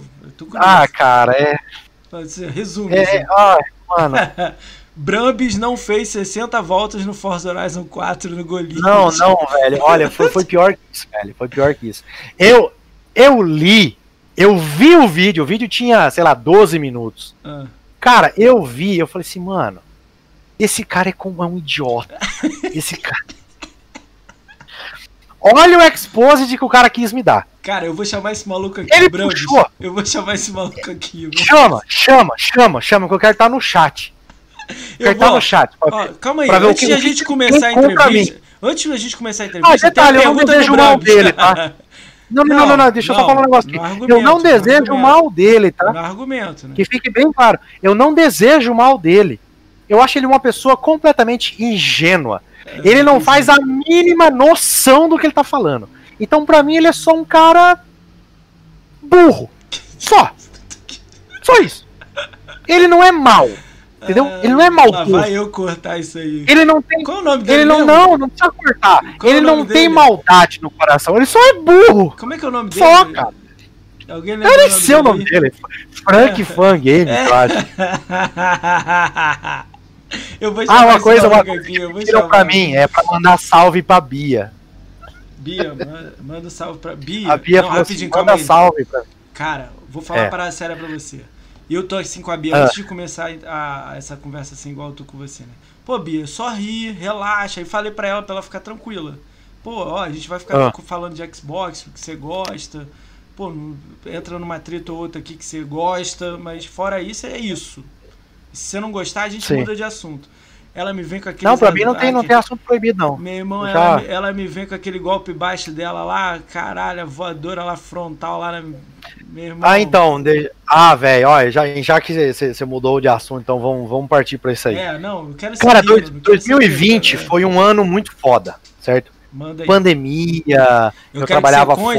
ah, cara, é. Resume. É, assim. ah, mano. [LAUGHS] Brambis não fez 60 voltas no Forza Horizon 4 no Golinho. Não, não, velho. Olha, foi, foi [LAUGHS] pior que isso, velho. Foi pior que isso. Eu, eu li, eu vi o vídeo, o vídeo tinha, sei lá, 12 minutos. Ah. Cara, eu vi, eu falei assim, mano, esse cara é como é um idiota. [LAUGHS] Esse cara. Olha o expose que o cara quis me dar. Cara, eu vou chamar esse maluco aqui, Ele Brambis. puxou. Eu vou chamar esse maluco aqui. Chama, chama, chama, chama, que eu quero estar no chat. Eu vou... no chat. Ó, calma aí, antes de a gente começar a entrevista. Antes de a gente começar a entrevista, ah, detalhe, eu não desejo mal dele, tá? [LAUGHS] Não, não, não, não, deixa eu só falar um negócio aqui. eu não desejo mal dele, tá? Argumento, né? Que fique bem claro. Eu não desejo mal dele. Eu acho ele uma pessoa completamente ingênua. É, ele não faz a mínima noção do que ele tá falando. Então, pra mim, ele é só um cara burro. Só. Só isso. Ele não é mal. Entendeu? Ah, ele não é maldoso. Vai eu cortar isso aí. Ele não tem. Qual o nome dele? Ele não, não, não precisa cortar. Qual ele não tem maldade no coração. Ele só é burro. Como é que é o nome dele? Só, cara. Alguém lembra eu nem sei o nome dele. Frank [LAUGHS] é. Fan Game, é. eu acho. [LAUGHS] eu vou ah, uma coisa, uma coisa aqui, que pediram pra mim é pra mandar salve pra Bia. Bia, manda, manda salve pra Bia. A Bia não, falou assim, manda salve pra Cara, vou falar é. uma parada séria pra você. E eu tô assim com a Bia, ah. antes de começar a, a, essa conversa assim, igual eu tô com você, né? Pô, Bia, só ri, relaxa. E falei pra ela, pra ela ficar tranquila. Pô, ó, a gente vai ficar ah. falando de Xbox, o que você gosta. Pô, entra numa treta ou outra aqui que você gosta, mas fora isso, é isso. Se você não gostar, a gente Sim. muda de assunto. Ela me vem com aquele. Não, pra mim não tem, não tem assunto proibido, não. Meu irmão, ela, ela, me vem com aquele golpe baixo dela lá, caralho, voadora lá frontal lá na. Ah, então. De... Ah, velho, olha, já, já que você mudou de assunto, então vamos, vamos partir pra isso aí. É, não, eu quero Cara, dois, 2020 saber, foi um ano muito foda, certo? Pandemia, eu, eu trabalhava fora.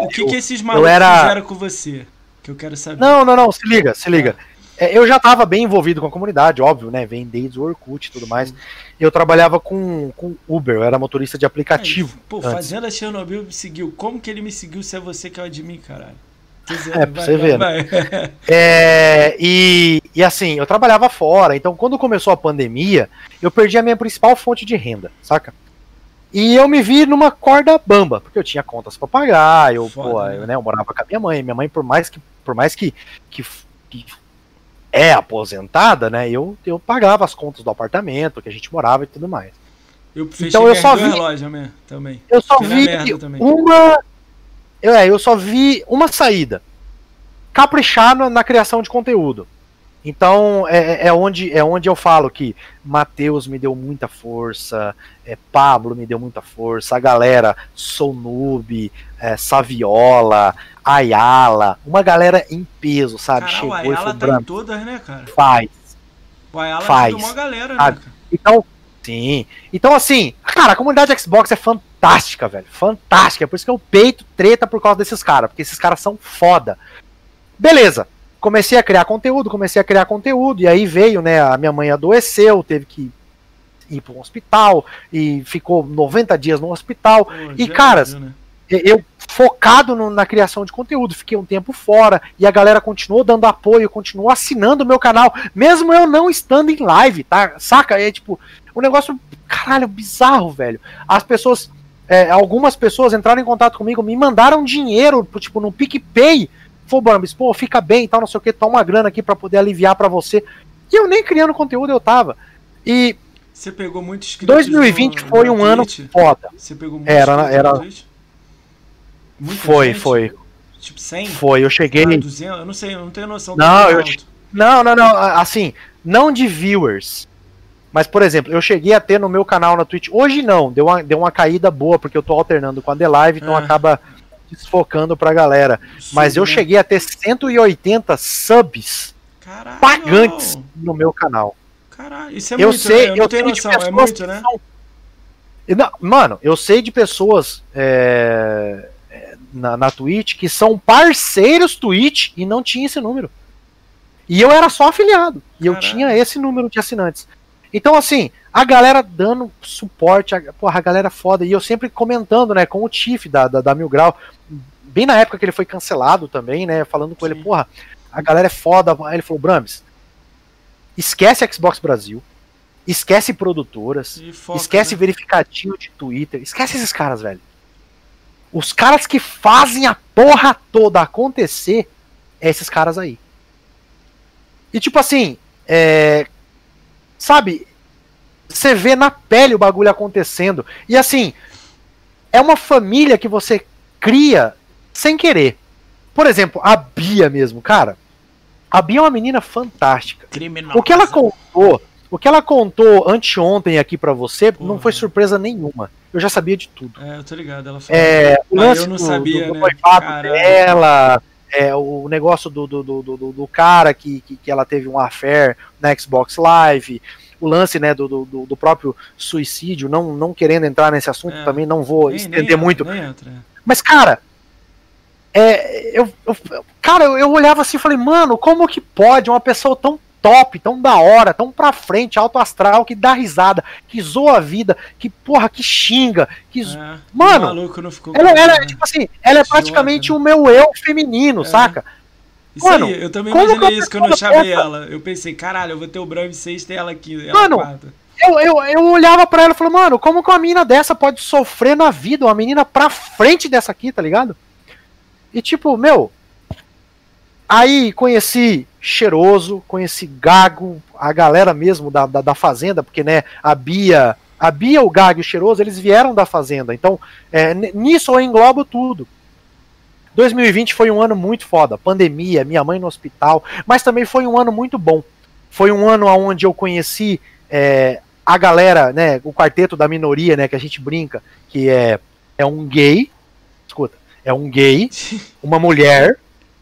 O que, que, o que, que esses malucos era... fizeram com você? Que eu quero saber. Não, não, não, se liga, se liga. É. É, eu já estava bem envolvido com a comunidade, óbvio, né? Vem desde o Orkut e tudo mais. Eu trabalhava com, com Uber, eu era motorista de aplicativo. Pô, antes. Fazenda Chernobyl me seguiu. Como que ele me seguiu se é você que é o admin, caralho? É, pra você ver. Né? [LAUGHS] é, e, e assim, eu trabalhava fora, então quando começou a pandemia, eu perdi a minha principal fonte de renda, saca? E eu me vi numa corda bamba, porque eu tinha contas para pagar, eu, Foda, pô, né? eu, né, eu morava com a minha mãe, minha mãe, por mais que, por mais que, que, que é aposentada, né? Eu, eu pagava as contas do apartamento que a gente morava e tudo mais. Eu então eu só vi loja mesmo, também. Eu só vi uma eu, é, eu só vi uma saída. Caprichar na, na criação de conteúdo. Então é, é, onde, é onde eu falo que Matheus me deu muita força, é, Pablo me deu muita força, a galera Sou Noob, é, Saviola, Ayala, uma galera em peso, sabe? Chegou o Ayala e tá em todas, né, cara? Faz. O Ayala faz. uma galera, né, cara? Então, sim. Então, assim, cara, a comunidade Xbox é fantástica, velho. Fantástica. É por isso que eu peito treta por causa desses caras, porque esses caras são foda. Beleza comecei a criar conteúdo, comecei a criar conteúdo, e aí veio, né, a minha mãe adoeceu, teve que ir para um hospital, e ficou 90 dias no hospital, Pô, e caras, né? eu focado no, na criação de conteúdo, fiquei um tempo fora, e a galera continuou dando apoio, continuou assinando o meu canal, mesmo eu não estando em live, tá, saca? É tipo, um negócio, caralho, bizarro, velho. As pessoas, é, algumas pessoas entraram em contato comigo, me mandaram dinheiro, tipo, no PicPay, Falou, Bambis, pô, fica bem e tal, não sei o que, toma uma grana aqui para poder aliviar para você. E eu nem criando conteúdo eu tava. E. Você pegou muito inscritos 2020 no, foi um ano foda. Você pegou muito era, era... Muita foi, gente? foi. Tipo 100? Foi, eu cheguei. Ah, 200? Eu não sei, eu não tenho noção. Não, eu... não, não, não. Assim, não de viewers. Mas, por exemplo, eu cheguei a ter no meu canal na Twitch. Hoje não, deu uma, deu uma caída boa, porque eu tô alternando com a The Live, então ah. acaba desfocando pra galera. Sim, Mas eu né? cheguei a ter 180 subs Caralho. pagantes no meu canal. Caralho, isso é eu muito, sei, né? eu, eu tenho noção, é muito, né? Não, mano, eu sei de pessoas é, é, na, na Twitch que são parceiros Twitch e não tinha esse número. E eu era só afiliado. E Caralho. eu tinha esse número de assinantes. Então, assim, a galera dando suporte, a, porra, a galera foda. E eu sempre comentando, né, com o Tiff da, da, da Mil Grau, bem na época que ele foi cancelado também, né, falando com Sim. ele, porra, a galera é foda. Aí ele falou, Brams, esquece Xbox Brasil, esquece produtoras, foca, esquece né? verificativo de Twitter, esquece esses caras, velho. Os caras que fazem a porra toda acontecer é esses caras aí. E tipo assim, é, sabe, você vê na pele o bagulho acontecendo. E assim, é uma família que você cria sem querer. Por exemplo, a Bia mesmo, cara. A Bia é uma menina fantástica. Criminosa. O que ela contou, o que ela contou anteontem aqui para você, Porra. não foi surpresa nenhuma. Eu já sabia de tudo. É, eu tô ligado. Ela falou. É, o lance eu não sabia, do, do né? dela, é, o negócio do, do, do, do, do cara que, que, que, ela teve um affair na Xbox Live, o lance né, do, do, do, próprio suicídio, não, não querendo entrar nesse assunto, é, também não vou nem, estender nem muito. Entra. É. Mas, cara, é, eu, eu, cara, eu, eu olhava assim e falei, mano, como que pode uma pessoa tão top, tão da hora, tão pra frente, alto astral, que dá risada, que zoa a vida, que porra, que xinga, que. É, mano, ela, ela, né? tipo assim, ela é praticamente né? o meu eu feminino, é. saca? Isso Mano, aí, eu também imaginei isso quando eu chamei ela. Eu pensei, caralho, eu vou ter o Bram 6 e ela aqui. Ela Mano, eu, eu, eu olhava pra ela e falei, mano, como que uma menina dessa pode sofrer na vida? Uma menina pra frente dessa aqui, tá ligado? E tipo, meu. Aí conheci Cheiroso, conheci Gago, a galera mesmo da, da, da Fazenda, porque né, a Bia. A Bia, o Gago e o Cheiroso, eles vieram da Fazenda. Então, é, nisso eu englobo tudo. 2020 foi um ano muito foda. Pandemia, minha mãe no hospital, mas também foi um ano muito bom. Foi um ano onde eu conheci é, a galera, né, o quarteto da minoria, né, que a gente brinca, que é, é um gay, escuta, é um gay, [LAUGHS] uma mulher,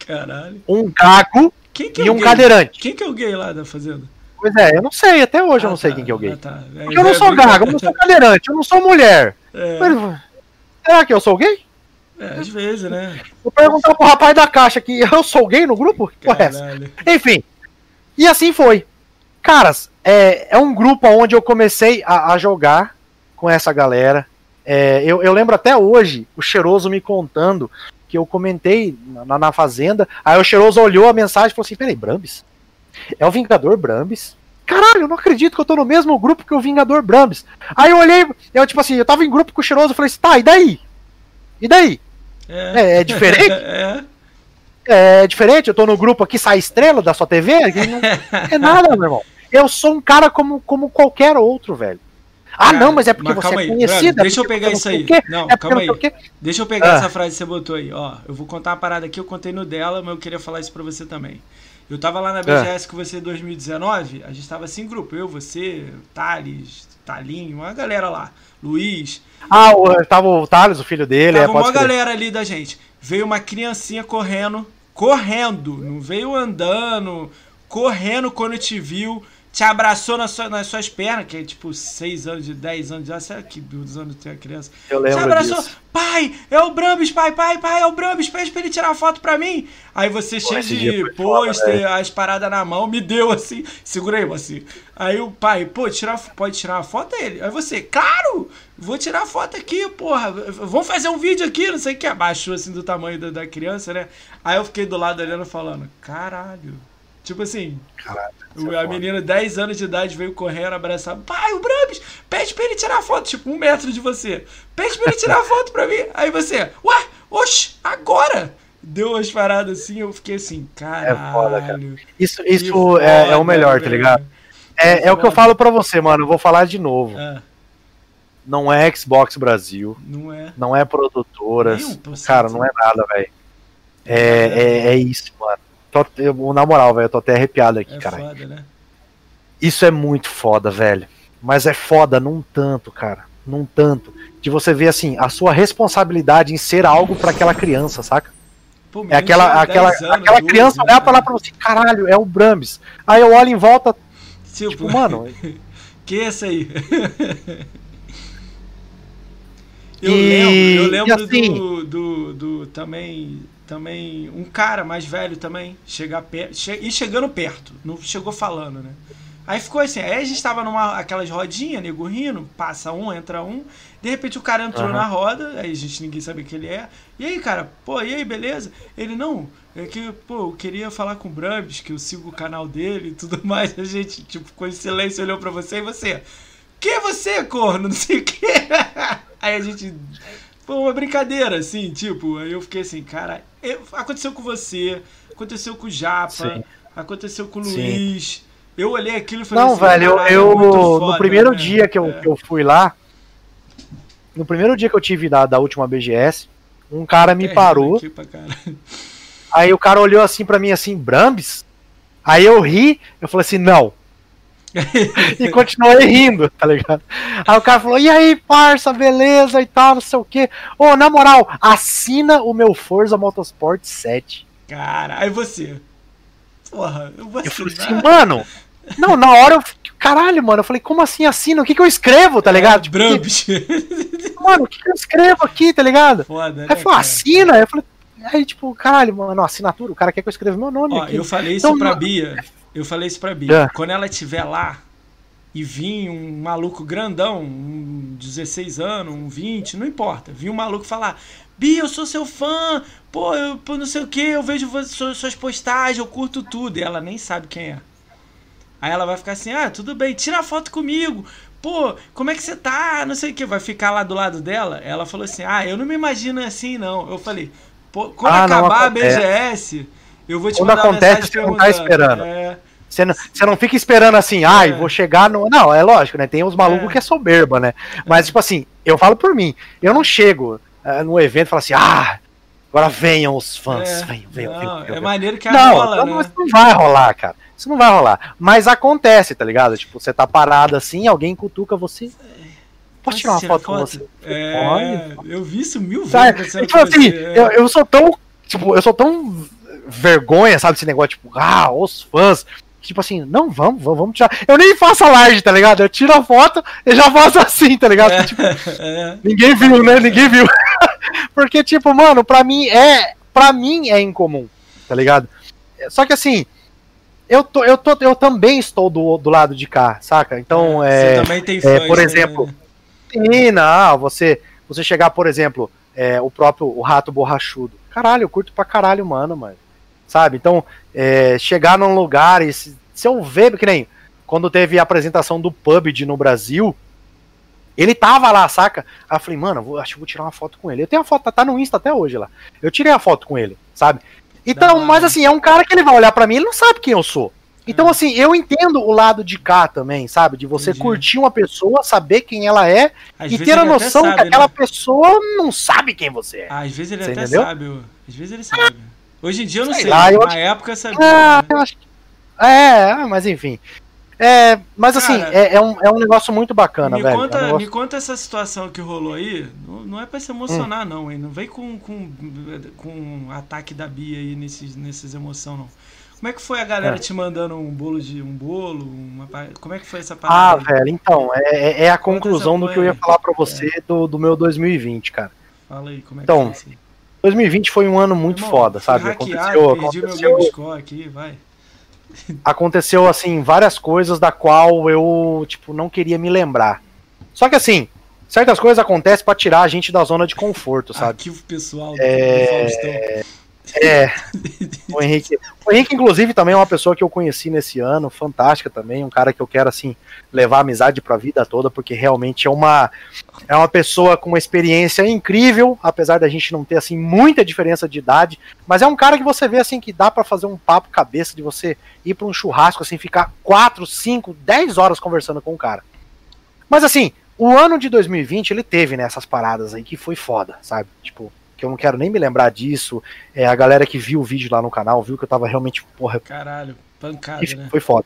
Caralho. um gago é e um gay? cadeirante. Quem que é o gay lá da fazenda? Pois é, eu não sei, até hoje ah, eu não sei tá, quem que é o gay. Ah, tá. Porque eu não sou gago, eu não sou cadeirante, eu não sou mulher. É. Mas, será que eu sou gay? É, às vezes, né? Vou perguntar pro rapaz da caixa aqui, [LAUGHS] eu sou gay no grupo? Que porra é essa? Enfim. E assim foi. Caras, é, é um grupo onde eu comecei a, a jogar com essa galera. É, eu, eu, lembro até hoje o Cheiroso me contando que eu comentei na, na Fazenda. Aí o Cheiroso olhou a mensagem e falou assim: peraí, Brambis? É o Vingador Brambis? Caralho, eu não acredito que eu tô no mesmo grupo que o Vingador Brambis. Aí eu olhei, eu tipo assim, eu tava em grupo com o Cheiroso e falei assim: tá, e daí? E daí? É, é, é diferente? [LAUGHS] é. é diferente, eu tô no grupo aqui, sai estrela da sua TV, não [LAUGHS] é nada, meu irmão. Eu sou um cara como, como qualquer outro, velho. Ah, cara, não, mas é porque mas você é conhecido. É deixa eu pegar isso aí. Não, é calma aí. Deixa eu pegar ah. essa frase que você botou aí. Ó, eu vou contar uma parada aqui, eu contei no dela, mas eu queria falar isso pra você também. Eu tava lá na BGS ah. com você em 2019, a gente tava assim, grupo, eu, você, Thales, Talinho, uma galera lá, Luiz. Ah, o, tava o Thales, o filho dele. Tava é, uma galera ali da gente. Veio uma criancinha correndo, correndo, não veio andando, correndo quando te viu te abraçou nas, suas, nas suas pernas, que é tipo 6 anos, de 10 anos, já sei que dos anos tem a criança. Eu lembro Te abraçou, disso. pai, é o Brambis, pai, pai, pai, é o Brambis, pede pra ele tirar uma foto pra mim. Aí você Pô, cheio de pôster, as paradas na mão, me deu assim, segura aí, assim. Aí o pai, pô, tirar, pode tirar uma foto dele? Aí você, claro, vou tirar a foto aqui, porra, vamos fazer um vídeo aqui, não sei o que, abaixou assim do tamanho da, da criança, né? Aí eu fiquei do lado olhando falando, caralho. Tipo assim, Caralho, a é menina, 10 anos de idade, veio correndo, abraçar. Pai, o Brabis, pede pra ele tirar foto, tipo, um metro de você. Pede pra ele tirar [LAUGHS] foto pra mim. Aí você, ué, oxe, agora! Deu umas paradas assim, eu fiquei assim, caralho. É foda, cara. Isso, isso foda, é, é, o melhor, tá ligado? É, é o que eu falo pra você, mano. Eu vou falar de novo. É. Não é Xbox Brasil. Não é. Não é produtoras. Cara, não é nada, velho. É, é, é isso, mano Tô, eu, na moral, velho, eu tô até arrepiado aqui, é cara. Né? Isso é muito foda, velho. Mas é foda num tanto, cara. Num tanto. De você ver, assim, a sua responsabilidade em ser algo para aquela criança, saca? Pô, é aquela, aquela, anos, aquela criança olhar pra lá pra você, caralho, é o Brambis. Aí eu olho em volta, tipo, tipo mano. [LAUGHS] que é esse aí? [LAUGHS] eu e, lembro, eu lembro assim, do, do, do, também também um cara mais velho também chegar perto che e chegando perto não chegou falando né? Aí ficou assim aí a gente tava numa aquelas rodinhas nego rindo passa um entra um de repente o cara entrou uhum. na roda aí a gente ninguém sabia que ele é e aí cara pô e aí beleza? Ele não é que pô eu queria falar com o Brambis que eu sigo o canal dele e tudo [LAUGHS] mais. A gente tipo com silêncio olhou para você e você? Que é você corno? [LAUGHS] Não sei o que aí a gente foi uma brincadeira, assim, tipo, aí eu fiquei assim, cara, eu, aconteceu com você, aconteceu com o Japa, Sim. aconteceu com o Luiz. Sim. Eu olhei aquilo e falei Não, assim, velho, eu, eu foda, no primeiro né? dia que eu, é. que eu fui lá, no primeiro dia que eu tive da, da última BGS, um cara me é, parou. Aí o cara olhou assim para mim assim, Brambis? Aí eu ri, eu falei assim, não, e continuei rindo, tá ligado? Aí o cara falou: e aí, parça, beleza e tal, não sei o quê. Ô, na moral, assina o meu Forza Motorsport 7. Cara, aí você. Porra, eu vou Eu falei assim, mano. Não, na hora eu. Caralho, mano. Eu falei, como assim assina? O que, que eu escrevo, tá é, ligado? É, tipo, que... Mano, o que, que eu escrevo aqui, tá ligado? Foda, né, aí falou, assina. Eu falei, aí, tipo, caralho, mano, assinatura, o cara quer que eu escreva meu nome. Ó, aqui. Eu falei isso então, pra Bia. Eu falei isso pra Bia. É. Quando ela estiver lá e vir um maluco grandão, um 16 anos, um 20, não importa. Vir um maluco falar: Bia, eu sou seu fã, pô, eu pô, não sei o que, eu vejo suas postagens, eu curto tudo. E ela nem sabe quem é. Aí ela vai ficar assim: ah, tudo bem, tira foto comigo. Pô, como é que você tá? Não sei o que. Vai ficar lá do lado dela. Ela falou assim: ah, eu não me imagino assim, não. Eu falei: pô, quando ah, acabar não, a BGS. É eu vou te Quando acontece, você não tá esperando. É... Você não, você não fica esperando assim, ai, ah, é. vou chegar no. Não, é lógico, né? Tem uns malucos é. que é soberba, né? Mas, tipo assim, eu falo por mim, eu não chego uh, no evento e falo assim, ah, agora venham os fãs. É. Venham, venham, venham, venham, É maneiro que não, rola, não, né? Isso não vai rolar, cara. Isso não vai rolar. Mas acontece, tá ligado? Tipo, você tá parado assim, alguém cutuca você. Posso tirar uma foto, foto, com você? É, Pode. eu vi isso mil vezes. Tipo assim, eu, eu sou tão. Tipo, eu sou tão vergonha, sabe? Esse negócio, tipo, ah, os fãs. Tipo assim, não, vamos, vamos, vamos tirar. Eu nem faço a large, tá ligado? Eu tiro a foto e já faço assim, tá ligado? É, tipo, [LAUGHS] é. Ninguém viu, né? Ninguém viu. [LAUGHS] Porque, tipo, mano, pra mim é. Pra mim é incomum, tá ligado? Só que assim, eu, tô, eu, tô, eu também estou do, do lado de cá, saca? Então, é. Você também tem fãs, é, Por exemplo, né? sim, não, você, você chegar, por exemplo, é, o próprio o rato borrachudo. Caralho, eu curto pra caralho, mano, mano sabe? Então, é, chegar num lugar e se, se eu ver, que nem quando teve a apresentação do PUBG no Brasil, ele tava lá, saca? Aí eu falei, mano, vou, acho que vou tirar uma foto com ele. Eu tenho a foto, tá no Insta até hoje lá. Eu tirei a foto com ele, sabe? Então, mas assim, é um cara que ele vai olhar para mim, ele não sabe quem eu sou. Então, é. assim, eu entendo o lado de cá também, sabe? De você Entendi. curtir uma pessoa, saber quem ela é Às e ter a noção sabe, que aquela né? pessoa não sabe quem você é. Às vezes ele você até entendeu? sabe. Às vezes ele sabe. Hoje em dia eu não sei, sei lá, eu na acho... época sabia. Ah, né? eu acho. É, mas enfim. É, mas assim, Cara, é, é, um, é um negócio muito bacana, me velho. Conta, é um negócio... Me conta essa situação que rolou aí. Não, não é pra se emocionar, hum. não, hein? Não vem com, com, com ataque da Bia aí nesses, nesses emoção, não. Como é que foi a galera é. te mandando um bolo de um bolo? Uma, como é que foi essa parada? Ah, velho, então, é, é, é a conclusão do que eu ia falar para você é. do, do meu 2020, cara. Fala aí, como é então, que foi 2020 foi um ano muito Irmão, foda, sabe? Aconteceu, aconteceu, aqui, vai. [LAUGHS] Aconteceu assim várias coisas da qual eu, tipo, não queria me lembrar. Só que assim, certas coisas acontecem para tirar a gente da zona de conforto, sabe? Arquivo pessoal do, é... Faustão. É. O Henrique, o Henrique, inclusive, também é uma pessoa que eu conheci nesse ano, fantástica também, um cara que eu quero, assim, levar amizade pra vida toda, porque realmente é uma, é uma pessoa com uma experiência incrível, apesar da gente não ter, assim, muita diferença de idade, mas é um cara que você vê, assim, que dá para fazer um papo cabeça de você ir pra um churrasco, assim, ficar 4, 5, 10 horas conversando com o cara. Mas, assim, o ano de 2020, ele teve, né, paradas aí que foi foda, sabe? Tipo, que eu não quero nem me lembrar disso. É, a galera que viu o vídeo lá no canal viu que eu tava realmente, porra. Caralho, pancada, né? Foi foda.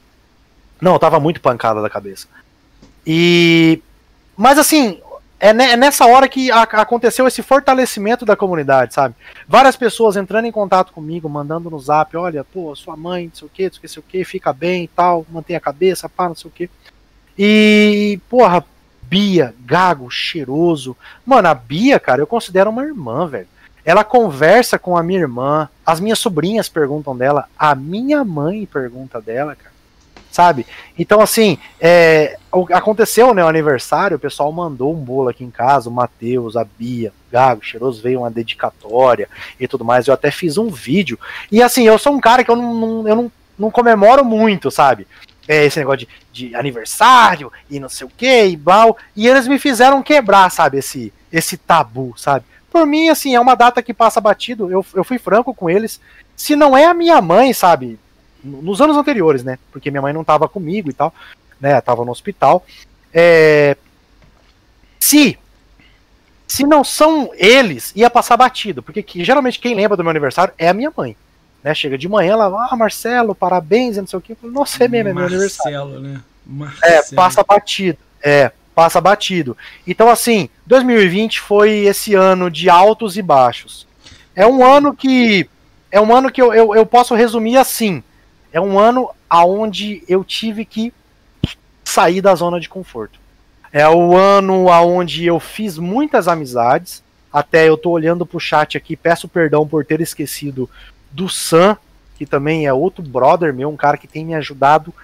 Não, eu tava muito pancada da cabeça. E. Mas assim, é, é nessa hora que aconteceu esse fortalecimento da comunidade, sabe? Várias pessoas entrando em contato comigo, mandando no zap, olha, pô, sua mãe, não sei o que, não sei o que, fica bem e tal, mantém a cabeça, pá, não sei o que. E, porra, Bia, Gago, cheiroso. Mano, a Bia, cara, eu considero uma irmã, velho. Ela conversa com a minha irmã, as minhas sobrinhas perguntam dela, a minha mãe pergunta dela, cara. Sabe? Então, assim, é, aconteceu, né, o aniversário, o pessoal mandou um bolo aqui em casa, o Matheus, a Bia, Gago, Cheiroso, veio uma dedicatória e tudo mais. Eu até fiz um vídeo. E assim, eu sou um cara que eu não, não eu não, não comemoro muito, sabe? É, esse negócio de, de, aniversário e não sei o que e blau. E eles me fizeram quebrar, sabe, esse, esse tabu, sabe? Por mim, assim, é uma data que passa batido. Eu, eu fui franco com eles. Se não é a minha mãe, sabe? Nos anos anteriores, né? Porque minha mãe não tava comigo e tal, né? Tava no hospital. É... Se se não são eles, ia passar batido, porque que, geralmente quem lembra do meu aniversário é a minha mãe. Né? Chega de manhã, ela, ah, Marcelo, parabéns, não sei o que. Nossa, é mesmo, é meu aniversário. Marcelo, né? Marcelo. É, passa batido. É, passa batido. Então, assim, 2020 foi esse ano de altos e baixos. É um ano que. É um ano que eu, eu, eu posso resumir assim. É um ano aonde eu tive que sair da zona de conforto. É o ano aonde eu fiz muitas amizades. Até eu tô olhando pro chat aqui, peço perdão por ter esquecido do Sam, que também é outro brother meu, um cara que tem me ajudado.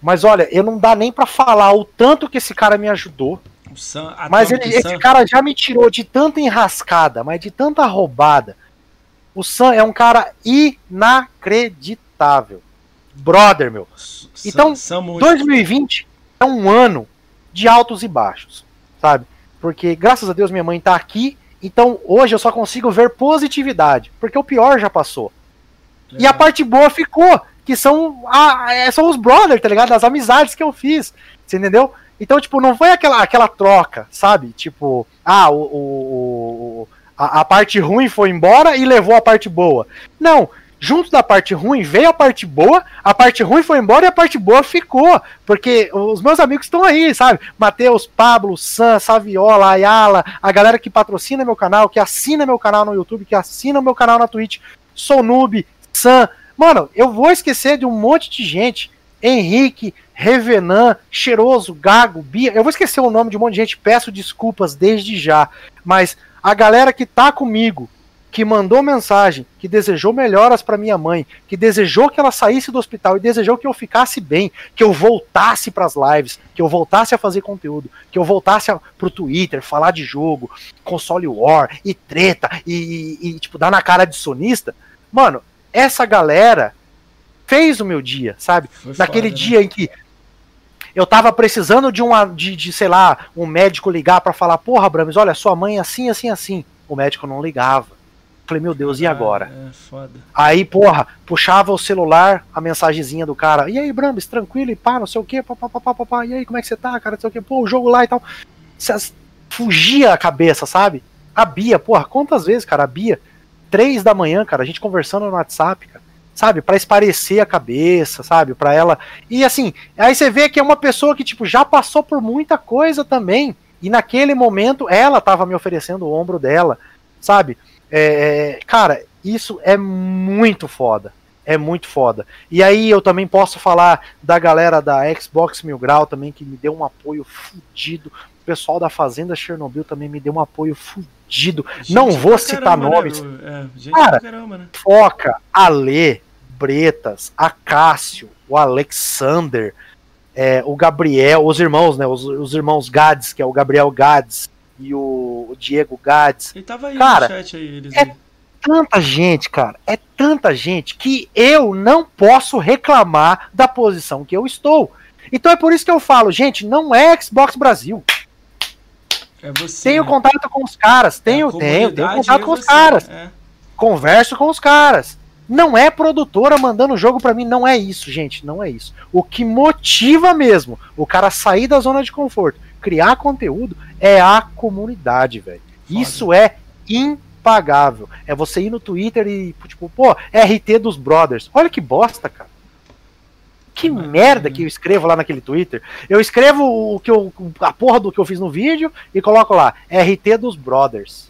Mas olha, eu não dá nem para falar o tanto que esse cara me ajudou. Sam, mas ele, esse Sam... cara já me tirou de tanta enrascada, mas de tanta roubada. O Sam é um cara inacreditável. Brother, meu. Então, Sam 2020 é um ano de altos e baixos, sabe? Porque graças a Deus minha mãe tá aqui então hoje eu só consigo ver positividade, porque o pior já passou. É. E a parte boa ficou, que são, a, é, são os brothers, tá ligado? As amizades que eu fiz, você entendeu? Então, tipo, não foi aquela, aquela troca, sabe? Tipo, ah, o, o, a, a parte ruim foi embora e levou a parte boa. Não, junto da parte ruim veio a parte boa, a parte ruim foi embora e a parte boa ficou. Porque os meus amigos estão aí, sabe? Matheus, Pablo, Sam, Saviola, Ayala, a galera que patrocina meu canal, que assina meu canal no YouTube, que assina meu canal na Twitch, sou noob, Sam. Mano, eu vou esquecer de um monte de gente. Henrique, Revenan, Cheiroso, Gago, Bia. Eu vou esquecer o nome de um monte de gente, peço desculpas desde já. Mas a galera que tá comigo, que mandou mensagem, que desejou melhoras para minha mãe, que desejou que ela saísse do hospital e desejou que eu ficasse bem, que eu voltasse para as lives, que eu voltasse a fazer conteúdo, que eu voltasse a, pro Twitter, falar de jogo, console war e treta e, e, e tipo dar na cara de sonista. Mano, essa galera fez o meu dia, sabe? Foi Naquele foda, né? dia né? em que eu tava precisando de uma de, de sei lá, um médico ligar para falar, porra, Brames, olha, sua mãe é assim, assim, assim. O médico não ligava Falei, meu Deus, e ah, agora? É, foda. Aí, porra, puxava o celular, a mensagenzinha do cara. E aí, Brambis, tranquilo, e pá, não sei o quê, papapá, e aí, como é que você tá, cara, não sei o quê, pô, o jogo lá e tal. Fugia a cabeça, sabe? A Bia, porra, quantas vezes, cara, a Bia, três da manhã, cara, a gente conversando no WhatsApp, cara, sabe, para esparecer a cabeça, sabe, para ela. E assim, aí você vê que é uma pessoa que, tipo, já passou por muita coisa também, e naquele momento ela tava me oferecendo o ombro dela, sabe? É, é, cara, isso é muito foda. É muito foda. E aí eu também posso falar da galera da Xbox Mil Grau também, que me deu um apoio fudido. O pessoal da Fazenda Chernobyl também me deu um apoio fudido. Gente Não vou citar caramba, né, nomes. Né? É, cara, caramba, né? Foca, Ale, Bretas, Acácio, o Alexander, é, o Gabriel, os irmãos, né? Os, os irmãos Gades, que é o Gabriel Gades, e o, o Diego Gades. Ele tava aí cara, no chat aí, eles é aí. tanta gente, cara, é tanta gente que eu não posso reclamar da posição que eu estou. Então é por isso que eu falo, gente, não é Xbox Brasil. É você, tenho né? contato com os caras, tenho, é tenho, tenho contato é com os caras. É. Converso com os caras. Não é produtora mandando jogo para mim, não é isso, gente, não é isso. O que motiva mesmo o cara sair da zona de conforto, criar conteúdo, é a comunidade, velho. Isso é impagável. É você ir no Twitter e, tipo, pô, RT dos brothers. Olha que bosta, cara. Que merda que eu escrevo lá naquele Twitter. Eu escrevo o que eu, a porra do que eu fiz no vídeo e coloco lá, RT dos brothers.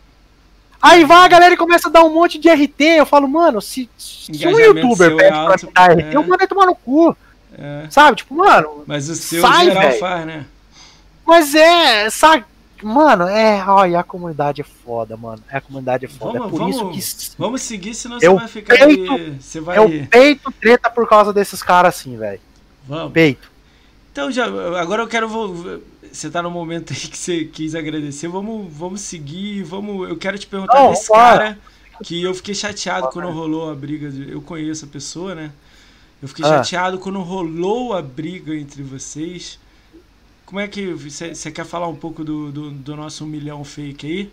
Aí vai a galera e começa a dar um monte de RT. Eu falo, mano, se, se um youtuber pede pra me dar RT, é. eu mando ele tomar no cu. É. Sabe? Tipo, mano. Mas o seu sai, geral véio. faz, né? Mas é, sabe? Mano, é. Olha, a comunidade é foda, mano. É, a comunidade é foda. Vamos, é por vamos, isso que. Vamos seguir, senão eu você vai ficar. Peito, aí, você vai... Eu peito treta por causa desses caras assim, velho. Vamos. Peito. Então, já, agora eu quero. Você tá no momento aí que você quis agradecer. Vamos, vamos seguir. Vamos, eu quero te perguntar Não, desse cara que eu fiquei chateado quando rolou a briga. Eu conheço a pessoa, né? Eu fiquei ah. chateado quando rolou a briga entre vocês. Como é que. Você quer falar um pouco do, do, do, nosso milhão fake aí?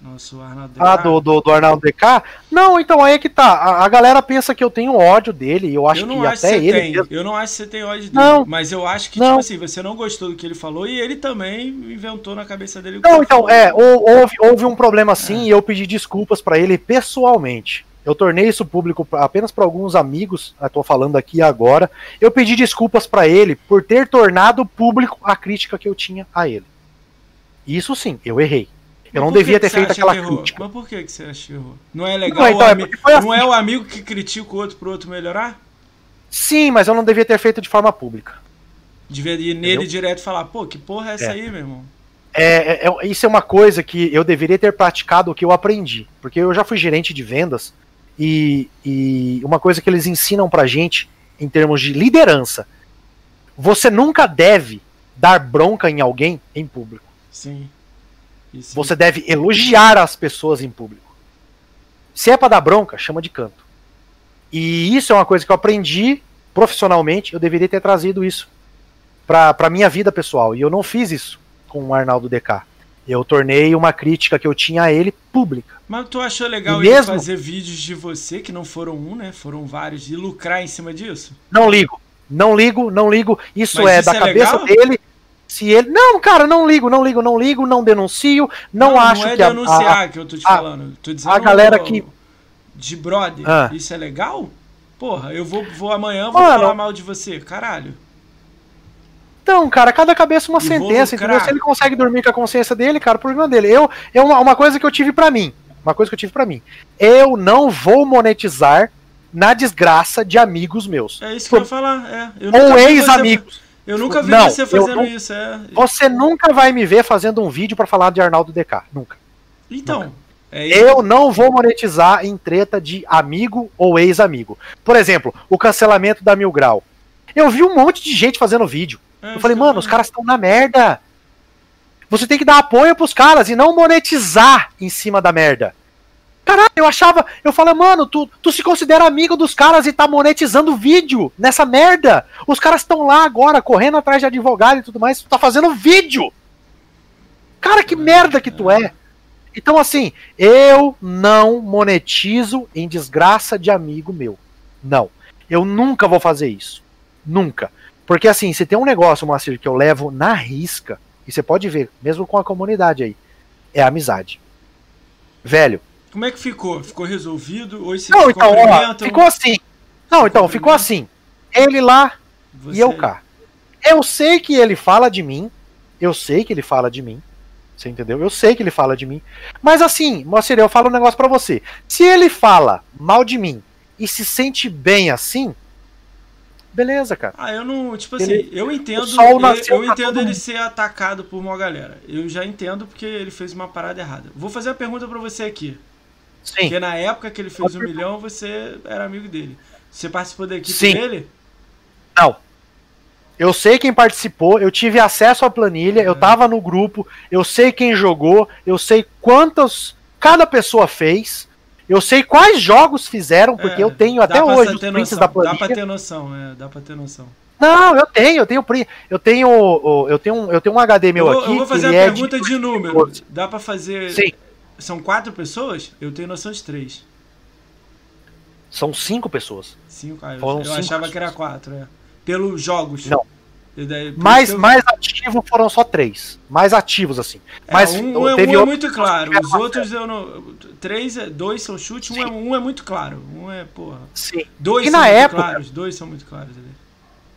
Nosso Arnaldo DK? Ah, do, do, do Arnaldo DK? Não, então aí é que tá. A, a, galera pensa que eu tenho ódio dele. Eu acho eu que acho até que ele. Tem. Eu não acho que você tem ódio dele. Não, mas eu acho que, não. tipo assim, você não gostou do que ele falou e ele também inventou na cabeça dele. Não, então, falou. é, houve, houve um problema assim é. e eu pedi desculpas para ele pessoalmente. Eu tornei isso público apenas para alguns amigos, estou falando aqui agora. Eu pedi desculpas para ele por ter tornado público a crítica que eu tinha a ele. Isso sim, eu errei. Eu não devia ter feito aquela crítica. Mas por que, que você achou? Não é legal? Não, então, é assim. não é o amigo que critica o outro pro outro melhorar? Sim, mas eu não devia ter feito de forma pública. Devia ir nele Entendeu? direto e falar, pô, que porra é essa é. aí, meu irmão? É, é, é, isso é uma coisa que eu deveria ter praticado o que eu aprendi. Porque eu já fui gerente de vendas e, e uma coisa que eles ensinam pra gente em termos de liderança: você nunca deve dar bronca em alguém em público. Sim. Isso. Você deve elogiar as pessoas em público. Se é para dar bronca, chama de canto. E isso é uma coisa que eu aprendi profissionalmente. Eu deveria ter trazido isso para pra minha vida pessoal. E eu não fiz isso com o Arnaldo DK. Eu tornei uma crítica que eu tinha a ele pública. Mas tu achou legal ele mesmo... fazer vídeos de você, que não foram um, né? Foram vários, e lucrar em cima disso? Não ligo. Não ligo, não ligo. Isso Mas é isso da é cabeça legal? dele. Se ele. Não, cara, não ligo, não ligo, não ligo, não denuncio. Não, não acho não é que. denunciar a, a, que eu tô te falando. Tô dizendo a galera que. De brother. Ah. Isso é legal? Porra, eu vou, vou amanhã, vou Mano, falar mal de você. Caralho. Então, cara, cada cabeça uma e sentença, entendeu? Se ele consegue dormir com a consciência dele, cara, o problema dele. Eu, é uma, uma coisa que eu tive para mim. Uma coisa que eu tive para mim. Eu não vou monetizar na desgraça de amigos meus. É isso que Por... eu ia falar. É. Ou ex-amigos. Eu nunca vi não, você fazendo não... isso. É. Você nunca vai me ver fazendo um vídeo para falar de Arnaldo DK. Nunca. Então. Nunca. É eu não vou monetizar em treta de amigo ou ex-amigo. Por exemplo, o cancelamento da Mil Grau. Eu vi um monte de gente fazendo vídeo. É, eu falei, mano, os caras estão na merda. Você tem que dar apoio pros caras e não monetizar em cima da merda. Caralho, eu achava, eu falei, mano, tu, tu se considera amigo dos caras e tá monetizando vídeo nessa merda. Os caras estão lá agora, correndo atrás de advogado e tudo mais, tu tá fazendo vídeo. Cara, que merda que tu é. Então, assim, eu não monetizo em desgraça de amigo meu. Não. Eu nunca vou fazer isso. Nunca. Porque, assim, se tem um negócio, Moacir, que eu levo na risca, e você pode ver, mesmo com a comunidade aí, é a amizade. Velho. Como é que ficou? Ficou resolvido? Hoje não, então, ó, ficou assim. Não, então, ficou assim. Ele lá Você... e eu cá. Eu sei que ele fala de mim. Eu sei que ele fala de mim. Você entendeu? Eu sei que ele fala de mim. Mas assim, Moacir, eu falo um negócio para você. Se ele fala mal de mim e se sente bem assim, beleza, cara. Ah, eu não. Tipo assim, ele, eu entendo. Eu, eu entendo ele ser atacado por uma galera. Eu já entendo porque ele fez uma parada errada. Vou fazer uma pergunta para você aqui. Sim. Porque na época que ele fez Pode um milhão, você era amigo dele. Você participou da equipe Sim. dele? Não. Eu sei quem participou, eu tive acesso à planilha, é. eu tava no grupo, eu sei quem jogou, eu sei quantas cada pessoa fez, eu sei quais jogos fizeram, porque é, eu tenho até hoje os prints noção, da planilha. Dá pra ter noção, é, dá pra ter noção. Não, eu tenho, eu tenho print, eu tenho, eu tenho, eu tenho um HD meu eu, aqui. Eu vou fazer a é pergunta de, de número. Dá para fazer? Sim. São quatro pessoas? Eu tenho noção de três. São cinco pessoas. Cinco, ah, eu, eu cinco achava pessoas. que era quatro, é. Pelos jogos. Não. Daí, mais, eu... mais ativos foram só três. Mais ativos, assim. É, Mas um, é, teve um é muito claro. Os outros eu não. Três, é, dois são chute, um é, um é muito claro. Um é, porra. Sim. Dois e são na muito época, claros. Dois são muito claros ali.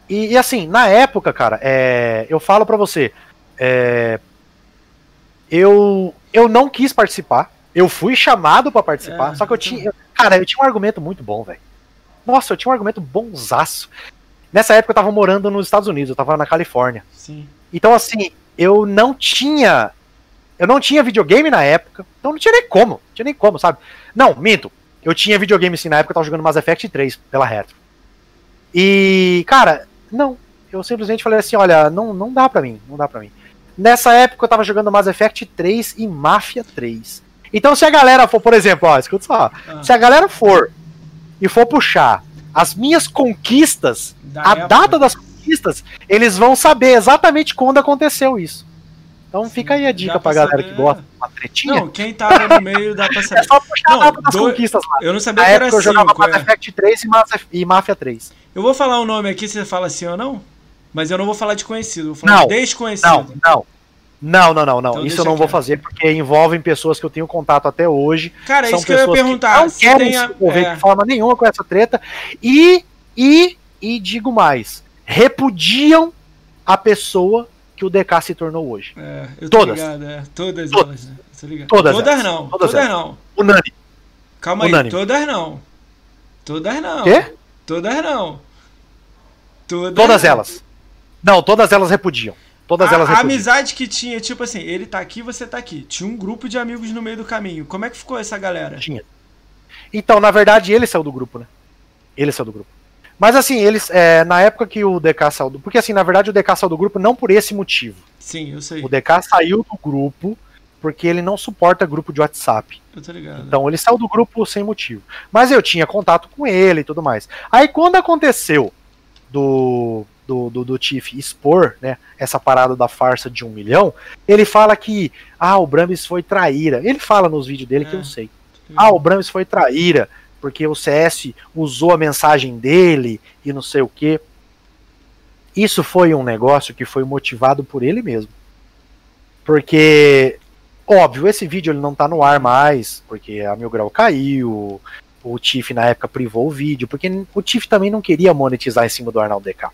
E, e, assim, na época, cara, é, eu falo para você. É, eu, eu não quis participar. Eu fui chamado para participar, é, só que eu tinha. Cara, eu tinha um argumento muito bom, velho. Nossa, eu tinha um argumento bonzaço. Nessa época eu tava morando nos Estados Unidos, eu tava na Califórnia. Sim. Então, assim, eu não tinha. Eu não tinha videogame na época, então não tinha nem como. Não tinha nem como, sabe? Não, minto. Eu tinha videogame sim na época, eu tava jogando Mass Effect 3 pela Retro. E, cara, não. Eu simplesmente falei assim: olha, não, não dá pra mim, não dá pra mim. Nessa época eu tava jogando Mass Effect 3 e Mafia 3. Então, se a galera for, por exemplo, ó, escuta só. Ah. Se a galera for e for puxar as minhas conquistas, da a época. data das conquistas, eles vão saber exatamente quando aconteceu isso. Então fica aí a dica pra, pra galera que gosta de uma tretinha. Não, quem tava no meio dá pra [LAUGHS] saber. É só puxar não, a data das do... conquistas lá. Eu não sabia Na que era eu jogava cinco, Mass é. Effect 3 e, e Mafia 3. Eu vou falar o um nome aqui, você fala sim ou não? Mas eu não vou falar de conhecido, vou falar não, de desconhecido. Não, não. Não, não, não, não. Então Isso eu não vou fazer porque envolvem pessoas que eu tenho contato até hoje. Cara, São isso que eu ia perguntar. Que não querem se envolver é... de forma nenhuma com essa treta. E, e, e digo mais, repudiam a pessoa que o DK se tornou hoje. É, todas. Ligado, é. Todas, todas elas, né? Todas, todas não. Todas, todas não. Unânime. Calma Unânime. aí, todas não. Todas não. Quê? Todas não. Todas, todas elas. Não, todas elas repudiam. Todas a, elas A amizade que tinha, tipo assim, ele tá aqui, você tá aqui. Tinha um grupo de amigos no meio do caminho. Como é que ficou essa galera? Tinha. Então, na verdade, ele saiu do grupo, né? Ele saiu do grupo. Mas assim, eles. É, na época que o DK saiu do. Porque assim, na verdade, o DK saiu do grupo não por esse motivo. Sim, eu sei. O DK saiu do grupo porque ele não suporta grupo de WhatsApp. Eu tô ligado. Então ele saiu do grupo sem motivo. Mas eu tinha contato com ele e tudo mais. Aí quando aconteceu do do, do, do Tiff expor né, essa parada da farsa de um milhão, ele fala que ah, o Bramis foi traíra. Ele fala nos vídeos dele é. que eu sei. Ah, o Bramis foi traíra, porque o CS usou a mensagem dele e não sei o que. Isso foi um negócio que foi motivado por ele mesmo. Porque, óbvio, esse vídeo ele não tá no ar mais, porque a Mil Grau caiu, o Tiff na época privou o vídeo, porque o Tiff também não queria monetizar em cima do Arnaldo DK.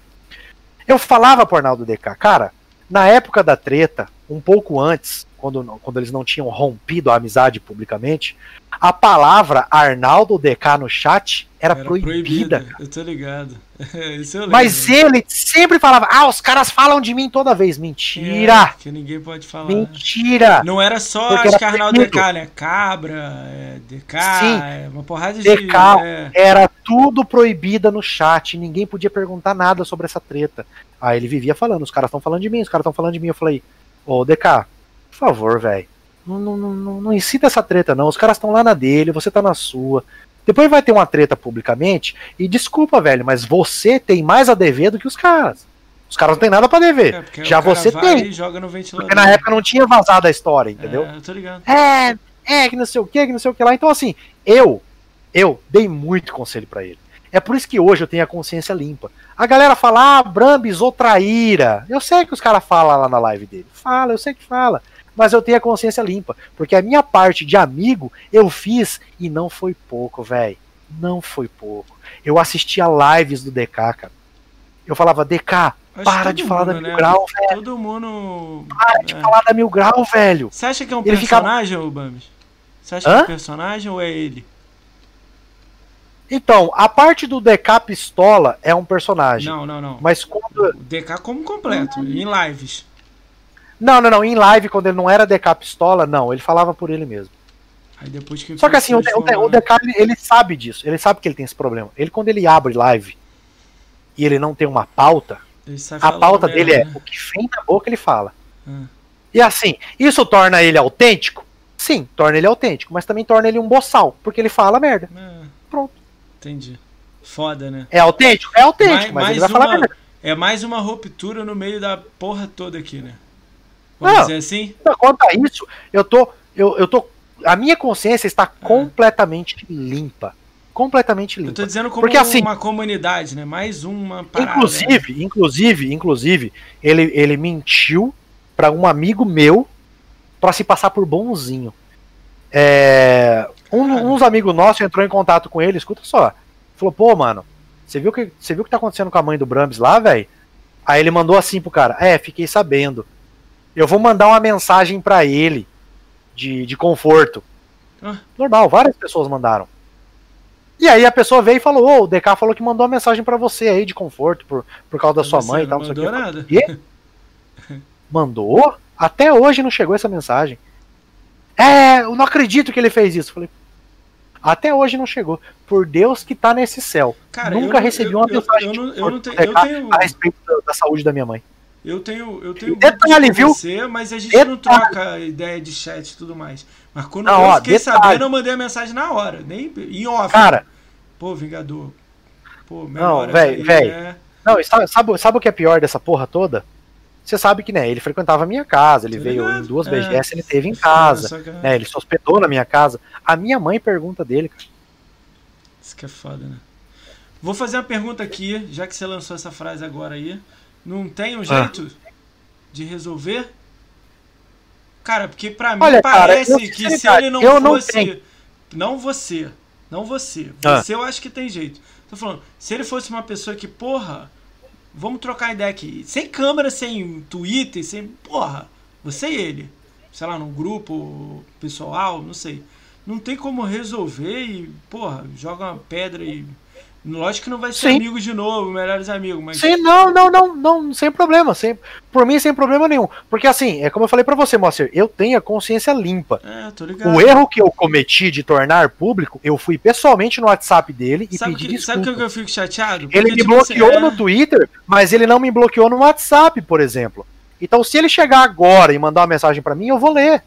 Eu falava pro Arnaldo DK, cara, na época da treta, um pouco antes, quando, quando eles não tinham rompido a amizade publicamente, a palavra Arnaldo DK no chat era, era proibida. proibida. Eu tô ligado. [LAUGHS] Eu Mas ele sempre falava: Ah, os caras falam de mim toda vez. Mentira! É, que ninguém pode falar. Mentira! Não era só acho que Arnaldo DK, né? Cabra, é, DK, Sim. É, uma porrada de. DK é... era tudo proibida no chat. Ninguém podia perguntar nada sobre essa treta. Aí ele vivia falando: Os caras estão falando de mim, os caras estão falando de mim. Eu falei: Ô, DK, por favor, velho. Não, não, não, não incita essa treta, não. Os caras estão lá na dele, você tá na sua. Depois vai ter uma treta publicamente. E desculpa, velho, mas você tem mais a dever do que os caras. Os caras não tem nada para dever. É, Já você tem. Joga no porque na época não tinha vazado a história, entendeu? É, eu tô ligado. É, é, que não sei o que, que não sei o que lá. Então, assim, eu, eu dei muito conselho para ele. É por isso que hoje eu tenho a consciência limpa. A galera fala, ah, Brambis ou traíra. Eu sei que os caras falam lá na live dele. Fala, eu sei que fala. Mas eu tenho a consciência limpa. Porque a minha parte de amigo eu fiz e não foi pouco, velho. Não foi pouco. Eu assistia lives do DK, cara. Eu falava, DK, Acho para de falar mundo, da Mil né? Grau, velho. Todo mundo. Para de é. falar da Mil Grau, velho. Você acha que é um ele personagem, fica... Bambis? Você acha Hã? que é um personagem ou é ele? Então, a parte do DK pistola é um personagem. Não, não, não. Mas quando. O DK como completo, em lives. Não, não, não. Em live, quando ele não era DK pistola, não. Ele falava por ele mesmo. Aí depois que Só que assim, o, o, o DK, ele, ele sabe disso. Ele sabe que ele tem esse problema. Ele, quando ele abre live e ele não tem uma pauta, a pauta dele é né? o que vem na boca ele fala. Hum. E assim, isso torna ele autêntico? Sim, torna ele autêntico, mas também torna ele um boçal, porque ele fala merda. É. Pronto. Entendi. Foda, né? É autêntico? É autêntico, mais, mas ele vai uma, falar merda. É mais uma ruptura no meio da porra toda aqui, né? Vamos não, dizer assim? Quanto a isso, eu tô. Eu, eu tô. A minha consciência está ah. completamente limpa. Completamente limpa. Eu tô dizendo como Porque, assim, uma comunidade, né? Mais uma parada. Inclusive, né? inclusive, inclusive, ele, ele mentiu para um amigo meu para se passar por bonzinho. É, um, uns amigos nossos entrou em contato com ele, escuta só. Falou, pô, mano, você viu que você viu o que tá acontecendo com a mãe do Brams lá, velho? Aí ele mandou assim pro cara: É, fiquei sabendo. Eu vou mandar uma mensagem para ele de, de conforto. Ah. Normal, várias pessoas mandaram. E aí a pessoa veio e falou: Ô, oh, o DK falou que mandou uma mensagem para você aí de conforto por, por causa da sua mãe e tal. Não mandou nada. [LAUGHS] Mandou? Até hoje não chegou essa mensagem. É, eu não acredito que ele fez isso. Falei, até hoje não chegou. Por Deus que tá nesse céu. Cara, Nunca eu, recebi eu, uma mensagem eu, eu, eu, não tenho, eu tenho... a respeito da, da, saúde da minha mãe. Eu tenho, eu tenho detalhe, viu? Você, mas a gente detalhe. não troca ideia de chat e tudo mais. Mas quando não, eu ó, fiquei detalhe. sabendo, eu mandei a mensagem na hora, nem em off. Cara, pô, Vingador. Pô, não, velho, velho. É... Não, sabe, sabe, sabe o que é pior dessa porra toda? Você sabe que, né, ele frequentava a minha casa, ele veio em duas é, BGS, ele teve em casa, que... né, ele se hospedou na minha casa. A minha mãe pergunta dele, cara. Isso que é foda, né? Vou fazer uma pergunta aqui, já que você lançou essa frase agora aí. Não tem um jeito ah. de resolver? Cara, porque pra mim Olha, parece cara, que se ele não fosse. Não, não você. Não você. Ah. Você eu acho que tem jeito. Tô falando, se ele fosse uma pessoa que, porra, vamos trocar ideia aqui. Sem câmera, sem Twitter, sem. Porra, você e ele. Sei lá, num grupo pessoal, não sei. Não tem como resolver e, porra, joga uma pedra e. Lógico que não vai ser Sim. amigos de novo, melhores amigos, mas. Sim, não, não, não, não, sem problema. Sem, por mim, sem problema nenhum. Porque assim, é como eu falei para você, Moacir, eu tenho a consciência limpa. É, tô ligado. O erro que eu cometi de tornar público, eu fui pessoalmente no WhatsApp dele e sabe pedi que, desculpa. Sabe o que eu fico chateado? Porque, ele me tipo, bloqueou assim, é... no Twitter, mas ele não me bloqueou no WhatsApp, por exemplo. Então, se ele chegar agora e mandar uma mensagem para mim, eu vou ler.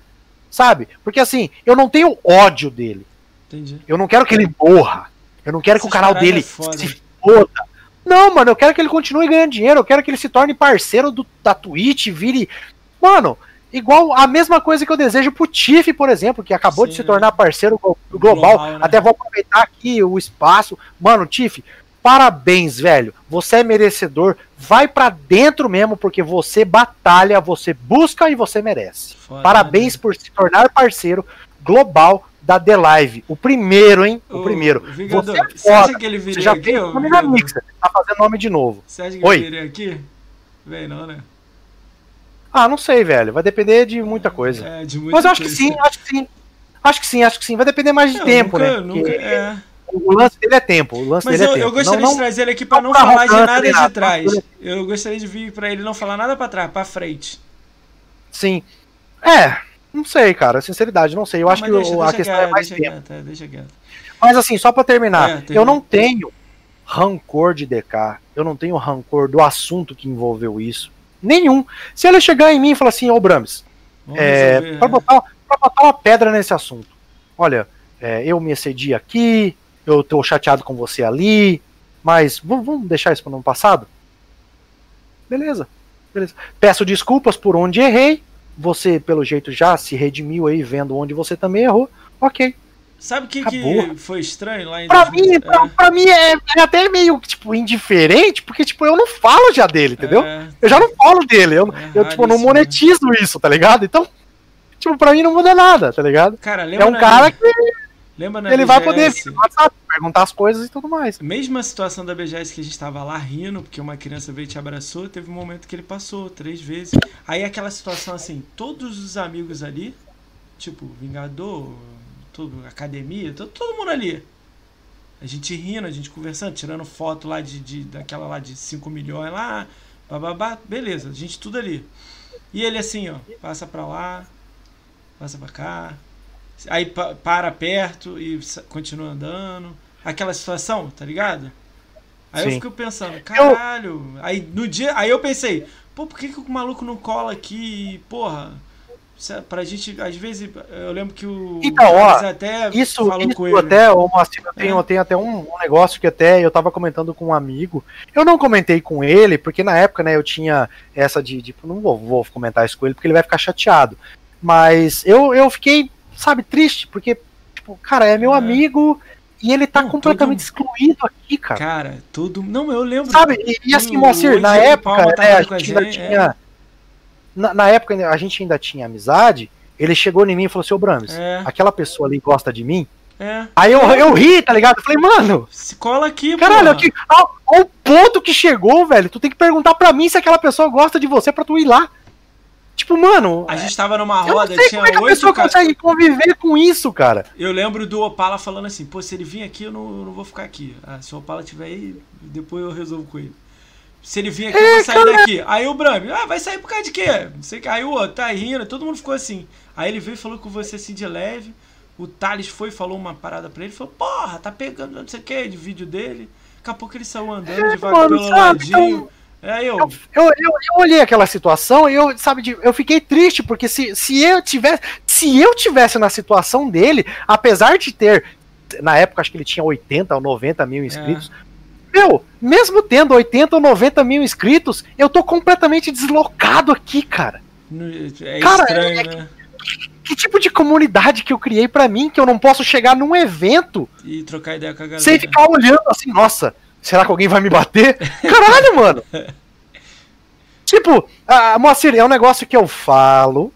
Sabe? Porque assim, eu não tenho ódio dele. Entendi. Eu não quero que ele morra. Eu não quero que o canal dele é se foda. Não, mano, eu quero que ele continue ganhando dinheiro. Eu quero que ele se torne parceiro do, da Twitch, vire. Mano, igual a mesma coisa que eu desejo pro Tiff, por exemplo, que acabou Sim, de se tornar parceiro global. global né? Até vou aproveitar aqui o espaço. Mano, Tiff, parabéns, velho. Você é merecedor. Vai para dentro mesmo, porque você batalha, você busca e você merece. Foda, parabéns né? por se tornar parceiro global da The Live. O primeiro, hein? O, o primeiro. Vingador, você, é você acha que ele viria já aqui? Fez nome na tá fazendo nome de novo. Você acha que Oi? ele viria aqui? Vem não, né? Ah, não sei, velho. Vai depender de muita coisa. É, de muita Mas eu acho coisa. que sim, acho que sim. Acho que sim, acho que sim. Vai depender mais de tempo, nunca, né? Nunca, é. O lance dele é tempo. O lance Mas dele eu, é tempo. eu gostaria não, de trazer ele aqui pra não, não falar de nada de trás. Eu gostaria de vir pra ele não falar nada pra trás, pra frente. Sim. É, não sei, cara, sinceridade, não sei. Eu não, acho que deixa, a deixa questão quieto, é mais deixa tempo. É, deixa quieto. Mas assim, só para terminar, é, eu não tenho rancor de DK, eu não tenho rancor do assunto que envolveu isso. Nenhum. Se ele chegar em mim e falar assim, ô Brames, é, para botar, pra botar uma pedra nesse assunto. Olha, é, eu me excedi aqui, eu tô chateado com você ali, mas vamos deixar isso para no passado? Beleza, beleza. Peço desculpas por onde errei, você, pelo jeito, já se redimiu aí, vendo onde você também errou, ok. Sabe o que, que foi estranho lá em pra 2000? mim, pra, é. pra, mim é, é, até meio, tipo, indiferente, porque, tipo, eu não falo já dele, entendeu? É. Eu já não falo dele, eu, é eu tipo, não né? monetizo né? isso, tá ligado? Então, tipo, pra mim não muda nada, tá ligado? Cara, é um cara que Lembra ele BGS, vai poder WhatsApp, perguntar as coisas e tudo mais. Mesma situação da BGS que a gente tava lá rindo, porque uma criança veio e te abraçou, teve um momento que ele passou três vezes. Aí aquela situação assim, todos os amigos ali, tipo, Vingador, tudo, academia, todo, todo mundo ali. A gente rindo, a gente conversando, tirando foto lá de, de daquela lá de 5 milhões lá, bababá, beleza, a gente tudo ali. E ele assim, ó, passa pra lá, passa pra cá, aí para perto e continua andando. Aquela situação, tá ligado? Aí Sim. eu fico pensando, caralho. Eu... Aí no dia. Aí eu pensei, pô, por que, que o maluco não cola aqui? Porra. É pra gente, às vezes, eu lembro que o. Então, ó, até isso, falou isso com ele. até, o assim, eu tenho, é. eu tenho até um, um, negócio que até eu tava comentando com um amigo. Eu não comentei com ele, porque na época, né, eu tinha essa de, tipo, não vou, vou comentar isso com ele, porque ele vai ficar chateado. Mas eu, eu fiquei sabe, triste, porque, tipo, cara, é meu é. amigo e ele tá não, completamente excluído aqui, cara. Cara, tudo. Não, eu lembro. Sabe, e, e assim, Moacir, na época, né, a gente ainda gente, tinha. É. Na, na, época a gente ainda tinha amizade. Ele chegou em mim e falou assim: Ô Brames, é. aquela pessoa ali gosta de mim. É. Aí eu, eu ri, tá ligado? Eu falei, mano. Se cola aqui, Caralho, aqui, ao, ao ponto que chegou, velho. Tu tem que perguntar pra mim se aquela pessoa gosta de você pra tu ir lá. Tipo, mano. A gente tava numa roda, tinha como é a pessoa ca... consegue conviver com isso, cara. Eu lembro do Opala falando assim: pô, se ele vir aqui, eu não, eu não vou ficar aqui. Ah, se o Opala tiver aí, depois eu resolvo com ele. Se ele vir aqui, é, eu vou sair cara... daqui. Aí o Brami, ah, vai sair por causa de quê? Não sei que. Aí o outro tá rindo, todo mundo ficou assim. Aí ele veio e falou com você assim de leve. O Thales foi falou uma parada pra ele, falou, porra, tá pegando não sei o que de vídeo dele. Daqui a pouco ele saiu andando é, devagar pelo sabe, ladinho. Então... É, eu... Eu, eu, eu, eu, olhei aquela situação e eu, sabe, eu fiquei triste, porque se, se eu tivesse. Se eu tivesse na situação dele, apesar de ter. Na época, acho que ele tinha 80 ou 90 mil inscritos. É. Meu, mesmo tendo 80 ou 90 mil inscritos, eu tô completamente deslocado aqui, cara. É cara, estranho, é, né? Que, que, tipo de comunidade que eu criei para mim que eu não posso chegar num evento e trocar ideia com a galera. Sem ficar olhando assim, nossa, será que alguém vai me bater? [LAUGHS] Caralho, mano! tipo, a Moacir, é um negócio que eu falo,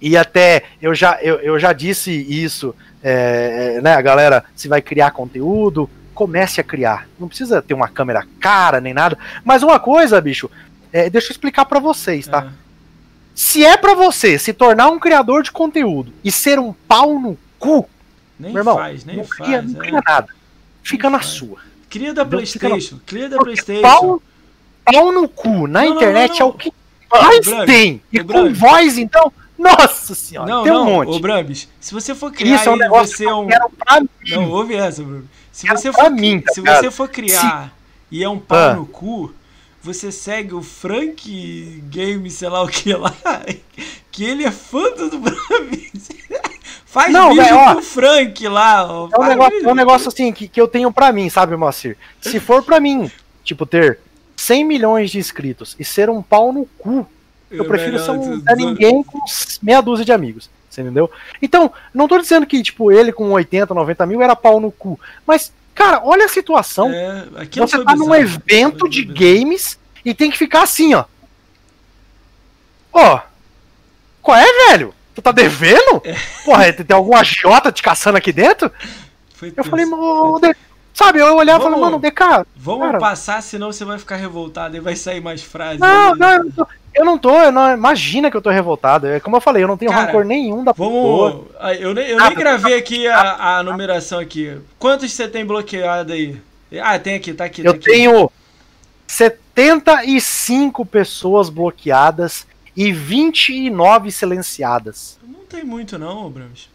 e até eu já, eu, eu já disse isso, é, né, a galera, se vai criar conteúdo, comece a criar. Não precisa ter uma câmera cara nem nada. Mas uma coisa, bicho, é, deixa eu explicar para vocês, tá? É. Se é para você se tornar um criador de conteúdo e ser um pau no cu, nem meu irmão, faz, nem não cria, faz, não cria é. nada. Fica nem na faz. sua. Cria da PlayStation. Cria da PlayStation. Pau, pau no cu. Na não, internet não, não, é o que mais tem. E com voz, então. Nossa senhora, não, tem um monte. Ô, Brambis, se você for criar Isso é um negócio você é um. Não, ouve essa, Brambis. Se você for, mim, tá se você for criar se... e é um pau ah. no cu, você segue o Frank Game, sei lá o que lá, [LAUGHS] que ele é fã do Brambis. Faz não, vídeo véio, ó, com o Frank lá. Ó, é, um negócio, é um negócio assim que, que eu tenho pra mim, sabe, Moacir? Se for pra mim, tipo, ter 100 milhões de inscritos e ser um pau no cu, eu, eu prefiro ser um ninguém com meia dúzia de amigos. Você entendeu? Então, não tô dizendo que, tipo, ele com 80, 90 mil era pau no cu. Mas, cara, olha a situação. É, Você tá bizarro, num evento de games e tem que ficar assim, ó. Ó. Qual é, velho? Tu tá devendo? É. Porra, tem algum agiota te caçando aqui dentro? Foi eu falei, mano, sabe, eu olhava e falei, mano, DK. Vamos cara, passar, senão você vai ficar revoltado e vai sair mais frases. Não, não, eu não tô. Eu não tô, eu não, imagina que eu tô revoltado. É como eu falei, eu não tenho cara, rancor nenhum da vamos, porra. Eu, nem, eu nem gravei aqui a, a numeração aqui. Quantos você tem bloqueado aí? Ah, tem aqui, tá aqui. Tá eu aqui. tenho 75 pessoas bloqueadas e 29 silenciadas. Não tem muito não, Brams.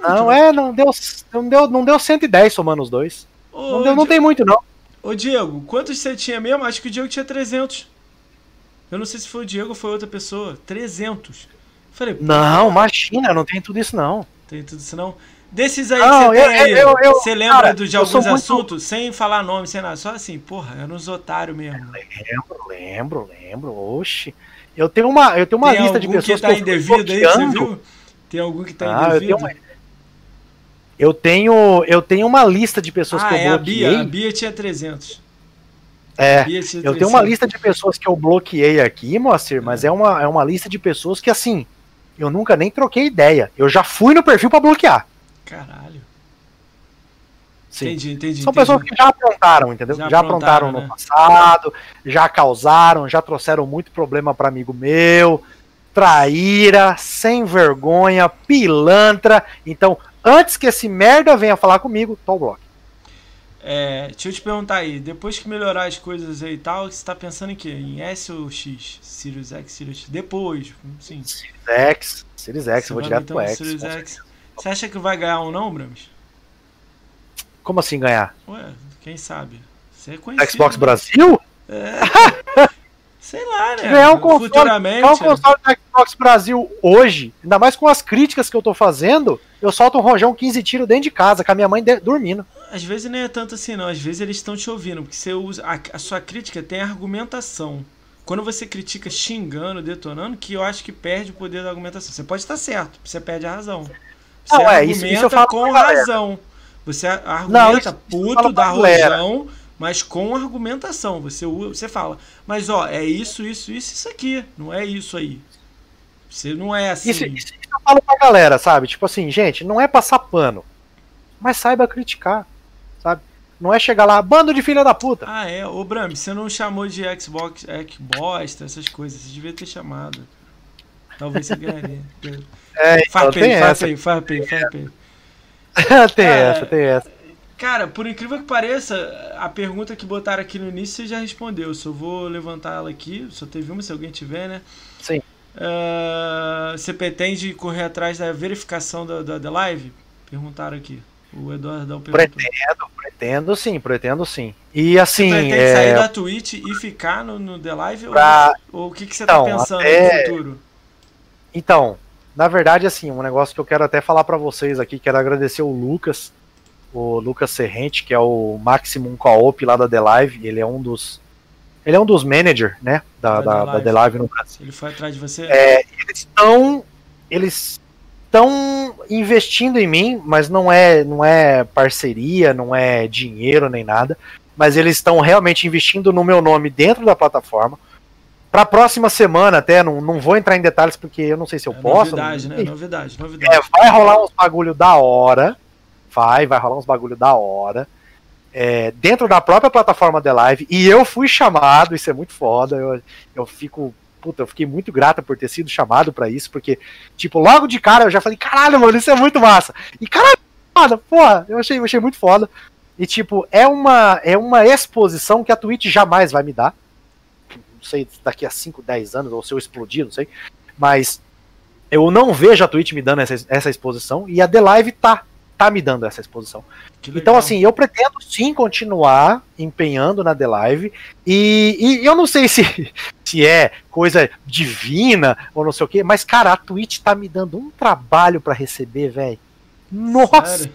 Não, é, não deu, não deu, não deu 110 somando os dois. Ô, não, deu, não tem muito não. Ô Diego, quantos você tinha mesmo? Acho que o Diego tinha 300. Eu não sei se foi o Diego ou foi outra pessoa. 300. Falei, não, imagina, não tem tudo isso não. Tem tudo isso não. Desses aí não, que você tem aí, eu, eu, você lembra cara, de alguns assuntos, muito... sem falar nome, sem nada, só assim, porra, era uns otários mesmo. Lembro, lembro, lembro, oxe. Eu tenho uma, eu tenho uma lista de pessoas que tá indevido aí, você viu? Tem algum que tá ah, indevido? Eu tenho, eu tenho, eu tenho uma lista de pessoas ah, que eu é bloqueei. A Bia, a Bia tinha 300. É, eu tenho uma lista de pessoas que eu bloqueei aqui, Moacir, mas é uma, é uma lista de pessoas que, assim, eu nunca nem troquei ideia. Eu já fui no perfil para bloquear. Caralho. Sim. Entendi, entendi. São entendi. pessoas que já aprontaram, entendeu? Já, já aprontaram, aprontaram né? no passado, já causaram, já trouxeram muito problema para amigo meu, traíra, sem vergonha, pilantra. Então, antes que esse merda venha falar comigo, tô bloco. É, deixa eu te perguntar aí, depois que melhorar as coisas aí e tal, você tá pensando em quê? Em S ou X? Sirius X, Sirius X? Depois, sim. Sirius X, Sirius X, eu vou direto então, pro X. Sirius X. Você acha que vai ganhar ou não, Brams? Como assim ganhar? Ué, quem sabe? Você é conhecido. Xbox né? Brasil? É. [LAUGHS] Sei lá, né? Ganhar um console, Futuramente. Ganhar um console da Xbox Brasil hoje, ainda mais com as críticas que eu tô fazendo, eu solto um rojão 15 tiros dentro de casa, com a minha mãe dormindo. Às vezes nem é tanto assim, não. Às vezes eles estão te ouvindo, porque você usa. A, a, sua crítica tem argumentação. Quando você critica xingando, detonando, que eu acho que perde o poder da argumentação. Você pode estar certo, você perde a razão. Você não, é, isso, isso eu falo com razão. Você argumenta não, puto, dá rojão mas com argumentação. Você, você fala, mas ó, é isso, isso, isso, isso aqui, não é isso aí. Você não é assim. Isso, isso, eu falo pra galera, sabe? Tipo assim, gente, não é passar pano, mas saiba criticar, sabe? Não é chegar lá, bando de filha da puta. Ah, é. Ô, Bram, você não chamou de Xbox, Xbox, essas coisas. Você devia ter chamado. Talvez você ganharia. [LAUGHS] É, então, farpei, farpei, farpei, farpei. [LAUGHS] tem é, essa, tem essa. Cara, por incrível que pareça, a pergunta que botaram aqui no início você já respondeu. Só vou levantar ela aqui. Só teve uma, se alguém tiver, né? Sim. Uh, você pretende correr atrás da verificação da, da, da live? Perguntaram aqui. O Eduardo o Pretendo, pretendo sim, pretendo sim. E assim. Você pretende é... sair da Twitch e ficar no, no The Live? Pra... Ou, ou, o que, que você tá então, pensando até... no futuro? Então, na verdade, assim, um negócio que eu quero até falar para vocês aqui, quero agradecer o Lucas o Lucas Serrente, que é o Maximum Co-op lá da The Live, ele é um dos ele é um dos managers, né, da, da, da, The Live no Brasil. Ele foi atrás de você? É, eles estão eles estão investindo em mim, mas não é não é parceria, não é dinheiro nem nada, mas eles estão realmente investindo no meu nome dentro da plataforma. Para a próxima semana, até, não, não vou entrar em detalhes porque eu não sei se eu é posso. Novidade, né? Novidade, novidade. É, vai rolar uns bagulho da hora vai, vai rolar uns bagulho da hora. É, dentro da própria plataforma The Live, e eu fui chamado, isso é muito foda, eu, eu fico, puta, eu fiquei muito grata por ter sido chamado para isso, porque, tipo, logo de cara eu já falei, caralho, mano, isso é muito massa, e caralho, foda, porra, eu achei, eu achei muito foda, e tipo, é uma, é uma exposição que a Twitch jamais vai me dar, sei, daqui a 5, 10 anos, ou se eu explodir, não sei, mas eu não vejo a Twitch me dando essa, essa exposição, e a The Live tá, tá me dando essa exposição. Então, assim, eu pretendo sim continuar empenhando na The Live. E, e, eu não sei [LAUGHS] se, se é coisa divina ou não sei o que, mas, cara, a Twitch tá me dando um trabalho para receber, velho. Nossa!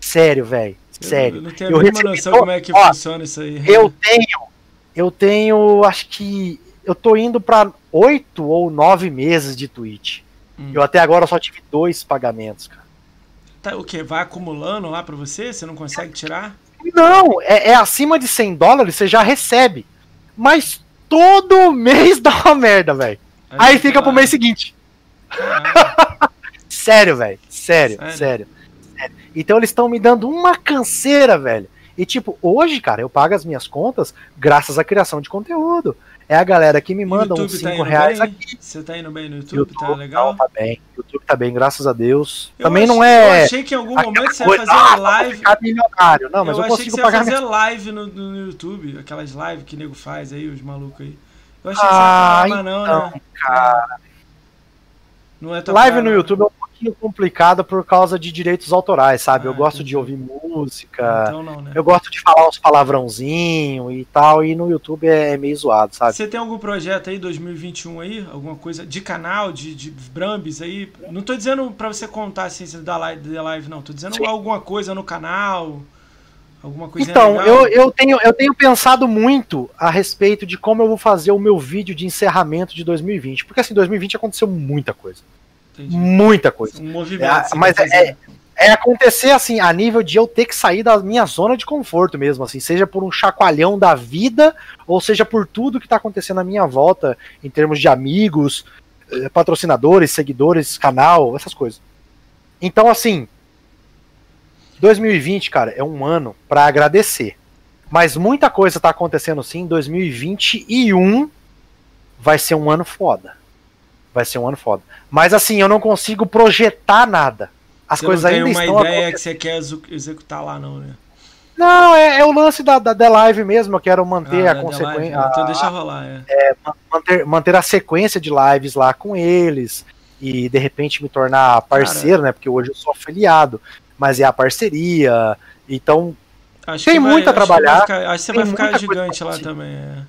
Sério, velho. Sério. Eu não tenho a mínima noção como é que ó, funciona isso aí. Eu tenho, eu tenho, acho que eu tô indo para oito ou nove meses de Twitch. Hum. Eu até agora só tive dois pagamentos, cara. Tá, o que? Vai acumulando lá para você? Você não consegue tirar? Não, é, é, acima de 100 dólares você já recebe. Mas todo mês [LAUGHS] dá uma merda, velho. Aí fica pro mês seguinte. [LAUGHS] sério, velho. Sério, sério, sério, sério. Então eles estão me dando uma canseira, velho. E tipo, hoje, cara, eu pago as minhas contas graças à criação de conteúdo é a galera que me manda uns 5 tá reais bem? aqui. Você tá indo bem no YouTube? YouTube tá legal? Não, tá bem. YouTube tá bem, graças a Deus. Eu Também não é. Eu achei que em algum momento você ia fazer ah, live. milionário. Não, mas eu, eu achei que você pagar ia fazer minha... live no, no, YouTube, aquelas lives que o nego faz aí, os malucos aí. Eu achei que você ah, ia falar, então, não, né? Cara. É Live no YouTube é um pouquinho complicada por causa de direitos autorais, sabe? Ah, eu gosto entendi. de ouvir música, então não, né? eu gosto de falar uns palavrãozinho e tal, e no YouTube é meio zoado, sabe? Você tem algum projeto aí, 2021 aí? Alguma coisa de canal, de, de Brambis aí? Não tô dizendo pra você contar assim, da live, da live não, tô dizendo Sim. alguma coisa no canal, Alguma coisa Então, eu, eu, tenho, eu tenho pensado muito a respeito de como eu vou fazer o meu vídeo de encerramento de 2020. Porque assim, 2020 aconteceu muita coisa. Entendi. Muita coisa. Um movimento. É, mas é, é, acontecer assim, a nível de eu ter que sair da minha zona de conforto mesmo, assim, seja por um chacoalhão da vida, ou seja por tudo que está acontecendo à minha volta, em termos de amigos, eh, patrocinadores, seguidores, canal, essas coisas. Então, assim, 2020, cara, é um ano para agradecer. Mas muita coisa tá acontecendo sim. 2021 vai ser um ano foda. Vai ser um ano foda. Mas assim, eu não consigo projetar nada. As você coisas não tem ainda uma estão ideia que você quer executar lá, não, né? Não, é, é o lance da, da The Live mesmo. Eu quero manter ah, a consequência. Então deixa rolar, é. é manter, manter a sequência de lives lá com eles. E de repente me tornar parceiro, Cara, né? Porque hoje eu sou afiliado mas é a parceria. Então, acho tem muito a trabalhar. Acho que, ficar, acho que você vai ficar gigante lá também. É.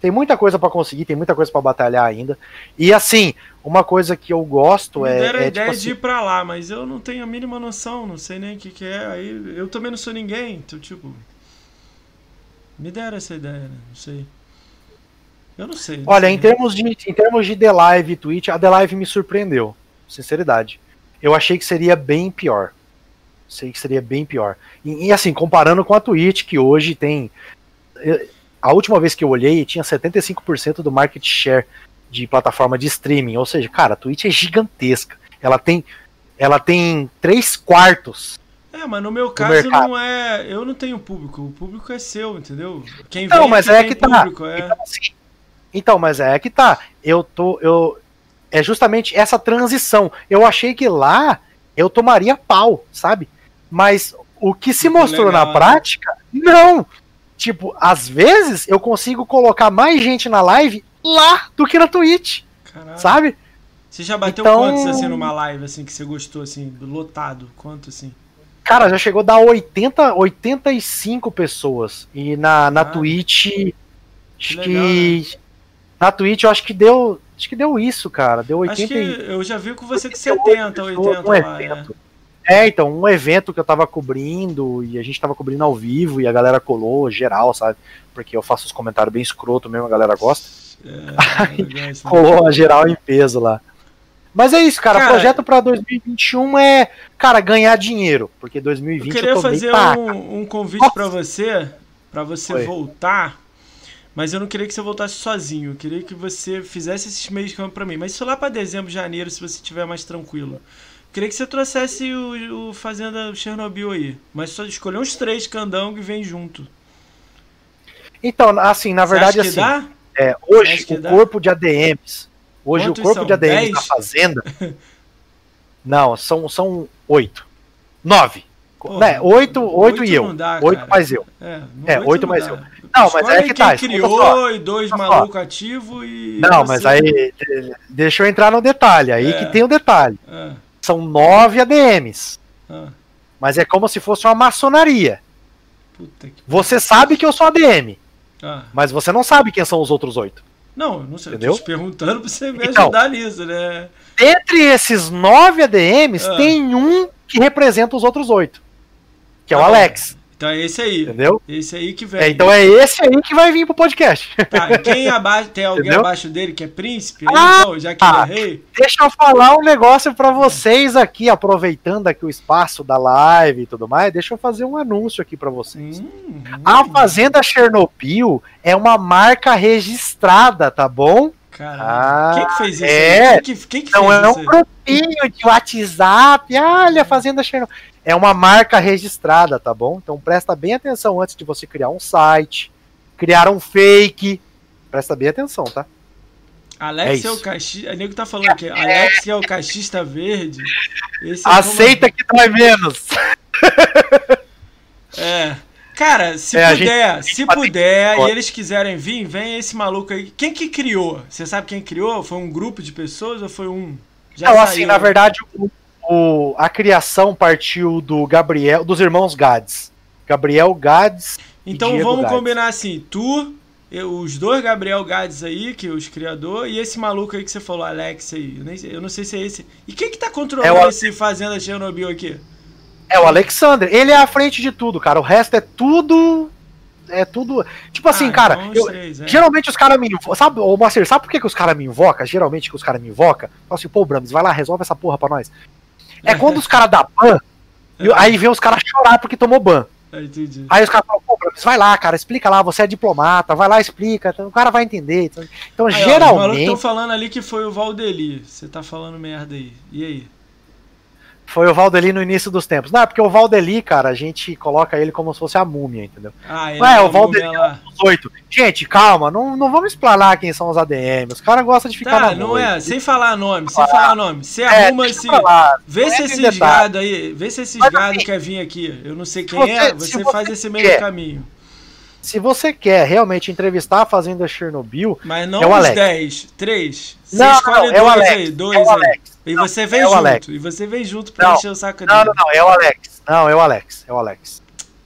Tem muita coisa para conseguir, tem muita coisa para batalhar ainda. E assim, uma coisa que eu gosto Me é. Deram é, a ideia tipo de assim, ir pra lá, mas eu não tenho a mínima noção, não sei nem o que, que é. Aí eu também não sou ninguém, então, tipo. Me deram essa ideia, né? Não sei. Eu não sei. Não Olha, sei. Em, termos de, em termos de The Live e Twitch, a The Live me surpreendeu. Sinceridade eu achei que seria bem pior. Sei que seria bem pior. E, e, assim, comparando com a Twitch, que hoje tem. A última vez que eu olhei, tinha 75% do market share de plataforma de streaming. Ou seja, cara, a Twitch é gigantesca. Ela tem. Ela tem 3 quartos. É, mas no meu caso não é. Eu não tenho público. O público é seu, entendeu? Quem não, mas é que tá. Público, é... Então, assim, então, mas é que tá. Eu tô. Eu, é justamente essa transição. Eu achei que lá eu tomaria pau, sabe? Mas o que se mostrou legal, na prática, não. Tipo, às vezes eu consigo colocar mais gente na live lá do que na Twitch. Caralho. Sabe? Você já bateu então... quantos assim numa live assim que você gostou assim, lotado? Quanto assim? Cara, já chegou a dar 80, 85 pessoas. E na, na ah, Twitch. Acho que. Legal, né? Na Twitch eu acho que deu Acho que deu isso, cara. Deu 80 Acho que eu já vi com você que 70, 80 um lá, evento. É. é. então, um evento que eu tava cobrindo e a gente tava cobrindo ao vivo e a galera colou geral, sabe? Porque eu faço os comentários bem escroto mesmo, a galera gosta. É, [LAUGHS] é colou a geral em peso lá. Mas é isso, cara. cara projeto para 2021 é, cara, ganhar dinheiro, porque 2020 eu queria eu fazer um, um, convite para você, para você Foi. voltar mas eu não queria que você voltasse sozinho. Eu queria que você fizesse esses meios de campo pra mim. Mas isso lá pra dezembro, janeiro, se você estiver mais tranquilo. Eu queria que você trouxesse o, o Fazenda Chernobyl aí. Mas só escolher uns três candangos e vem junto. Então, assim, na verdade, assim. Dá? É, hoje o dá? corpo de ADMs. Hoje Quantos o corpo são? de ADMs Dez? da Fazenda. [LAUGHS] não, são, são oito. Nove. Né, oito, oito, oito e eu. Dá, oito mais eu. É, é oito mais dá. eu. Não, mas é que tá. criou e dois malucos ativos e. Não, mas aí. Deixa eu entrar no detalhe. Aí é. que tem o detalhe. É. São nove ADMs. É. Mas é como se fosse uma maçonaria. Você sabe que eu sou ADM. Ah. Mas você não sabe quem são os outros oito. Não, não sei. Entendeu? Eu tô te perguntando pra você me então, ajudar nisso, né? Entre esses nove ADMs, ah. tem um que representa os outros oito. Que é o tá Alex. Então é esse aí. Entendeu? Esse aí que vem. É, então é esse aí que vai vir pro podcast. Tá, quem [LAUGHS] abaixo, tem alguém Entendeu? abaixo dele que é príncipe? Ah, então, já que ah, é rei. Deixa eu falar um negócio para vocês aqui, aproveitando aqui o espaço da live e tudo mais, deixa eu fazer um anúncio aqui para vocês. Hum, a Fazenda Chernobyl é uma marca registrada, tá bom? Ah, quem que fez isso? É, quem que, quem que não é um grupinho de WhatsApp. Olha, Fazenda Chernobyl é uma marca registrada, tá bom? Então presta bem atenção antes de você criar um site, criar um fake. Presta bem atenção, tá? Alex é, é o cachista. O nego tá falando que Alex é o cachista verde. É Aceita como... que dói menos. [LAUGHS] É. Cara, se é, puder, gente, se puder e eles quiserem vir, vem esse maluco aí. Quem que criou? Você sabe quem criou? Foi um grupo de pessoas ou foi um? Já Não, assim, na verdade, o o, a criação partiu do Gabriel, dos irmãos Gades. Gabriel Gades. Então vamos Gades. combinar assim: tu, eu, os dois Gabriel Gades aí, que é os criador, e esse maluco aí que você falou, Alex aí. Eu, nem, eu não sei se é esse. E quem que tá controlando é o... esse Fazenda Chernobyl aqui? É o Alexander. Ele é à frente de tudo, cara. O resto é tudo. É tudo. Tipo assim, ah, cara. Então eu, três, é. Geralmente os caras me invocam. Sabe, ô Master, sabe por que, que os caras me invocam? Geralmente que os caras me invocam. Fala assim, pô, Brams, vai lá, resolve essa porra pra nós. É quando os caras dão ban, é. aí vem os caras chorar porque tomou ban. Entendi. Aí os caras falam, pô, vai lá, cara, explica lá, você é diplomata, vai lá, explica, o cara vai entender. Então, então aí, geralmente. Ó, os estão falando ali que foi o Valdeli. Você tá falando merda aí. E aí? Foi o Valdeli no início dos tempos. Não, é porque o Valdeli, cara, a gente coloca ele como se fosse a múmia, entendeu? Ah, ele é, é o Valdeli é dos oito. Gente, calma, não, não vamos explanar quem são os ADM. Os caras gostam de ficar tá, na não é, sem falar nome, sem falar nome. Você é, arruma esse. Vê se esses gado aí, vê se esses gado assim, quer vir aqui. Eu não sei quem você, é, você, você faz esse meio quer. caminho. Se você quer realmente entrevistar a Fazenda Chernobyl, mas não é o Alex. 10, 3. Você não, escolhe não, é dois Alex, aí, dois é aí. E você vem é junto. Alex. E você vem junto pra não, encher o saco dele. Não, não, não, é o Alex. Não, é o Alex. É o Alex.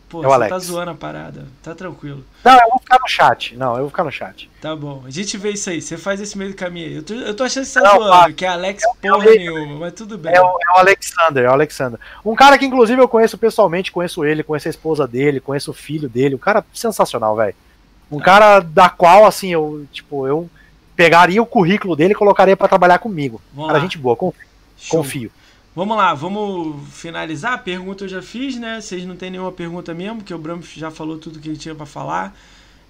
Pô, é o você Alex. tá zoando a parada. Tá tranquilo. Não, eu vou ficar no chat. Não, eu vou ficar no chat. Tá bom. A gente vê isso aí. Você faz esse meio do caminho aí. Eu tô, eu tô achando que você tá não, zoando, que é Alex é, porra é, nenhuma, mas tudo bem. É o, é o Alexander, é o Alexander. Um cara que, inclusive, eu conheço pessoalmente, conheço ele, conheço a esposa dele, conheço o filho dele. Um cara sensacional, velho. Um tá. cara da qual, assim, eu, tipo, eu pegaria o currículo dele e colocaria para trabalhar comigo. Vamos cara, lá. gente boa, confio. confio. Vamos lá, vamos finalizar. A pergunta eu já fiz, né? Vocês não tem nenhuma pergunta mesmo, porque o Bram já falou tudo que ele tinha para falar.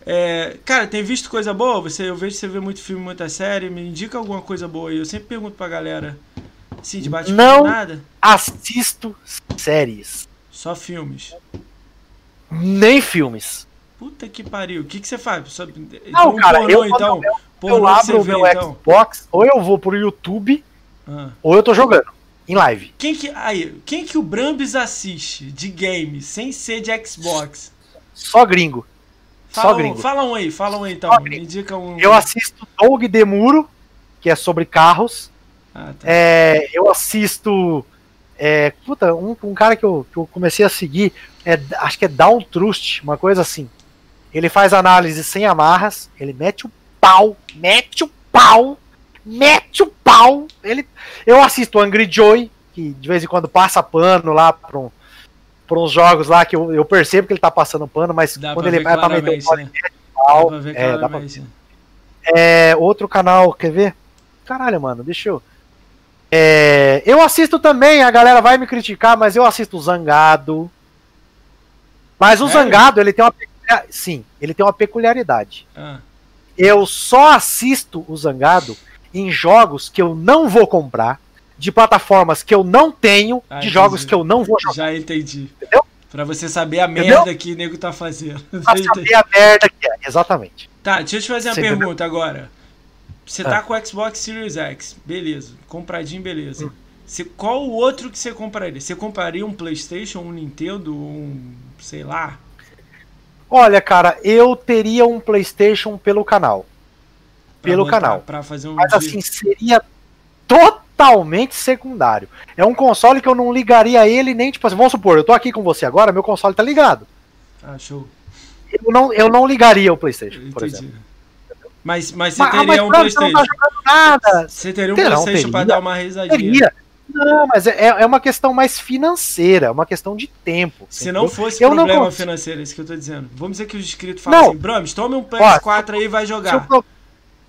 É, cara, tem visto coisa boa? Você, eu vejo que você vê muito filme, muita série. Me indica alguma coisa boa aí. Eu sempre pergunto pra galera. Sim, de bate Não nada. assisto séries. Só filmes. Nem filmes. Puta que pariu. O que, que você faz? Não, um cara, pornô, eu, então. Eu, eu abro o meu então. Xbox, ou eu vou pro YouTube, ah. ou eu tô jogando. Em live. Quem que, aí, quem que o Brambis assiste de game sem ser de Xbox? Só gringo. Fala Só um, gringo. Fala um aí, fala um aí então. Me indica um. Eu assisto Doug Demuro, que é sobre carros. Ah, tá. é, eu assisto. É, puta, um, um cara que eu, que eu comecei a seguir, é, acho que é Down Trust, uma coisa assim. Ele faz análise sem amarras, ele mete o pau, mete o pau, mete o pau. Ele, eu assisto Angry Joy, que de vez em quando passa pano lá para um, uns jogos lá que eu, eu, percebo que ele tá passando pano, mas dá quando ele vai pra meter o pau, né? pau, dá pra ver é, dá pra ver. É, outro canal, quer ver? Caralho, mano, deixa eu. É, eu assisto também, a galera vai me criticar, mas eu assisto Zangado. Mas o Zangado, ele tem uma Sim, ele tem uma peculiaridade. Ah. Eu só assisto o Zangado em jogos que eu não vou comprar, de plataformas que eu não tenho, ah, de jogos que eu não vou jogar. Já entendi. Entendeu? Pra você saber a Entendeu? merda que o nego tá fazendo. [LAUGHS] Pra saber a merda que é, exatamente. Tá, deixa eu te fazer uma você pergunta entendeu? agora. Você tá ah. com o Xbox Series X, beleza. Compradinho, beleza. Hum. Você, qual o outro que você compraria? Você compraria um PlayStation, um Nintendo, um. sei lá? Olha, cara, eu teria um PlayStation pelo canal. Pra pelo botar, canal. Pra fazer um Mas dia. assim, seria totalmente secundário. É um console que eu não ligaria ele nem, tipo assim, vamos supor, eu tô aqui com você agora, meu console tá ligado. Ah, show. Eu não, eu não ligaria o PlayStation, Entendi. por exemplo. Mas, mas você mas, teria mas, um PlayStation. Não tá nada. Você teria um Terão, PlayStation teria, pra dar uma risadinha. Teria. Não, mas é, é uma questão mais financeira, é uma questão de tempo. Se não fosse eu problema não financeiro, é isso que eu tô dizendo. Vamos dizer que os inscritos falam não. assim, Brames, tome um PS4 Ó, aí e vai jogar. Se o, pro...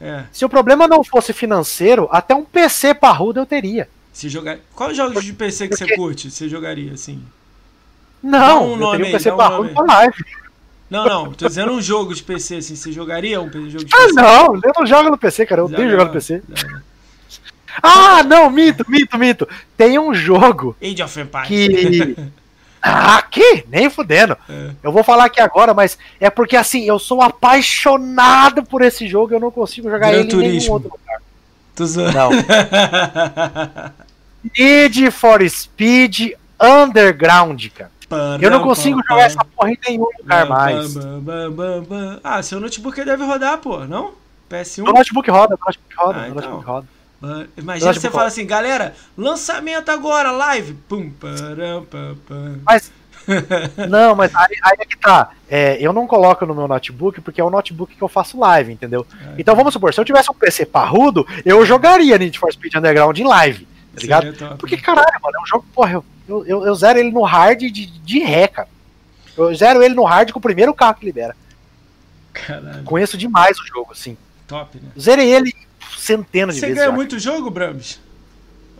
é. se o, problema não fosse financeiro, até um PC parrudo eu teria. Se jogar... Quais jogos de PC que Porque... você curte, você jogaria assim? Não, um nome um PC aí, parrudo um live. Não, não, tô dizendo um jogo de PC, assim, você jogaria um jogo de PC? Ah, não, eu não jogo no PC, cara, eu odeio jogar no PC. Já, ah, não, mito, mito, mito. Tem um jogo. Age of Empires. Que. [LAUGHS] Ah, que? Nem fudendo. É. Eu vou falar aqui agora, mas é porque assim, eu sou apaixonado por esse jogo eu não consigo jogar Gran ele Turismo. em nenhum outro lugar. Zoando. Não. [LAUGHS] Need for Speed Underground, cara. Eu não consigo jogar essa porra em nenhum lugar mais. Ah, seu notebook deve rodar, pô, não? PS1? O notebook roda, o notebook roda, ah, então. notebook roda. Imagina você fala assim, galera, lançamento agora, live. Pum, param, pam, pam. Mas. [LAUGHS] não, mas aí, aí é que tá. É, eu não coloco no meu notebook porque é o notebook que eu faço live, entendeu? É, então vamos supor, se eu tivesse um PC parrudo, eu jogaria Need for Speed Underground em live, tá ligado? Porque caralho, mano, é um jogo, porra, eu, Eu, eu, eu zero ele no hard de, de ré, cara. Eu zero ele no hard com o primeiro carro que libera. Caralho. Conheço demais o jogo, assim. Top, né? Zerei ele centenas Você de vezes. Você ganha muito jogo, Brams?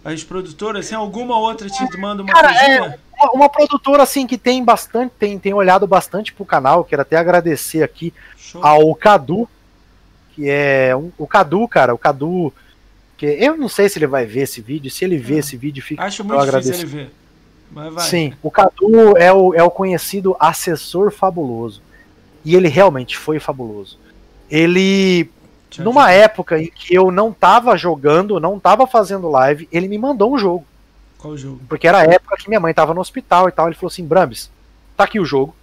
As produtoras, tem alguma outra te manda uma Cara, é uma, uma, produtora assim que tem bastante, tem, tem olhado bastante pro canal, quero até agradecer aqui Show. ao Cadu, que é um, o Cadu, cara, o Cadu que eu não sei se ele vai ver esse vídeo, se ele ver é. esse vídeo fica Acho muito difícil ele ver. Mas vai. Sim, o Cadu é o, é o conhecido assessor fabuloso. E ele realmente foi fabuloso. Ele numa época em que eu não tava jogando, não tava fazendo live, ele me mandou um jogo. Qual jogo? Porque era a época que minha mãe tava no hospital e tal. Ele falou assim: Brambis, tá aqui o jogo.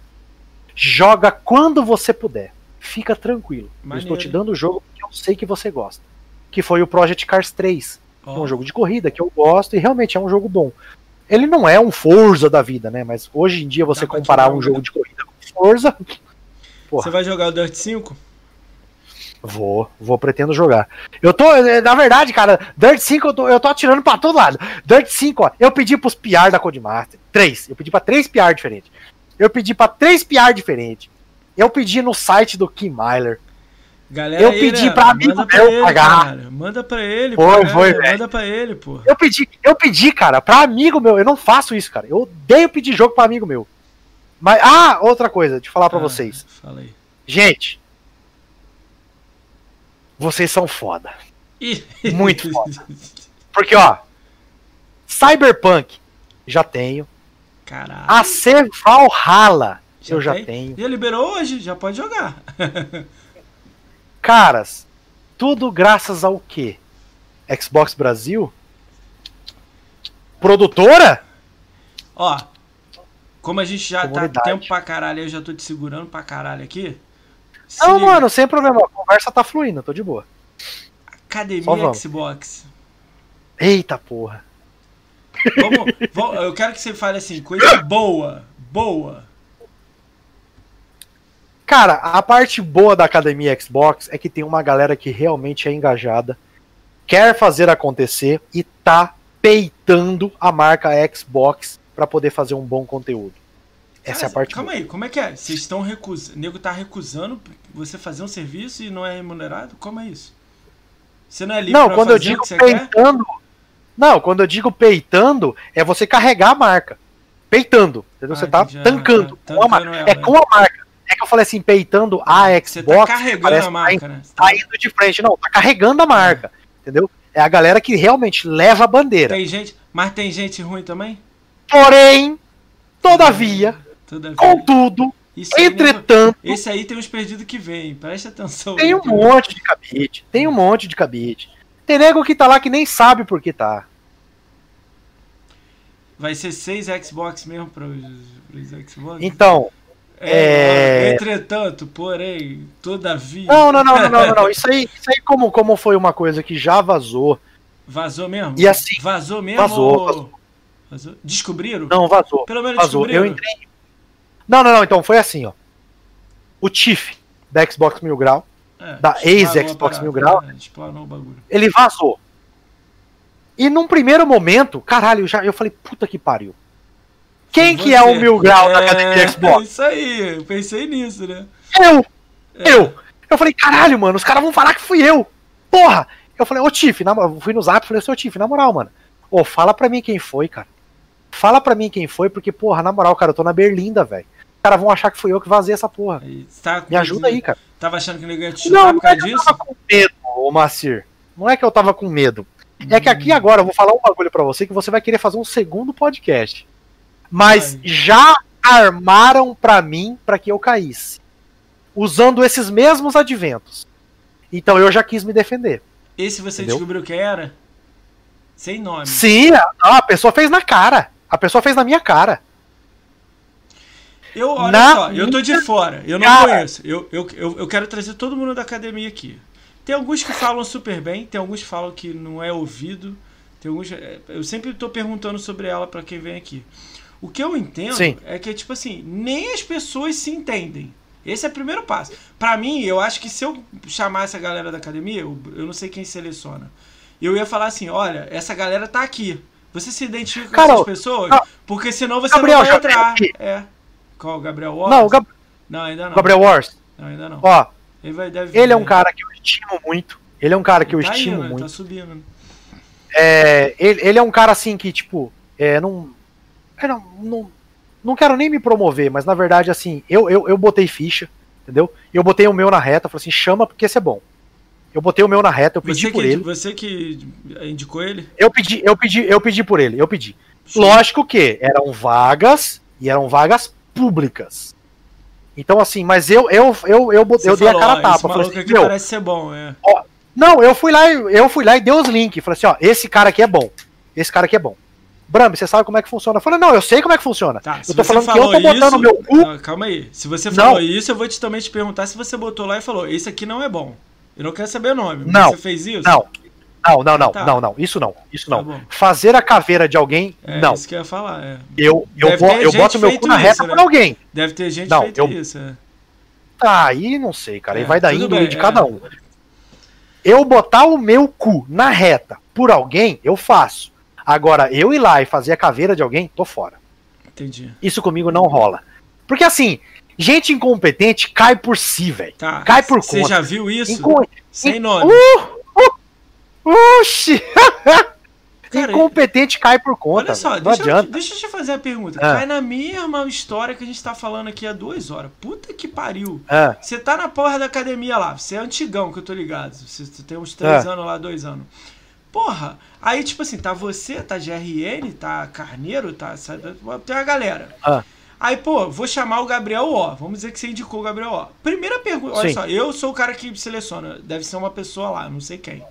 Joga quando você puder. Fica tranquilo. Maneiro. Eu estou te dando o jogo porque eu sei que você gosta. Que foi o Project Cars 3. Oh. É um jogo de corrida que eu gosto e realmente é um jogo bom. Ele não é um Forza da vida, né? Mas hoje em dia você Dá comparar um jogo de corrida com Forza. Porra. Você vai jogar o Dirt 5? Vou, vou, pretendo jogar. Eu tô, eh, na verdade, cara, Dirt 5 eu tô, eu tô atirando pra todo lado. Dirt 5, ó, eu pedi pros PR da Codemaster. Três. Eu pedi pra três PR diferentes. Eu pedi pra três PR diferentes. Eu pedi no site do Kim Myler. Galera, eu pedi pra amigo manda meu ele, pagar. Cara. Manda pra ele, foi, foi, velho. Manda pra ele, pô. Eu pedi, eu pedi, cara, pra amigo meu. Eu não faço isso, cara. Eu odeio pedir jogo pra amigo meu. Mas, ah, outra coisa, de falar pra ah, vocês. Falei. Gente, vocês são foda. Muito [LAUGHS] foda. Porque, ó, Cyberpunk já tenho. Caralho. AC Valhalla já eu já tem? tenho. Já liberou hoje, já pode jogar. [LAUGHS] Caras, tudo graças ao quê? Xbox Brasil? Produtora? Ó, como a gente já tá tá tempo pra caralho, eu já tô te segurando pra caralho aqui. Não, liga. mano, sem problema. A conversa tá fluindo, tô de boa. Academia Xbox. Eita porra. Vamos, vamos, eu quero que você fale assim, coisa boa. Boa. Cara, a parte boa da Academia Xbox é que tem uma galera que realmente é engajada, quer fazer acontecer e tá peitando a marca Xbox para poder fazer um bom conteúdo. Essa é a parte Calma boa. aí, como é que é? Vocês estão recusando. O nego tá recusando você fazer um serviço e não é remunerado? Como é isso? Você não é livre Não, quando eu digo peitando. Quer? Não, quando eu digo peitando, é você carregar a marca. Peitando. Entendeu? Ah, você tá tancando. É, com a marca. Ela, é com a marca. É que eu falei assim, peitando a Xbox. Você tá carregando a tá marca, tá, né? Tá indo de frente. Não, tá carregando a marca. Entendeu? É a galera que realmente leva a bandeira. Tem gente, mas tem gente ruim também? Porém, todavia, Todavia. Contudo, isso entretanto. Aí, esse aí tem uns perdidos que vem, preste atenção. Tem um aí, monte de cabide. Tem um monte de cabide. Tem nego que tá lá que nem sabe por que tá. Vai ser seis Xbox mesmo para os Xbox? Então. É, é... Entretanto, porém, todavia. Não, não, não, não, não, não. [LAUGHS] Isso aí, isso aí como, como foi uma coisa que já vazou. Vazou mesmo? E assim. Vazou mesmo? Vazou. Ou... vazou. vazou? Descobriram? Não, vazou. Pelo menos vazou. Eu entrei, não, não, não. Então foi assim, ó. O Tiff da Xbox Mil Grau, é, da ex-Xbox Mil Grau, é, ele vazou. E num primeiro momento, caralho, já, eu falei, puta que pariu. Quem Você, que é o Mil Grau é, da Academia Xbox? É isso aí, eu pensei nisso, né? Eu! É. Eu! Eu falei, caralho, mano, os caras vão falar que fui eu! Porra! Eu falei, ô Tiff, na, fui no zap e falei, seu Tiff, na moral, mano. Ô, fala pra mim quem foi, cara. Fala pra mim quem foi, porque, porra, na moral, cara, eu tô na Berlinda, velho caras vão achar que fui eu que vazei essa porra. Tá Me ajuda aí, cara. Tava achando que ninguém ia te chutar não, por causa não é disso? Eu tava com medo, ô Macir. Não é que eu tava com medo. Hum. É que aqui agora eu vou falar um bagulho pra você que você vai querer fazer um segundo podcast. Mas Ai. já armaram pra mim pra que eu caísse. Usando esses mesmos adventos. Então eu já quis me defender. Esse você entendeu? descobriu que era? Sem nome. Sim, a, a pessoa fez na cara. A pessoa fez na minha cara. Eu, olha Na só, eu tô de fora, eu não cara. conheço. Eu, eu, eu, eu quero trazer todo mundo da academia aqui. Tem alguns que falam super bem, tem alguns que falam que não é ouvido. Tem alguns, é, eu sempre estou perguntando sobre ela para quem vem aqui. O que eu entendo Sim. é que, tipo assim, nem as pessoas se entendem. Esse é o primeiro passo. Para mim, eu acho que se eu chamasse a galera da academia, eu, eu não sei quem seleciona. Eu ia falar assim: olha, essa galera tá aqui. Você se identifica com Cara, essas pessoas? Não, porque senão você Gabriel, não vai entrar. É. Qual? Gabriel Wars? Não, Gab... não, ainda não. Gabriel Wars? Não, ainda não. Ó, ele, vai, deve ele é um cara que eu estimo muito. Ele é um cara que eu tá estimo indo, muito. Tá subindo. É, ele, ele é um cara assim que, tipo, é, não, é, não, não, não quero nem me promover, mas na verdade, assim, eu, eu, eu botei ficha, entendeu? Eu botei o meu na reta, falei assim, chama porque esse é bom. Eu botei o meu na reta, eu pedi você por que, ele. Você que indicou ele? Eu pedi, eu pedi, eu pedi por ele, eu pedi. Sim. Lógico que eram vagas e eram vagas públicas. Então assim, mas eu eu eu eu, eu, eu dei a cara a tapa, falei assim, aqui parece ser bom, é. Ó, não, eu fui lá, eu fui lá e dei os links, falei assim, ó, esse cara aqui é bom. Esse cara aqui é bom. Bram, você sabe como é que funciona? Eu falei, não, eu sei como é que funciona. Tá, eu tô falando que eu tô botando isso, meu cu. Não, calma aí. Se você falou não. isso, eu vou te, também te perguntar se você botou lá e falou, esse aqui não é bom. Eu não quero saber o nome. Não. Você fez isso? Não. Não, não, não, tá. não, não, isso não, isso não. Tá Fazer a caveira de alguém, é, não. Isso que eu ia falar, é. Eu, eu, vou, eu boto meu cu na reta isso, né? por alguém. Deve ter gente não, feito eu... isso, é. Tá, aí não sei, cara, é, aí vai da índole de cada é. um. Eu botar o meu cu na reta por alguém, eu faço. Agora, eu ir lá e fazer a caveira de alguém, tô fora. Entendi. Isso comigo não rola. Porque assim, gente incompetente cai por si, velho. Tá. Cai por Você conta. já viu isso? Inco... Sem nome. Uh, oxi! [LAUGHS] Cara, Incompetente cai por conta. Olha só, deixa eu, deixa eu, te fazer a pergunta. Ah. Cai na mesma história que a gente tá falando aqui há duas horas. Puta que pariu. Ah. Você tá na porra da academia lá. Você é antigão, que eu tô ligado. Você tem uns três ah. anos lá, dois anos. Porra, aí tipo assim, tá você, tá GRN, tá Carneiro, tá. Sabe, tem uma galera. Ah. Aí, pô, vou chamar o Gabriel O. Vamos dizer que você indicou o Gabriel O. Primeira pergunta, olha Sim. só, eu sou o cara que seleciona, deve ser uma pessoa lá, não sei quem.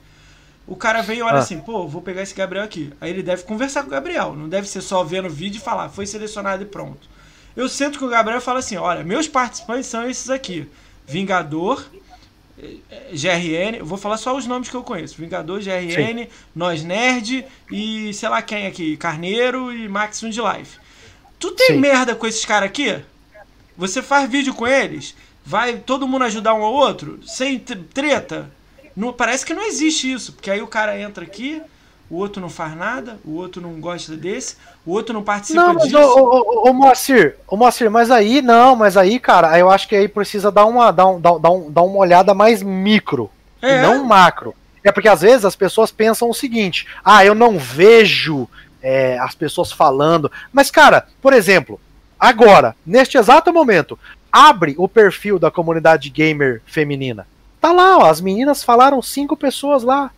O cara vem e olha ah. assim, pô, vou pegar esse Gabriel aqui. Aí ele deve conversar com o Gabriel, não deve ser só vendo o vídeo e falar, foi selecionado e pronto. Eu sento com o Gabriel e falo assim, olha, meus participantes são esses aqui. Vingador, GRN, eu vou falar só os nomes que eu conheço: Vingador, GRN, Sim. Nós Nerd e sei lá quem aqui, Carneiro e Maximum de Life. Tu tem Sim. merda com esses caras aqui? Você faz vídeo com eles? Vai todo mundo ajudar um ao outro? Sem treta? Não, parece que não existe isso, porque aí o cara entra aqui, o outro não faz nada, o outro não gosta desse, o outro não participa não, mas disso. Ô, ô, ô, Moacir, ô, Moacir, mas aí, não, mas aí, cara, eu acho que aí precisa dar uma, dar, um, dar, um, dar uma olhada mais micro, é. não macro. É porque às vezes as pessoas pensam o seguinte: ah, eu não vejo é, as pessoas falando. Mas, cara, por exemplo, agora, neste exato momento, abre o perfil da comunidade gamer feminina. Tá lá, ó, as meninas falaram cinco pessoas lá.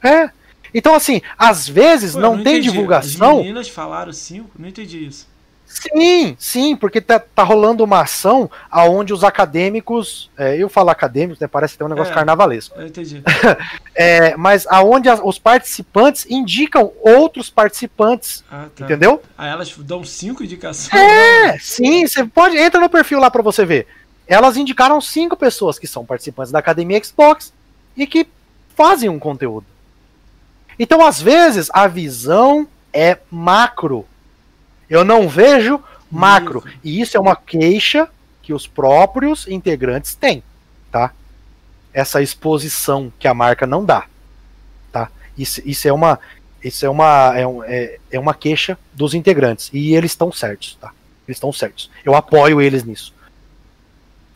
É. Então, assim, às vezes Pô, não, não, tem entendi. divulgação. As meninas falaram cinco? Não entendi isso. Sim, sim, porque tá, tá rolando uma ação aonde os acadêmicos, é, eu falo acadêmicos, né, parece ter um negócio é, carnavalesco. Eu entendi. [LAUGHS] é, mas aonde as, os participantes indicam outros participantes, ah, tá. entendeu? Aí elas dão cinco indicações. É, né? sim, você pode entra no perfil lá para você ver. Elas indicaram cinco pessoas que são participantes da academia Xbox e que fazem um conteúdo. Então, às vezes, a visão é macro. Eu não vejo macro. Isso. E isso é uma queixa que os próprios integrantes têm, tá? Essa exposição que a marca não dá, tá? Isso, isso é uma isso é uma é, um, é, é uma queixa dos integrantes e eles estão certos, tá? Eles estão certos. Eu apoio eles nisso.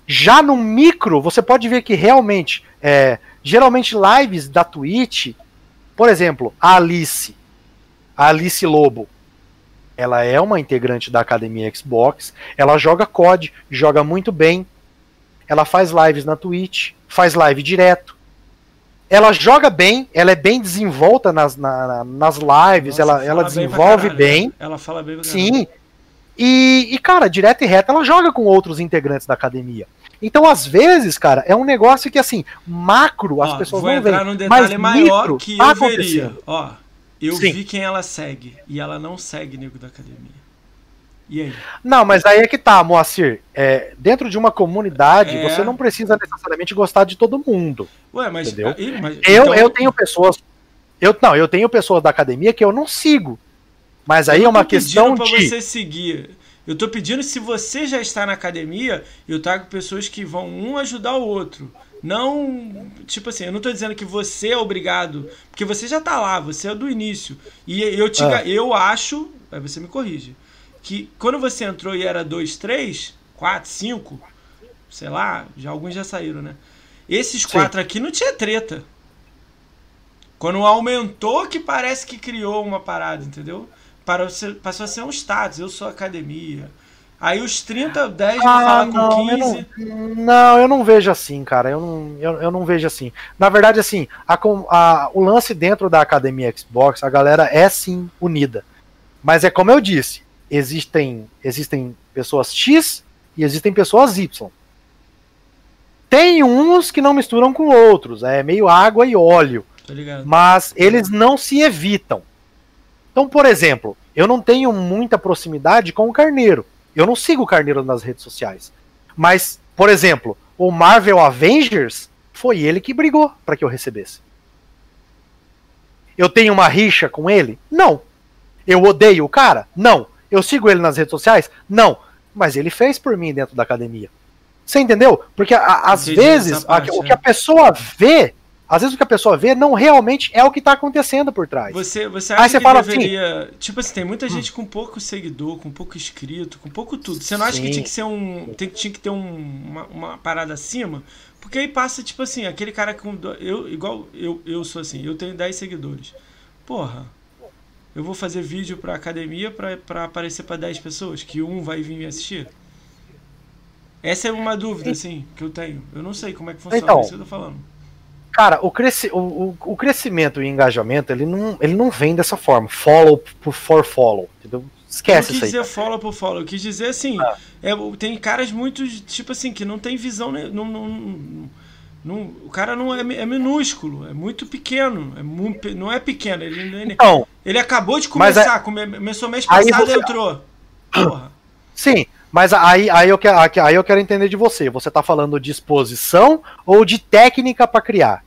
Já no micro, você pode ver que realmente, é, geralmente lives da Twitch por exemplo, a Alice, a Alice Lobo, ela é uma integrante da academia Xbox, ela joga COD, joga muito bem, ela faz lives na Twitch, faz live direto. Ela joga bem, ela é bem desenvolta nas, na, nas lives, Nossa, ela, ela desenvolve bem, bem. Ela fala bem. Sim. E, e, cara, direto e reto, ela joga com outros integrantes da academia. Então, às vezes, cara, é um negócio que, assim, macro, as Ó, pessoas vou não veem. entrar num detalhe maior micro, que eu veria. Ó, eu Sim. vi quem ela segue. E ela não segue Nego da Academia. E aí? Não, mas aí é que tá, Moacir. É, dentro de uma comunidade, é... você não precisa necessariamente gostar de todo mundo. Ué, mas. Entendeu? Aí, mas eu, então... eu tenho pessoas. Eu, não, eu tenho pessoas da academia que eu não sigo. Mas aí é uma questão de. você seguir. Eu tô pedindo, se você já está na academia, eu trago pessoas que vão um ajudar o outro. Não, tipo assim, eu não tô dizendo que você é obrigado, porque você já tá lá, você é do início. E eu te, ah. eu acho, aí você me corrige, que quando você entrou e era 2, 3, 4, 5, sei lá, já alguns já saíram, né? Esses quatro Sim. aqui não tinha treta. Quando aumentou, que parece que criou uma parada, entendeu? Passou a ser um status, eu sou academia. Aí os 30, 10 ah, falar com não, 15. Eu não, não, eu não vejo assim, cara. Eu não, eu, eu não vejo assim. Na verdade, assim, a, a, o lance dentro da academia Xbox, a galera é sim unida. Mas é como eu disse: existem, existem pessoas X e existem pessoas Y. Tem uns que não misturam com outros, é meio água e óleo. Mas eles não se evitam. Então, por exemplo, eu não tenho muita proximidade com o Carneiro. Eu não sigo o Carneiro nas redes sociais. Mas, por exemplo, o Marvel Avengers foi ele que brigou para que eu recebesse. Eu tenho uma rixa com ele? Não. Eu odeio o cara? Não. Eu sigo ele nas redes sociais? Não. Mas ele fez por mim dentro da academia. Você entendeu? Porque a, às vezes parte, a, o que a pessoa vê às vezes o que a pessoa vê não realmente é o que está acontecendo por trás. Você, você acha Aí você que fala deveria. Assim, tipo assim, tem muita gente hum. com pouco seguidor, com pouco inscrito, com pouco tudo. Você não acha que tinha que ser um. Tem, tinha que ter um, uma, uma, parada acima? Porque aí passa, tipo assim, aquele cara com. Eu, igual eu, eu sou assim, eu tenho 10 seguidores. Porra, eu vou fazer vídeo pra academia pra, pra aparecer pra 10 pessoas, que um vai vir me assistir? Essa é uma dúvida, assim, que eu tenho. Eu não sei como é que funciona então, isso que eu tô falando. Cara, o, cresci o, o, crescimento e engajamento, ele não, ele não vem dessa forma. Follow por for follow. Entendeu? Esquece isso aí. Eu quis dizer follow por follow. Eu quis dizer assim, ah. é, tem caras muito, tipo assim, que não tem visão. Não, não, não, não o cara não é, é, minúsculo, é muito pequeno. É muito, não é pequeno. Ele, ele, então, ele acabou de começar. É, começou mês passado e entrou. [COUGHS] Porra. Sim, mas aí, aí, eu quero, aí eu quero entender de você. Você está falando de exposição ou de técnica para criar?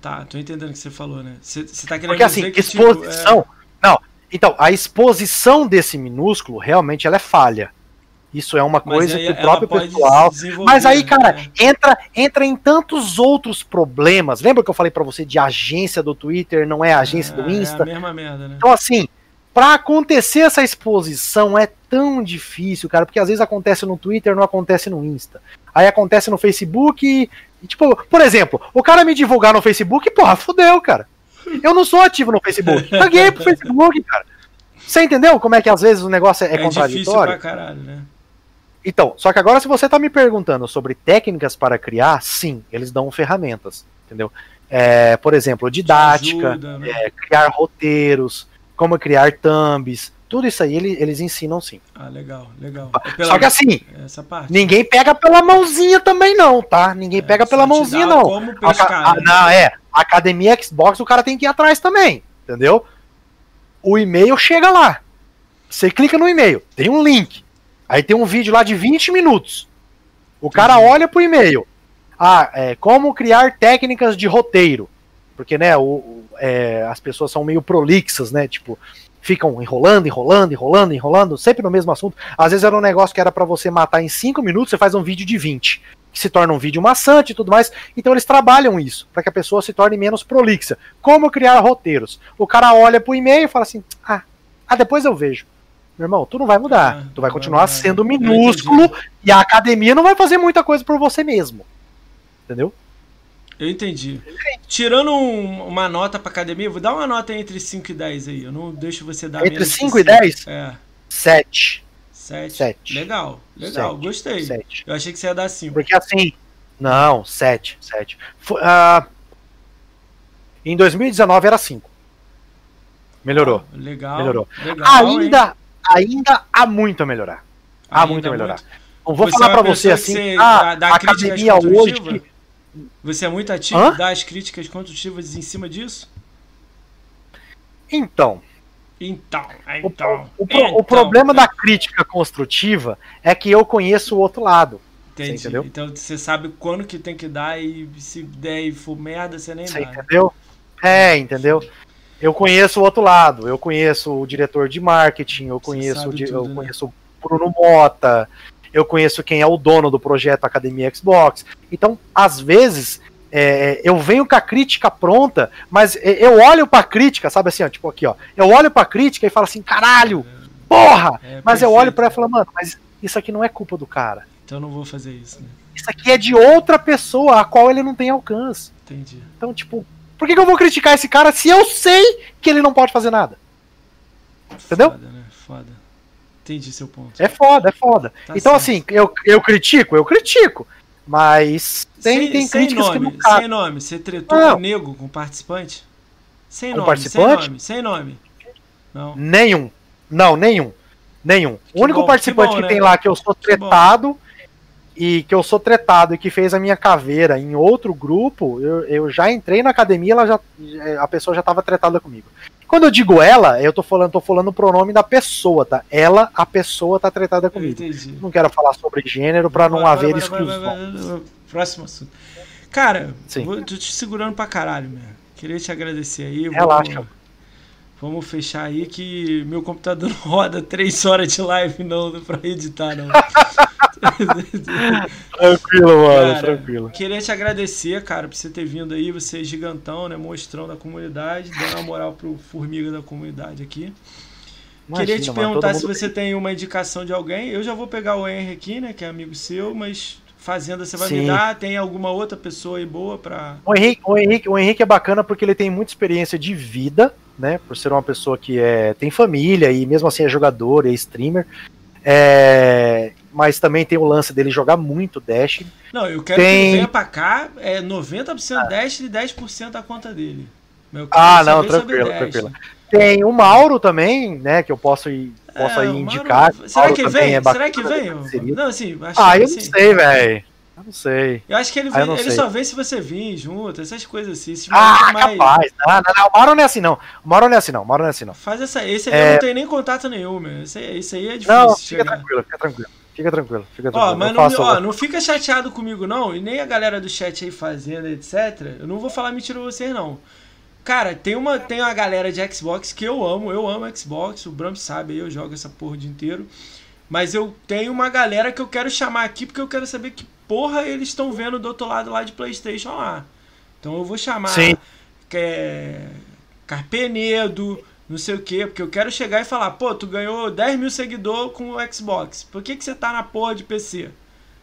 Tá, tô entendendo o que você falou, né? Você, tá querendo Porque assim, que, exposição. Tipo, é... Não, então, a exposição desse minúsculo realmente ela é falha. Isso é uma coisa que o próprio pessoal. Mas aí, cara, né? entra, entra em tantos outros problemas. Lembra que eu falei para você de agência do Twitter, não é agência é, do Insta? É a mesma merda, né? Então, assim, para acontecer essa exposição é tão difícil, cara, porque às vezes acontece no Twitter, não acontece no Insta. Aí acontece no Facebook e, e tipo, por exemplo, o cara me divulgar no Facebook, porra, fudeu, cara. Eu não sou ativo no Facebook. [LAUGHS] Caguei pro Facebook, cara. Você entendeu como é que às vezes o negócio é, é contraditório? Pra caralho, né? Então, só que agora se você tá me perguntando sobre técnicas para criar, sim, eles dão ferramentas, entendeu? É, por exemplo, didática, ajuda, né? é, criar roteiros, como criar thumbs, tudo isso aí eles, eles ensinam sim. Ah, legal, legal. É Só que assim, ninguém pega pela mãozinha também não, tá? Ninguém é, pega pela mãozinha não. Como pescar, a, a, né? não, é, academia Xbox o cara tem que ir atrás também, entendeu? O e-mail chega lá. Você clica no e-mail, tem um link. Aí tem um vídeo lá de 20 minutos. O cara olha pro e-mail. Ah, é, como criar técnicas de roteiro. Porque, né, o, é, as pessoas são meio prolixas, né? Tipo, ficam enrolando, enrolando, enrolando, enrolando, sempre no mesmo assunto. Às vezes era um negócio que era para você matar em 5 minutos, você faz um vídeo de 20, que se torna um vídeo maçante e tudo mais. Então eles trabalham isso, para que a pessoa se torne menos prolixa. Como criar roteiros? O cara olha pro e-mail e fala assim: ah, ah depois eu vejo. Meu irmão, tu não vai mudar. Ah, tu vai continuar sendo minúsculo e a academia não vai fazer muita coisa por você mesmo. Entendeu? Eu entendi. Tirando um, uma nota pra academia, vou dar uma nota entre 5 e 10 aí. Eu não deixo você dar Entre 5 e 10? É. 7. 7. Legal, legal, Sete. gostei. 7. Eu achei que você ia dar 5. Porque assim. Não, 7. 7. Uh, em 2019 era 5. Melhorou. Ah, legal. Melhorou. Legal, ainda, ainda há muito a melhorar. Há ainda muito a melhorar. Muito. Não vou você falar é pra você assim. Você ah, a academia hoje você é muito ativo, Hã? dá as críticas construtivas em cima disso? Então. Então, então. O, o, então, o problema da crítica construtiva é que eu conheço o outro lado. Entendi. Você entendeu? Então você sabe quando que tem que dar e se der e for merda, você nem você dá. Entendeu? É, entendeu? Eu conheço o outro lado. Eu conheço o diretor de marketing, eu conheço, o, tudo, eu né? conheço o Bruno Mota, eu conheço quem é o dono do projeto Academia Xbox. Então, às vezes, é, eu venho com a crítica pronta, mas eu olho pra crítica, sabe assim, ó, tipo aqui, ó. Eu olho pra crítica e falo assim, caralho, porra! É, mas eu olho pra ela e falo, mano, mas isso aqui não é culpa do cara. Então eu não vou fazer isso, né? Isso aqui é de outra pessoa a qual ele não tem alcance. Entendi. Então, tipo, por que, que eu vou criticar esse cara se eu sei que ele não pode fazer nada? Entendeu? Foda, né? Foda. Entendi seu ponto. É foda, é foda. Tá então, certo. assim, eu, eu critico, eu critico. Mas tem, sem, tem sem críticas nome, que não Sem nome, você tretou não. com nego, com participante? Sem com nome, participante? sem nome, sem nome. Não. Nenhum. Não, nenhum. Nenhum. Que o único bom, participante que, bom, que né? tem lá que eu sou tretado e que eu sou tretado e que fez a minha caveira em outro grupo, eu, eu já entrei na academia, ela já, a pessoa já estava tretada comigo. Quando eu digo ela, eu tô falando, tô falando o pronome da pessoa, tá? Ela, a pessoa tá tretada comigo. Não quero falar sobre gênero para não vai, haver vai, exclusão. Próximo assunto. Cara, vou, tô te segurando pra caralho, meu. Queria te agradecer aí. Relaxa. Vamos, vamos fechar aí que meu computador não [LAUGHS] roda três horas de live não pra editar, não. Tranquilo, mano, cara, tranquilo. Queria te agradecer, cara, por você ter vindo aí, você é gigantão, né? Mostrando a comunidade, dando uma moral pro formiga da comunidade aqui. Imagina, Queria te perguntar se você tem uma indicação de alguém. Eu já vou pegar o Henry aqui, né? Que é amigo seu, mas Fazenda você vai Sim. me dar? Tem alguma outra pessoa aí boa para o Henrique, o Henrique, o Henrique é bacana porque ele tem muita experiência de vida, né? Por ser uma pessoa que é, tem família e mesmo assim é jogador, é streamer. É, mas também tem o lance dele jogar muito Dash. Não, eu quero tem... que ele venha pra cá, é 90% ah. Dash e 10% da conta dele. ah, não, tranquilo, tranquilo. Tem o Mauro também, né, que eu posso ir, posso é, indicar. Mauro... Será, que vem? É Será que vem? Não, assim, ah, eu assim... não sei, velho. Eu não sei. Eu acho que ele, vem, ele sei. só vem se você vir junto, essas coisas assim. ah, mais... capaz. Não, não, não, o Mauro não é assim, não. O Mauro não é assim, não. O Mauro não é assim, não. Faz essa. Esse aí é... não tem nem contato nenhum, meu. Esse, esse aí é difícil. Não, fica chegar. tranquilo, fica tranquilo. Fica tranquilo, fica tranquilo. Ó, mas não, ó, não fica chateado comigo, não. E nem a galera do chat aí fazendo, etc. Eu não vou falar mentira pra vocês, não. Cara, tem uma, tem uma galera de Xbox que eu amo. Eu amo Xbox. O Bram sabe aí, eu jogo essa porra o dia inteiro. Mas eu tenho uma galera que eu quero chamar aqui porque eu quero saber que porra eles estão vendo do outro lado lá de PlayStation lá. Então eu vou chamar Sim. Que é, Carpenedo, não sei o que, porque eu quero chegar e falar, pô, tu ganhou 10 mil seguidores com o Xbox. Por que, que você tá na porra de PC?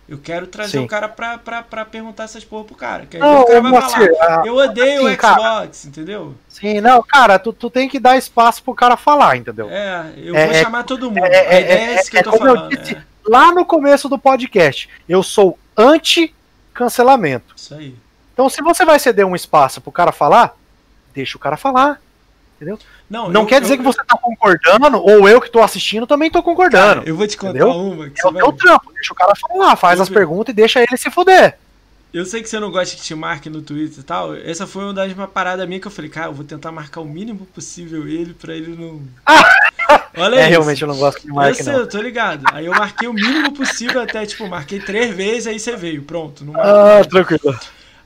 Eu quero trazer Sim. o cara pra, pra, pra perguntar essas porra pro cara. Que aí não, o cara vai falar, eu odeio assim, o Xbox, cara, entendeu? Sim, não, cara, tu, tu tem que dar espaço pro cara falar, entendeu? É, eu é, vou é, chamar todo mundo. É, ideia é, é, que eu tô falando. Eu disse, lá no começo do podcast, eu sou anti-cancelamento. Isso aí. Então, se você vai ceder um espaço pro cara falar, deixa o cara falar. Entendeu? Não, não eu, quer dizer eu, que você tá concordando, ou eu que tô assistindo também tô concordando. Cara, eu vou te contar entendeu? uma. Que é o vai... trampo, deixa o cara falar, faz eu as perguntas e deixa ele se fuder. Eu sei que você não gosta que te marque no Twitter e tal. Essa foi uma das paradas minhas que eu falei, cara, eu vou tentar marcar o mínimo possível ele pra ele não. [LAUGHS] Olha é, isso. realmente eu não gosto que marque. Eu sei, não. eu tô ligado. Aí eu marquei o mínimo possível até, tipo, marquei três vezes, aí você veio. Pronto. Não ah, tranquilo.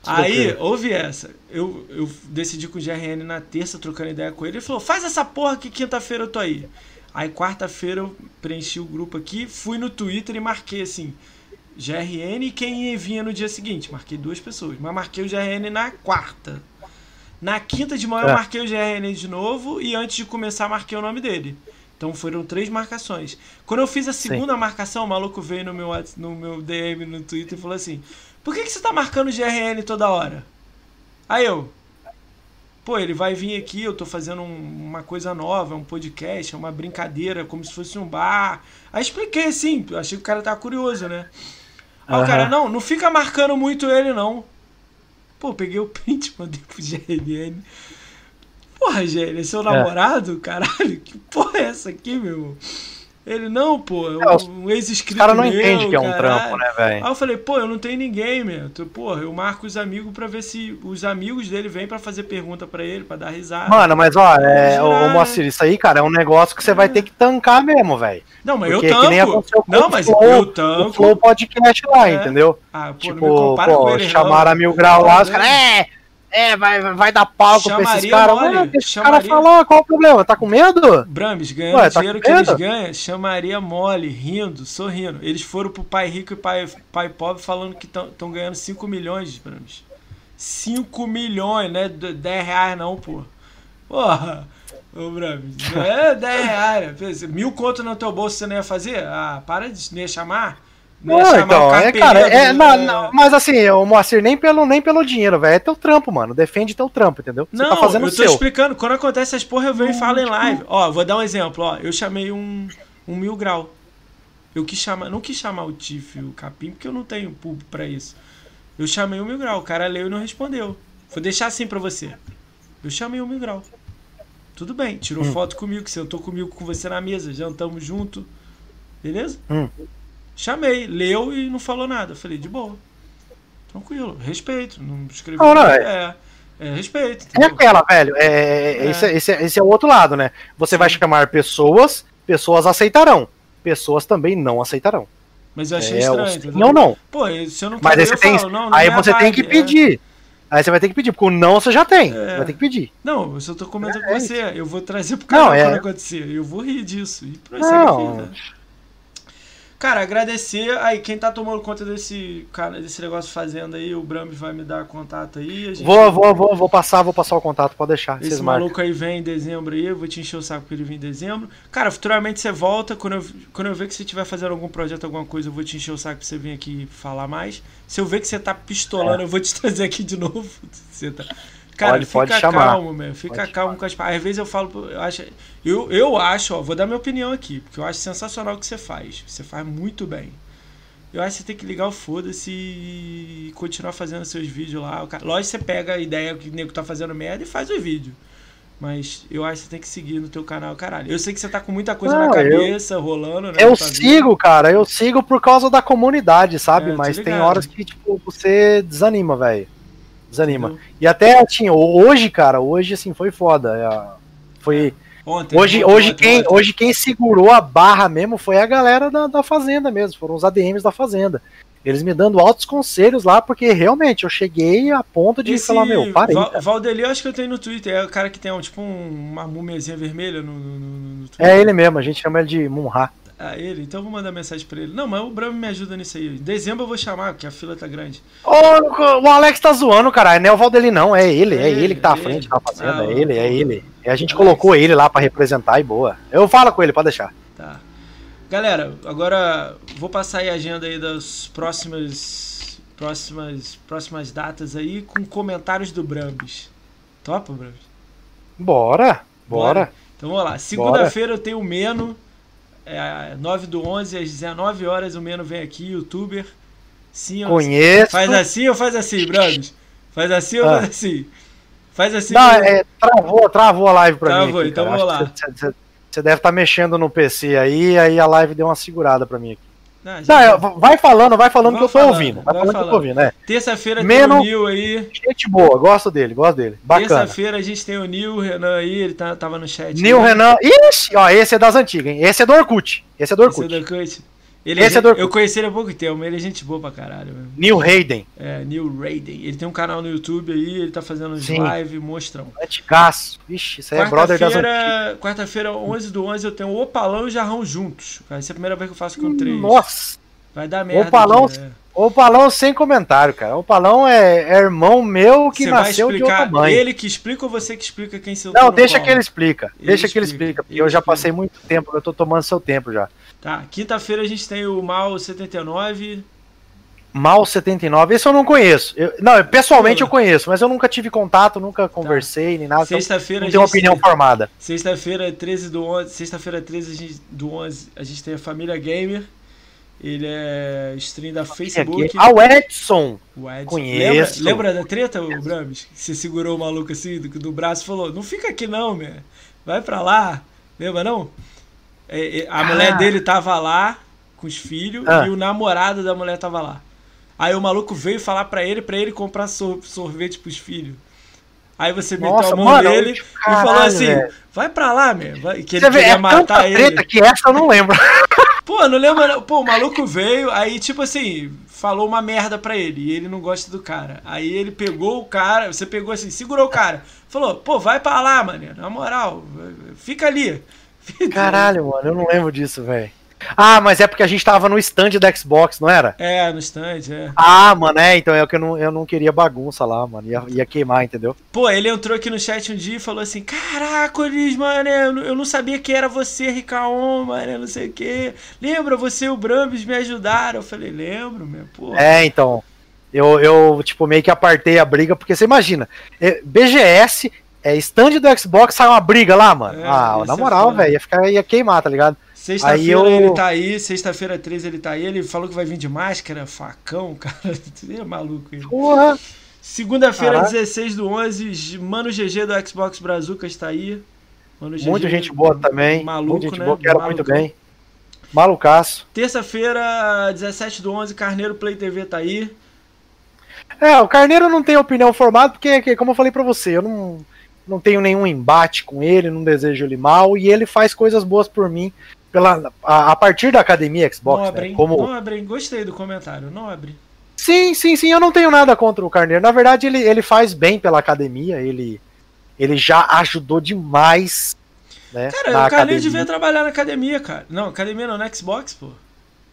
Aí, ouve essa. Eu, eu decidi com o GRN na terça, trocando ideia com ele. Ele falou: faz essa porra que quinta-feira eu tô aí. Aí, quarta-feira, eu preenchi o grupo aqui, fui no Twitter e marquei assim: GRN e quem vinha no dia seguinte. Marquei duas pessoas, mas marquei o GRN na quarta. Na quinta de manhã, é. eu marquei o GRN de novo e antes de começar, marquei o nome dele. Então foram três marcações. Quando eu fiz a segunda Sim. marcação, o maluco veio no meu, no meu DM no Twitter e falou assim: por que, que você tá marcando GRN toda hora? Aí eu. Pô, ele vai vir aqui, eu tô fazendo um, uma coisa nova, um podcast, uma brincadeira, como se fosse um bar. Aí expliquei assim, achei que o cara tava curioso, né? Aí uhum. o cara, não, não fica marcando muito ele, não. Pô, peguei o print, [LAUGHS] mandei pro GRN. Porra, GRN, é seu é. namorado? Caralho, que porra é essa aqui, meu irmão? Ele, não, pô, é um ex-inscrito. O cara não meu, entende que é um trampo, né, velho? Aí eu falei, pô, eu não tenho ninguém, meu. Porra, eu marco os amigos pra ver se os amigos dele vêm pra fazer pergunta pra ele, pra dar risada. Mano, mas ó, é, ô, Moacir, isso aí, cara, é um negócio que você é. vai ter que tancar mesmo, velho. Não, mas Porque eu tanco. não, mas flow, eu tanco. O Flow Podcast lá, é. entendeu? Ah, pô, tipo, pô, chamaram a Mil Grau lá, os caras, é, é, vai, vai dar palco chamaria pra esses caras. Mole, deixa chamaria... o cara falar, qual o problema? Tá com medo? Brambis, ganhando Ué, tá dinheiro que eles ganham, chamaria mole, rindo, sorrindo. Eles foram pro pai rico e pai, pai pobre falando que estão ganhando 5 milhões, Brambis. 5 milhões, né? 10 reais não, pô. Porra, ô Brambis, não é 10 reais. Né? Mil conto no teu bolso você não ia fazer? Ah, para de me chamar. Não, então, é, cara, é, não, não, mas assim, o Moacir, nem pelo, nem pelo dinheiro, velho, é teu trampo, mano, defende teu trampo, entendeu? Você não, tá fazendo eu tô seu. explicando, quando acontece essas porra, eu venho e falo em live. Ó, vou dar um exemplo, ó, eu chamei um, um mil grau, eu quis chamar, não quis chamar o Tiff e o Capim, porque eu não tenho público pra isso. Eu chamei o mil grau, o cara leu e não respondeu. Vou deixar assim pra você. Eu chamei o mil grau. Tudo bem, tirou hum. foto comigo, sentou comigo com você na mesa, jantamos junto, beleza? Hum. Chamei, leu e não falou nada. Eu falei, de boa. Tranquilo, respeito. Não escreveu. Não, não, é, é, é respeito. É? É aquela, velho. É, é, é. Esse, esse, esse, é o outro lado, né? Você Sim. vai chamar pessoas, pessoas aceitarão. Pessoas também não aceitarão. Mas eu achei é, estranho. Não, não. Pô, se eu não Mas aí você, tem, falo, não, não aí você tem que pedir. Aí você vai ter que pedir, porque o não você já tem. É. vai ter que pedir. Não, eu só tô comentando com você. Eu vou trazer pro canal não, quando acontecer. Eu vou rir disso. E pra não. Cara, agradecer. Aí, quem tá tomando conta desse, cara, desse negócio fazendo aí, o Brambis vai me dar contato aí. Gente... Vou, vou, vou, vou passar, vou passar o contato, pode deixar. Esse maluco aí vem em dezembro aí, eu vou te encher o saco pra ele vir em dezembro. Cara, futuramente você volta. Quando eu, quando eu ver que você estiver fazendo algum projeto, alguma coisa, eu vou te encher o saco pra você vir aqui falar mais. Se eu ver que você tá pistolando, é. eu vou te [LAUGHS] trazer aqui de novo. Você tá... Cara, pode, fica pode calmo, meu. Fica pode calmo chamar. com as Às vezes eu falo, eu acho, eu, eu acho, ó, vou dar minha opinião aqui, porque eu acho sensacional o que você faz. Você faz muito bem. Eu acho que você tem que ligar o foda-se e continuar fazendo seus vídeos lá. Lógico, você pega a ideia que o nego tá fazendo merda e faz o vídeo. Mas eu acho que você tem que seguir no teu canal, caralho. Eu sei que você tá com muita coisa Não, na cabeça, eu, rolando, né? Eu sigo, cara, eu sigo por causa da comunidade, sabe? É, Mas tem horas que, tipo, você desanima, velho. Desanima. E até, assim, hoje, cara, hoje, assim, foi foda. É, foi. Ontem, hoje, ontem, hoje, ontem, quem, hoje quem segurou a barra mesmo foi a galera da, da Fazenda mesmo, foram os ADMs da Fazenda. Eles me dando altos conselhos lá, porque realmente eu cheguei a ponto de Esse falar, meu, parei. Val, Valdeli, eu acho que eu tenho no Twitter. É o cara que tem um, tipo um, uma múmiazinha vermelha no, no, no, Twitter. É ele mesmo, a gente chama ele de Munra. Ah, ele? Então eu vou mandar mensagem pra ele. Não, mas o Bram me ajuda nisso aí. Em dezembro eu vou chamar, porque a fila tá grande. Ô, o Alex tá zoando, cara. Não é o Valdeli, não. É ele, é, é ele, ele que tá à frente da fazenda. Ah, é ele, é ele. E a gente Alex. colocou ele lá pra representar e boa. Eu falo com ele, pode deixar. Tá. Galera, agora vou passar aí a agenda aí das próximas próximas próximas datas aí com comentários do Brambis. Topa, Brambis? Bora, bora. bora. Então vamos lá. Segunda-feira eu tenho o Meno é, 9 do 11 às 19 horas o Meno vem aqui, youtuber. Sim, Conheço. Faz assim ou faz assim, brothers? Faz assim ou ah. faz assim? Faz assim. Não, é, travou, travou a live pra travou, mim. Travou, então vamos lá. Você deve estar tá mexendo no PC aí, aí a live deu uma segurada pra mim aqui. Não, não, vai falando, vai falando que eu tô falando, ouvindo. Vai, falando falando. que eu tô ouvindo, né? Terça-feira tem o Nil aí. Gente boa, gosto dele, gosto dele. Bacana. Terça-feira a gente tem o Nil, Renan aí, ele tá, tava no chat. Nil, Renan. Ixi, ó, esse é das antigas, hein? Esse é do Orkut. Esse é do Orkut. Esse é do Orkut. Ele Esse é, é do Eu conheci ele há pouco tempo, ele é gente boa pra caralho. Mano. Neil Hayden. É, Neil Hayden. Ele tem um canal no YouTube aí, ele tá fazendo uns live, mostrão. Antigaço. Ixi, isso aí é brother das antigas. Quarta-feira, 11 do 11, eu tenho o Opalão e o Jarrão juntos. Essa é a primeira vez que eu faço com três. Nossa! Vai dar merda. Opalão, né? Opalão sem comentário, cara. O Opalão é, é, irmão meu que você nasceu de outra mãe. Ele que explica ou você que explica quem seu Não, deixa que ele explica. Ele deixa explica, que ele explica, porque ele eu já explica. passei muito tempo, eu tô tomando seu tempo já. Tá, quinta-feira a gente tem o Mal 79. Mal 79, esse eu não conheço. Eu, não, pessoalmente eu conheço, mas eu nunca tive contato, nunca tá. conversei, tá. nem nada. Então sexta-feira então não tenho opinião tem, formada. Sexta-feira, 13 do 11, sexta-feira 13 do 11, a gente tem a Família Gamer. Ele é stream da Facebook. Ah, o Edson! O Edson. Conheço. Lembra, lembra da treta, o Brames? Você segurou o maluco assim do, do braço e falou: Não fica aqui não, meu. Vai pra lá. Lembra não? É, é, a ah. mulher dele tava lá com os filhos ah. e o namorado da mulher tava lá. Aí o maluco veio falar pra ele, pra ele comprar sorvete pros filhos. Aí você meteu Nossa, a mão mano, nele e falou assim: véio. vai pra lá, meu. Que ele você queria vê, matar é ele. que essa eu não lembro. [LAUGHS] Pô, não lembro. Pô, o maluco veio, aí, tipo assim, falou uma merda pra ele e ele não gosta do cara. Aí ele pegou o cara, você pegou assim, segurou o cara, falou, pô, vai pra lá, mano, na moral, fica ali. [LAUGHS] Caralho, mano, eu não lembro disso, velho. Ah, mas é porque a gente tava no stand da Xbox, não era? É, no stand, é. Ah, mano, é, então é o que eu não, eu não queria bagunça lá, mano. Ia, ia queimar, entendeu? Pô, ele entrou aqui no chat um dia e falou assim: Caraca, Olis, mano, eu não sabia que era você, Ricaon, mano, não sei o quê. Lembra, você e o Brambis me ajudaram? Eu falei, lembro, meu, pô. É, então. Eu, eu, tipo, meio que apartei a briga, porque você imagina, é, BGS, é stand do Xbox, sai uma briga lá, mano. É, ah, na é moral, velho, ia, ficar, ia queimar, tá ligado? Sexta-feira eu... ele tá aí, sexta-feira 13 ele tá aí, ele falou que vai vir de máscara, facão, [LAUGHS] cara. é maluco ele. Porra! Segunda-feira, 16 do 11, Mano GG do Xbox Brazuca está aí. Mano GG, Muita gente boa também. Maluco, Muita gente né? boa, quero muito bem. Malucaço. Terça-feira, 17 do 11, Carneiro Play TV tá aí. É, o Carneiro não tem opinião formada, porque, como eu falei pra você, eu não, não tenho nenhum embate com ele, não desejo ele mal, e ele faz coisas boas por mim pela, a, a, partir da academia Xbox. Não abre, né? Como... não abre, gostei do comentário, não abre. Sim, sim, sim, eu não tenho nada contra o Carneiro. Na verdade, ele, ele faz bem pela academia, ele, ele já ajudou demais. Né, cara, o Carneiro devia trabalhar na academia, cara. Não, academia não, na Xbox, pô.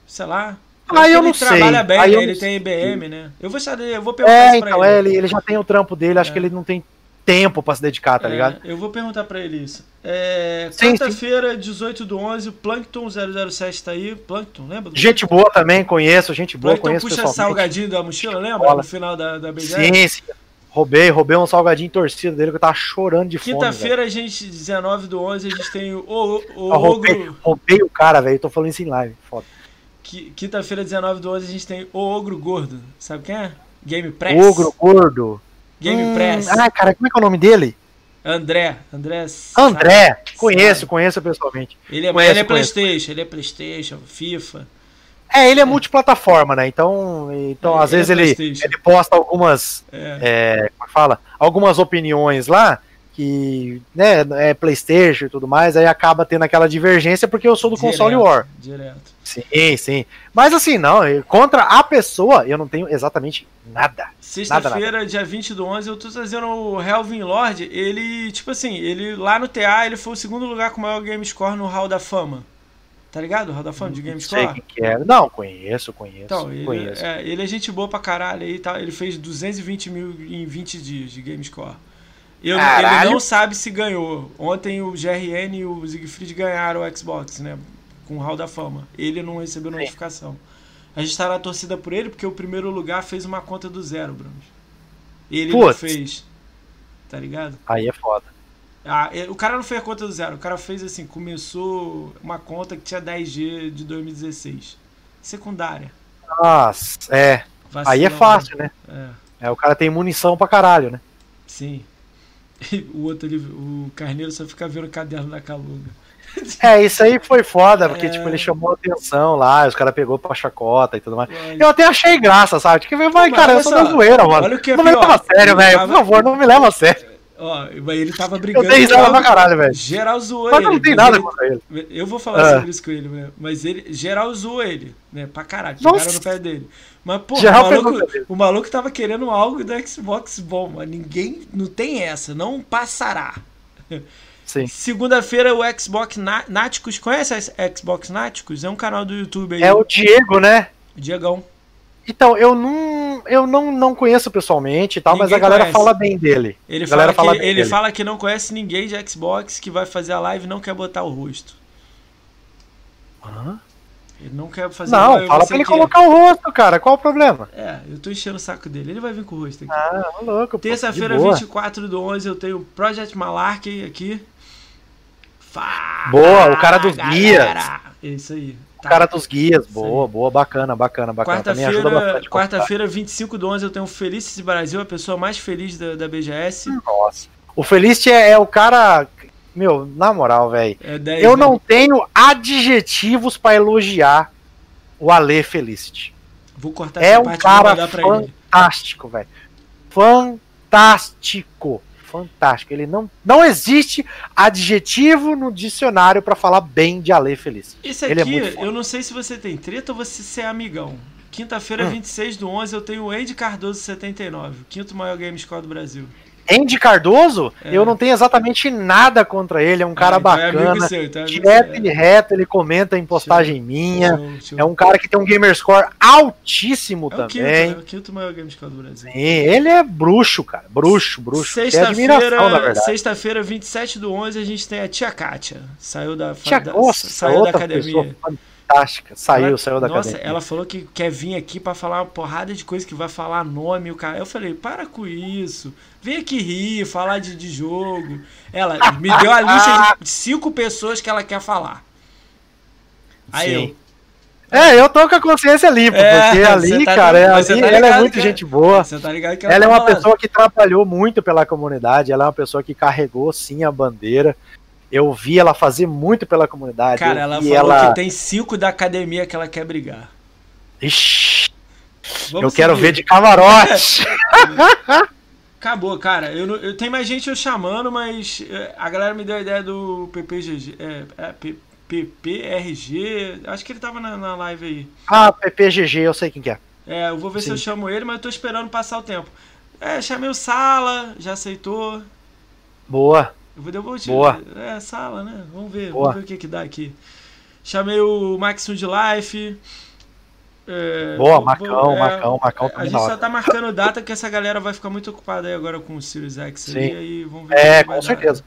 Sei lá. Ah, eu não sei. trabalha bem, né? ele tem IBM, né? Eu vou saber, eu vou perguntar é, então, ele. É, ele, ele já tem o trampo dele, acho é. que ele não tem tempo para se dedicar, tá é, ligado? Eu vou perguntar para ele isso. É, Quarta-feira, 18 do 11, o Plankton 007 tá aí. Plankton, lembra? Gente boa também, conheço, gente boa, Plankton conheço puxa salgadinho da mochila, lembra? No final da, da BGS? Sim, sim. Roubei, roubei um salgadinho torcido dele que eu tava chorando de fome. Quinta-feira, a gente, 19 do 11, a gente tem o, o, o ah, roubei, Ogro. Roubei o cara, velho. Tô falando isso em live. Foda. Quinta-feira, 19 do 11, a gente tem o Ogro Gordo. Sabe quem é? Game Press. Ogro Gordo. Game hum, Press. Ah, cara, como é que é o nome dele? André. André. André. Sabe? Conheço, sabe. conheço pessoalmente. Ele é, conheço, ele é PlayStation, ele é PlayStation, FIFA. É, ele é, é. multiplataforma, né? Então, então é, às vezes é ele, ele posta algumas. É. É, como fala? Algumas opiniões lá que né, é PlayStation e tudo mais, aí acaba tendo aquela divergência porque eu sou do direto, console War. Direto. Sim, sim. Mas assim, não, contra a pessoa eu não tenho exatamente nada. Sexta-feira, dia 20 do 11, eu tô trazendo o Helvin Lord. Ele, tipo assim, ele lá no TA, ele foi o segundo lugar com o maior game score no Hall da Fama. Tá ligado? O Hall da Fama de Game Score? Sei que é. Não, conheço, conheço. Então, ele, conheço. É, ele é gente boa pra caralho aí, tá? Ele fez 220 mil em 20 dias de Game Score. Eu, ele não sabe se ganhou. Ontem o GRN e o Siegfried ganharam o Xbox, né? Com o Hall da Fama. Ele não recebeu Sim. notificação. A gente tá na torcida por ele porque o primeiro lugar fez uma conta do zero, Bruno. Ele Putz. não fez. Tá ligado? Aí é foda. Ah, o cara não fez a conta do zero. O cara fez assim, começou uma conta que tinha 10G de 2016. Secundária. Nossa, é. Vacilão, Aí é fácil, né? É. é. O cara tem munição pra caralho, né? Sim. O outro ali, o Carneiro só fica vendo o caderno da Calunga. É, isso aí foi foda, porque é... tipo, ele chamou atenção lá, os caras pegou pra chacota e tudo mais. Olha. Eu até achei graça, sabe? Tipo, mas, cara, eu sou da zoeira, mano. Que não me leva a sério, velho. Por favor, não me leva a sério. Ó, ele tava brigando. Eu dei risada pra caralho, velho. Geral zoou mas ele. não tem nada ele, contra ele. Eu vou falar é. sobre isso com ele, né? Mas ele, geral zoou ele, né? Pra caralho. Pegaram no pé dele. Mas, pô, o maluco, o maluco tava querendo algo do Xbox bom, mas ninguém. Não tem essa, não passará. Sim. Segunda-feira o Xbox Náticos. Conhece a Xbox Náticos? É um canal do YouTube aí. É o Diego, né? Diegão. Então, eu não, eu não, não conheço pessoalmente e tal, ninguém mas a galera conhece. fala bem dele. Ele, fala que, fala ele fala que não conhece ninguém de Xbox que vai fazer a live e não quer botar o rosto. Hã? Ele não quer fazer Não, live, fala pra ele colocar o rosto, cara. Qual o problema? É, eu tô enchendo o saco dele. Ele vai vir com o rosto aqui. Ah, louco. Terça-feira, 24 do 11, eu tenho Project Malarkey aqui. Fala, boa, o cara dos guias. É isso aí. Tá. Cara dos guias, boa, boa, bacana, bacana, bacana. Quarta-feira, quarta-feira, 25 do 11, eu tenho o Felices Brasil, a pessoa mais feliz da, da BGS. Nossa. O Felice é, é, o cara. Meu, na moral, velho. É eu né? não tenho adjetivos para elogiar o Ale Felicity. Vou cortar é um cara fantástico, velho. Fantástico fantástico. Ele não, não existe adjetivo no dicionário para falar bem de Ale Feliz. Esse aqui, é eu não sei se você tem treta ou você é amigão. Quinta-feira, hum. 26 do 11, eu tenho o Andy Cardoso 79, o quinto maior game score do Brasil. Andy Cardoso, é. eu não tenho exatamente nada contra ele, é um cara ah, então é bacana. É seu, então é direto e reto, ele comenta em postagem show, minha. Show. É um cara que tem um gamer score altíssimo é também. Quinto, é o quinto maior score do Brasil. Sim, ele é bruxo, cara. Bruxo, bruxo. Sexta-feira, sexta-feira, 27 do 11, a gente tem a Tia Kátia. Saiu da, Tia, da, nossa, saiu da academia fantástica. Saiu, ela, saiu da nossa, ela falou que quer vir aqui para falar uma porrada de coisa que vai falar nome. O cara, eu falei, para com isso. Vem aqui rir, falar de, de jogo. Ela me deu a lista de [LAUGHS] cinco pessoas que ela quer falar. Aí Sim. eu. É, eu tô com a consciência limpa, é, porque [LAUGHS] ali, tá cara, é, ali, tá ela é muito gente boa. Você tá ligado que ela, ela é uma falando. pessoa que trabalhou muito pela comunidade, ela é uma pessoa que carregou sim a bandeira. Eu vi ela fazer muito pela comunidade. Cara, ela falou ela... que tem cinco da academia que ela quer brigar. Ixi, Vamos eu seguir. quero ver de camarote. [LAUGHS] Acabou, cara. Eu, não, eu tem mais gente eu chamando, mas é, a galera me deu a ideia do PPGG. É, é, PPRG. Acho que ele tava na, na, live aí. Ah, PPGG, eu sei quem que é. É, eu vou ver Sim. se eu chamo ele, mas eu tô esperando passar o tempo. É, chamei o Sala, já aceitou. Boa. Eu vou devolver. Boa. É, sala, né? Vamos ver, Boa. vamos ver o que, que dá aqui. Chamei o Maximum de Life. É, Boa, Macão, é, Macão, Macão A gente só tá marcando data que essa galera vai ficar muito ocupada aí agora com o Sirius X Sim. aí vamos ver. É, com certeza.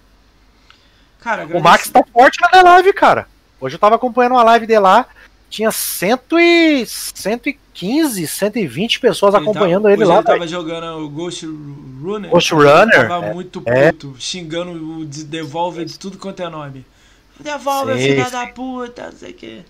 Cara, o Max tá forte na live, cara. Hoje eu tava acompanhando uma live de lá, tinha cento e, 115, 120 pessoas ele acompanhando tava, ele lá. Ele tava véio. jogando o Ghost Runner. Ghost Runner? Tava é, muito é. puto, xingando o Devolver de tudo quanto é nome. Devolver, filha da puta, não sei o que.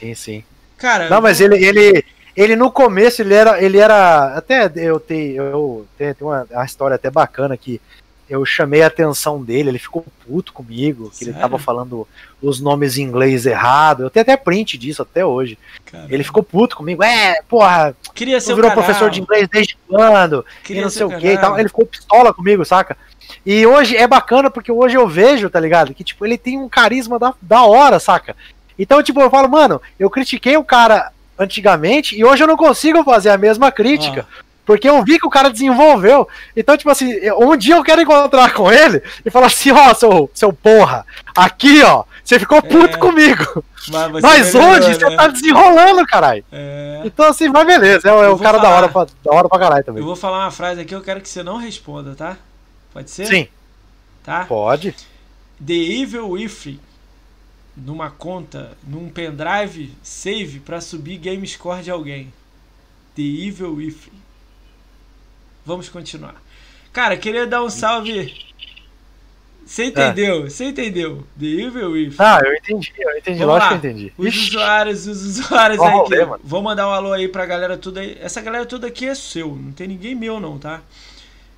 Sim, sim. Cara, não, mas ele, ele, ele no começo ele era, ele era até eu tenho, eu tenho uma, uma história até bacana que eu chamei a atenção dele, ele ficou puto comigo, que Sério? ele tava falando os nomes em inglês errado. Eu tenho até print disso até hoje. Caramba. Ele ficou puto comigo. É, porra, Queria ser virou professor de inglês desde quando? Queria e não sei o que e tal. Ele ficou pistola comigo, saca? E hoje é bacana porque hoje eu vejo, tá ligado? Que tipo, ele tem um carisma da, da hora, saca? Então, tipo, eu falo, mano, eu critiquei o cara antigamente e hoje eu não consigo fazer a mesma crítica. Ah. Porque eu vi que o cara desenvolveu. Então, tipo assim, um dia eu quero encontrar com ele e falar assim, ó, oh, seu, seu porra, aqui, ó, você ficou puto é, comigo. Mas, mas hoje você né? tá desenrolando, caralho. É. Então, assim, mas beleza, é, é o cara falar, da, hora pra, da hora pra caralho também. Eu vou falar uma frase aqui, eu quero que você não responda, tá? Pode ser? Sim. Tá? Pode. The Evil Wifrey numa conta, num pendrive save para subir game score de alguém. The Evil Wifrey. Vamos continuar. Cara, queria dar um salve. Você é. entendeu? Você é. entendeu? The Evil Wifrey. Ah, eu entendi, eu entendi, Vamos lógico lá. que eu entendi. Os usuários, os usuários aí. Que... Vou mandar um alô aí pra galera toda aí. Essa galera toda aqui é seu, não tem ninguém meu não, tá?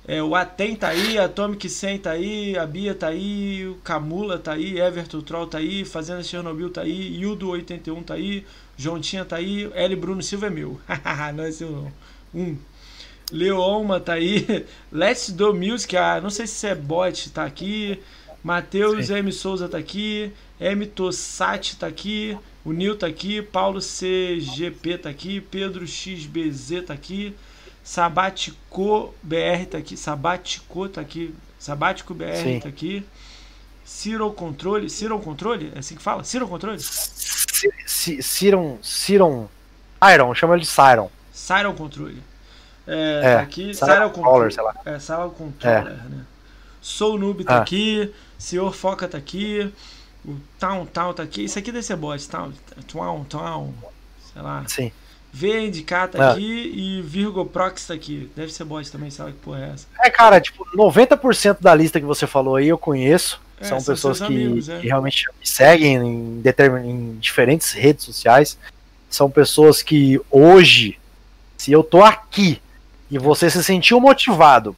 É, o Aten tá aí, Atomic 100 tá aí, a Bia tá aí, o Camula tá aí, Everton Troll tá aí, Fazenda Chernobyl tá aí, Yudo 81 tá aí, Jontinha tá aí, L Bruno Silva é meu. [LAUGHS] não é seu não. Um. Leoma tá aí, [LAUGHS] Let's Do Music, ah, não sei se é bot, tá aqui. Matheus M. Souza tá aqui, M. Tossati tá aqui, o Nil tá aqui, Paulo CGP tá aqui, Pedro XBZ tá aqui. Sabatico BR tá aqui. Sabatico tá aqui. Sabático BR Sim. tá aqui. Ciro Controle. Ciro Controle? É assim que fala? Ciro Controle? Ciron. Ciron. Iron, chama ele de Siron. Siron Controle. É, é tá aqui. Siron Controller, sei lá. É, Siron Controller, é. né? Sou Noob tá ah. aqui. Senhor Foca tá aqui. O Town Town tá aqui. Isso aqui deve ser bot. Town Town Town. Sei lá. Sim. VNDK tá é. aqui e Virgo Prox tá aqui.Eve ser bot também, sabe que porra é essa? É, cara, tipo, 90% da lista que você falou aí eu conheço. É, são, são, pessoas que, amigos, é. que, realmente me seguem em, em diferentes redes sociais. São pessoas que hoje, se eu tô aqui e você se sentiu motivado